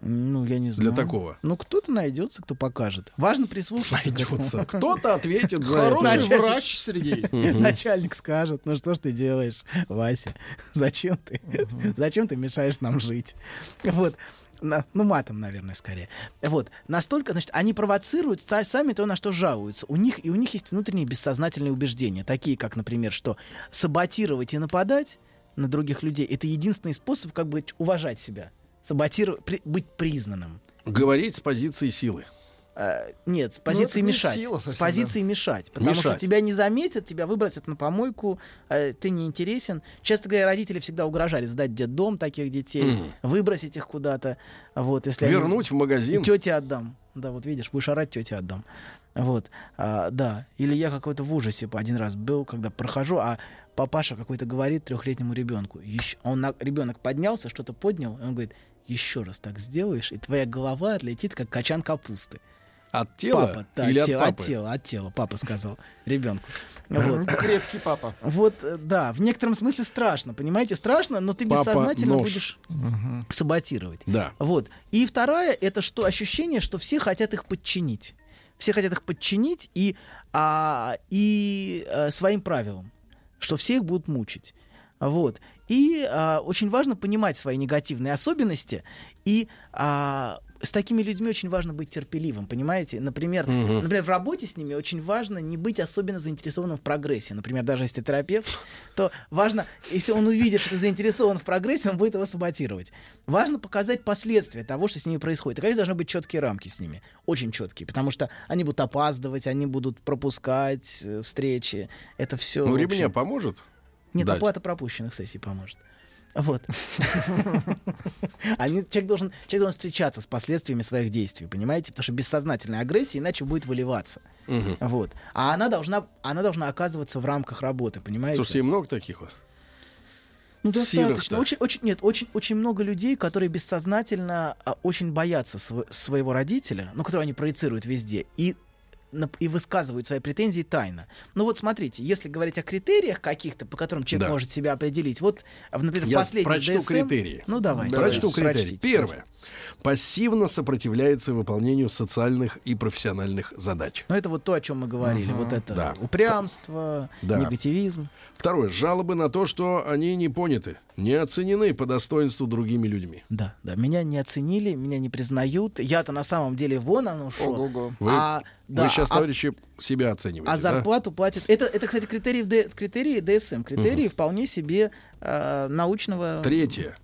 [SPEAKER 18] Ну, я не
[SPEAKER 2] Для
[SPEAKER 18] знаю.
[SPEAKER 2] такого.
[SPEAKER 18] Ну, кто-то найдется, кто покажет. Важно прислушаться.
[SPEAKER 2] Найдется. Кто-то ответит за это.
[SPEAKER 3] Хороший врач, Сергей.
[SPEAKER 18] Начальник скажет, ну что ж ты делаешь, Вася? Зачем ты? Зачем ты мешаешь нам жить? Вот. Ну, матом, наверное, скорее. Вот. Настолько, значит, они провоцируют са- сами то, на что жалуются. У них, и у них есть внутренние бессознательные убеждения, такие как, например, что саботировать и нападать на других людей — это единственный способ как бы уважать себя. Саботировать, при- быть признанным.
[SPEAKER 2] Говорить с позиции силы.
[SPEAKER 18] Э, Нет, с
[SPEAKER 3] Ну,
[SPEAKER 18] позиции
[SPEAKER 3] не
[SPEAKER 18] мешать.
[SPEAKER 3] сила
[SPEAKER 18] с позиции мешать. Потому что
[SPEAKER 2] Мешать.
[SPEAKER 18] тебя не заметят, тебя выбросят на помойку, э, ты не интересен. Часто говоря, родители всегда угрожали сдать детдом таких детей,
[SPEAKER 2] Мгм.
[SPEAKER 18] выбросить их куда-то. Вот, если они-
[SPEAKER 2] Вернуть в магазин.
[SPEAKER 18] Тете отдам. Да, вот видишь, будешь орать, тете отдам. Вот, а, да. Или я какой-то в ужасе один раз был, когда прохожу, а папаша какой-то говорит трехлетнему ребенку. Еще, он на, ребенок поднялся, что-то поднял, и он говорит, еще раз так сделаешь, и твоя голова отлетит, как качан капусты.
[SPEAKER 2] От тела
[SPEAKER 18] Папа, да,
[SPEAKER 2] или
[SPEAKER 18] от,
[SPEAKER 2] от
[SPEAKER 18] тела, от
[SPEAKER 2] папы?
[SPEAKER 18] тела, от тела, папа сказал ребенку. Вот.
[SPEAKER 3] Крепкий папа.
[SPEAKER 18] Вот, э, да, в некотором смысле страшно, понимаете, страшно, но ты
[SPEAKER 2] Папа
[SPEAKER 18] бессознательно
[SPEAKER 2] нож.
[SPEAKER 18] будешь саботировать.
[SPEAKER 2] Да.
[SPEAKER 18] Вот. И вторая это что ощущение, что все хотят их подчинить. Все хотят их подчинить и, а, и э, своим правилам, что все их будут мучить. Вот. И а, очень важно понимать свои негативные особенности. И а, с такими людьми очень важно быть терпеливым, понимаете? Например,
[SPEAKER 2] Мгм.
[SPEAKER 18] например, в работе с ними очень важно не быть особенно заинтересованным в прогрессе. Например, даже если терапевт, то важно, если он увидит, что ты заинтересован в прогрессе, он будет его саботировать. Важно показать последствия того, что с ними происходит. И, конечно, должны быть четкие рамки с ними, очень четкие, потому что они будут опаздывать, они будут пропускать э, встречи. Это все.
[SPEAKER 2] Ну, ремня поможет?
[SPEAKER 18] Нет,
[SPEAKER 2] дать?
[SPEAKER 18] оплата пропущенных сессий поможет. Вот. Они, человек, должен, человек должен встречаться с последствиями своих действий, понимаете? Потому что бессознательная агрессия иначе будет выливаться. Вот. А она должна, она должна оказываться в рамках работы, понимаете?
[SPEAKER 2] Слушайте, много таких вот?
[SPEAKER 18] Ну, достаточно. Очень, очень, нет, очень, очень много людей, которые бессознательно а, очень боятся сво- своего родителя, ну, которого они проецируют везде, и, и высказывают свои претензии тайно. Ну вот смотрите, если говорить о критериях каких-то, по которым человек
[SPEAKER 2] Да.
[SPEAKER 18] может себя определить, вот, в, например, в
[SPEAKER 2] Я
[SPEAKER 18] последнем
[SPEAKER 2] прочту
[SPEAKER 18] DSM
[SPEAKER 2] критерии.
[SPEAKER 18] Ну, давайте.
[SPEAKER 2] Прочту критерии.
[SPEAKER 18] Прочтите,
[SPEAKER 2] Первое. Пассивно сопротивляется выполнению социальных и профессиональных задач.
[SPEAKER 18] Ну, это вот то, о чем мы говорили.
[SPEAKER 2] Мгм.
[SPEAKER 18] Вот это
[SPEAKER 2] Да.
[SPEAKER 18] упрямство,
[SPEAKER 2] Да.
[SPEAKER 18] негативизм.
[SPEAKER 2] Второе. Жалобы на то, что они не поняты, не оценены по достоинству другими людьми.
[SPEAKER 18] Да, да, меня не оценили, меня не признают. Я-то на самом деле вон оно что.
[SPEAKER 3] Ого-го.
[SPEAKER 2] Вы,
[SPEAKER 18] А, да,
[SPEAKER 2] вы сейчас,
[SPEAKER 18] а-
[SPEAKER 2] товарищи, себя оцениваете.
[SPEAKER 18] А
[SPEAKER 2] да?
[SPEAKER 18] зарплату платят. Это, это, кстати, критерии, критерии ДСМ. Критерии вполне себе э, научного.
[SPEAKER 2] Третье.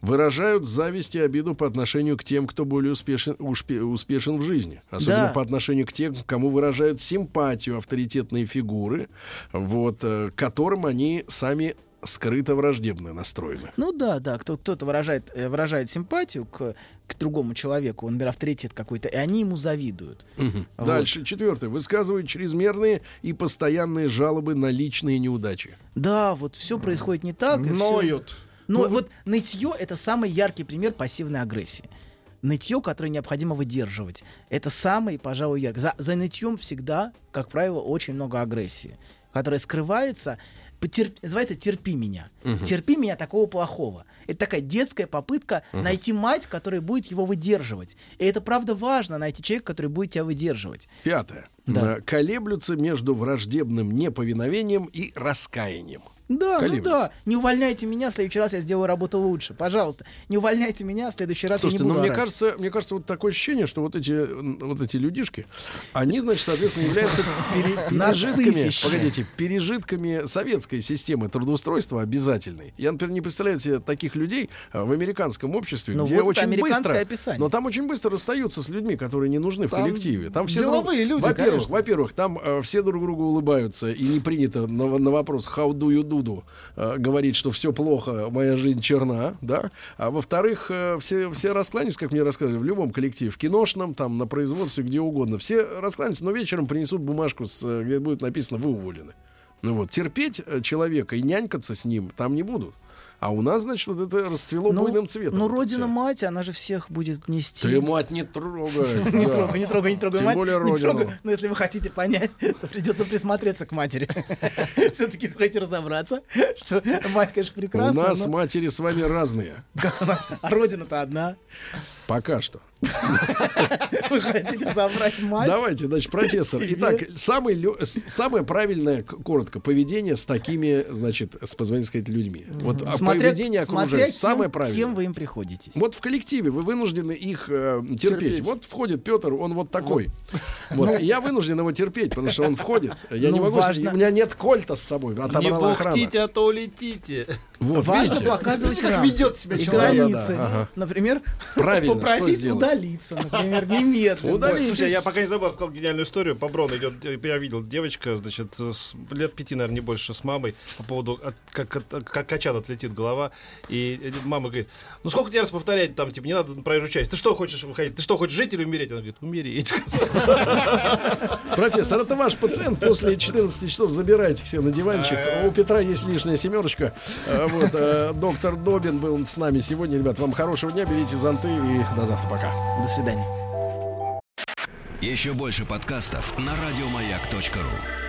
[SPEAKER 2] Выражают зависть и обиду по отношению к тем, кто более успешен, успе- успешен в жизни. Особенно
[SPEAKER 18] Да.
[SPEAKER 2] по отношению к тем, кому выражают симпатию авторитетные фигуры, вот, э, которым они сами скрыто враждебно настроены.
[SPEAKER 18] Ну да, да, кто, кто-то выражает, э, выражает симпатию к, к другому человеку, он, например, авторитет какой-то, и они ему завидуют.
[SPEAKER 2] Мгм.
[SPEAKER 18] Вот.
[SPEAKER 2] Дальше, четвертое. Высказывают чрезмерные и постоянные жалобы на личные неудачи.
[SPEAKER 18] Да, вот все происходит не так. и всё-
[SPEAKER 3] Ноют.
[SPEAKER 18] Ну,
[SPEAKER 2] Ну,
[SPEAKER 18] вот нытье это самый яркий пример пассивной агрессии. Нытье, которое необходимо выдерживать. Это самый, пожалуй, яркий. За, за нытьем всегда, как правило, очень много агрессии, которая скрывается. потер- Называется терпи меня.
[SPEAKER 2] Мгм.
[SPEAKER 18] Терпи меня такого плохого. Это такая детская попытка
[SPEAKER 2] Мгм.
[SPEAKER 18] найти мать, которая будет его выдерживать. И это правда важно найти человека, который будет тебя выдерживать.
[SPEAKER 2] Пятое.
[SPEAKER 18] Да.
[SPEAKER 2] Колеблются между враждебным неповиновением и раскаянием.
[SPEAKER 18] Да, ну да. Не увольняйте меня, в следующий раз я сделаю работу лучше. Пожалуйста. Не увольняйте меня, в следующий раз
[SPEAKER 2] Слушайте,
[SPEAKER 18] я не
[SPEAKER 2] ну
[SPEAKER 18] буду
[SPEAKER 2] мне
[SPEAKER 18] орать.
[SPEAKER 2] кажется, мне кажется, вот такое ощущение, что вот эти, вот эти людишки, они, значит, соответственно, являются пере- пережитками, погодите, пережитками советской системы трудоустройства обязательной. Я, например, не представляю себе таких людей а, в американском обществе,
[SPEAKER 18] Ну
[SPEAKER 2] где
[SPEAKER 18] вот
[SPEAKER 2] очень быстро,
[SPEAKER 18] описание.
[SPEAKER 2] но там очень быстро расстаются с людьми, которые не нужны в
[SPEAKER 3] Там
[SPEAKER 2] коллективе. Там все
[SPEAKER 3] деловые люди,
[SPEAKER 2] во-первых, во-первых, там э, все друг другу улыбаются и не принято на, на вопрос how do you do э, говорить, что все плохо, моя жизнь черна, да. А во-вторых, э, все, все раскланяются, как мне рассказывали, в любом коллективе, в киношном, там, на производстве, где угодно. Все раскланяются, но вечером принесут бумажку, с, э, где будет написано «Вы уволены». Ну вот, терпеть э, человека и нянькаться с ним там не будут. А у нас, значит, вот это расцвело
[SPEAKER 18] Ну,
[SPEAKER 2] буйным цветом.
[SPEAKER 18] Ну,
[SPEAKER 2] это
[SPEAKER 18] родина
[SPEAKER 2] всё.
[SPEAKER 18] мать, она же всех будет нести.
[SPEAKER 2] Ты мать не трогай.
[SPEAKER 18] Не трогай, не трогай, не трогай
[SPEAKER 2] Тем
[SPEAKER 18] мать.
[SPEAKER 2] более
[SPEAKER 18] не
[SPEAKER 2] родину.
[SPEAKER 18] трогай. Но если вы хотите понять, то придется присмотреться к матери. Все-таки хотите разобраться, что мать, конечно,
[SPEAKER 2] У
[SPEAKER 18] прекрасна,
[SPEAKER 2] нас
[SPEAKER 18] но
[SPEAKER 2] матери с вами разные.
[SPEAKER 18] у нас- а родина-то одна.
[SPEAKER 2] Пока что.
[SPEAKER 18] Вы хотите забрать мать?
[SPEAKER 2] Давайте, значит, профессор.
[SPEAKER 18] себе?
[SPEAKER 2] Итак, самый, самое правильное, коротко, поведение с такими, значит, с позволения сказать, людьми. Вот а
[SPEAKER 18] Смотря,
[SPEAKER 2] поведение окружающих
[SPEAKER 18] кем,
[SPEAKER 2] самое правильное.
[SPEAKER 18] кем вы им приходитесь.
[SPEAKER 2] Вот в коллективе вы вынуждены их э, терпеть.
[SPEAKER 3] Терпеть.
[SPEAKER 2] Вот входит Петр, он вот такой. Вот. И я вынужден его терпеть, потому что он входит. Я не
[SPEAKER 18] Ну,
[SPEAKER 2] могу.
[SPEAKER 18] важно-
[SPEAKER 2] У меня нет кольта с собой.
[SPEAKER 19] Не
[SPEAKER 2] охрана.
[SPEAKER 19] бухтите, а то улетите.
[SPEAKER 2] Вот,
[SPEAKER 18] Важно
[SPEAKER 2] видите?
[SPEAKER 18] показывать
[SPEAKER 3] как ведет себя
[SPEAKER 18] и
[SPEAKER 3] человек.
[SPEAKER 18] границы.
[SPEAKER 2] Да-да-да, ага.
[SPEAKER 18] Например,
[SPEAKER 2] Правильно,
[SPEAKER 18] попросить удалиться, например, немедленно.
[SPEAKER 2] Удалитесь.
[SPEAKER 19] Слушай, я пока не забыл, рассказал гениальную историю. По Брону идет, я видел, девочка, значит, с лет пяти, наверное, не больше, с мамой по поводу, от- как, от- как качан отлетит голова. И мама говорит, ну сколько тебе раз повторять, там, типа, не надо на проезжую часть. Ты что хочешь выходить? Ты что, хочешь жить или умереть? Она говорит, умереть.
[SPEAKER 2] Профессор, это ваш пациент. После 14 часов забирайте все на диванчик. У Петра есть лишняя семерочка. А, Вот, э, доктор Добин был с нами сегодня. Ребят, вам хорошего дня. Берите зонты и до завтра. Пока.
[SPEAKER 18] До свидания.
[SPEAKER 1] Еще больше подкастов на радиомаяк.ру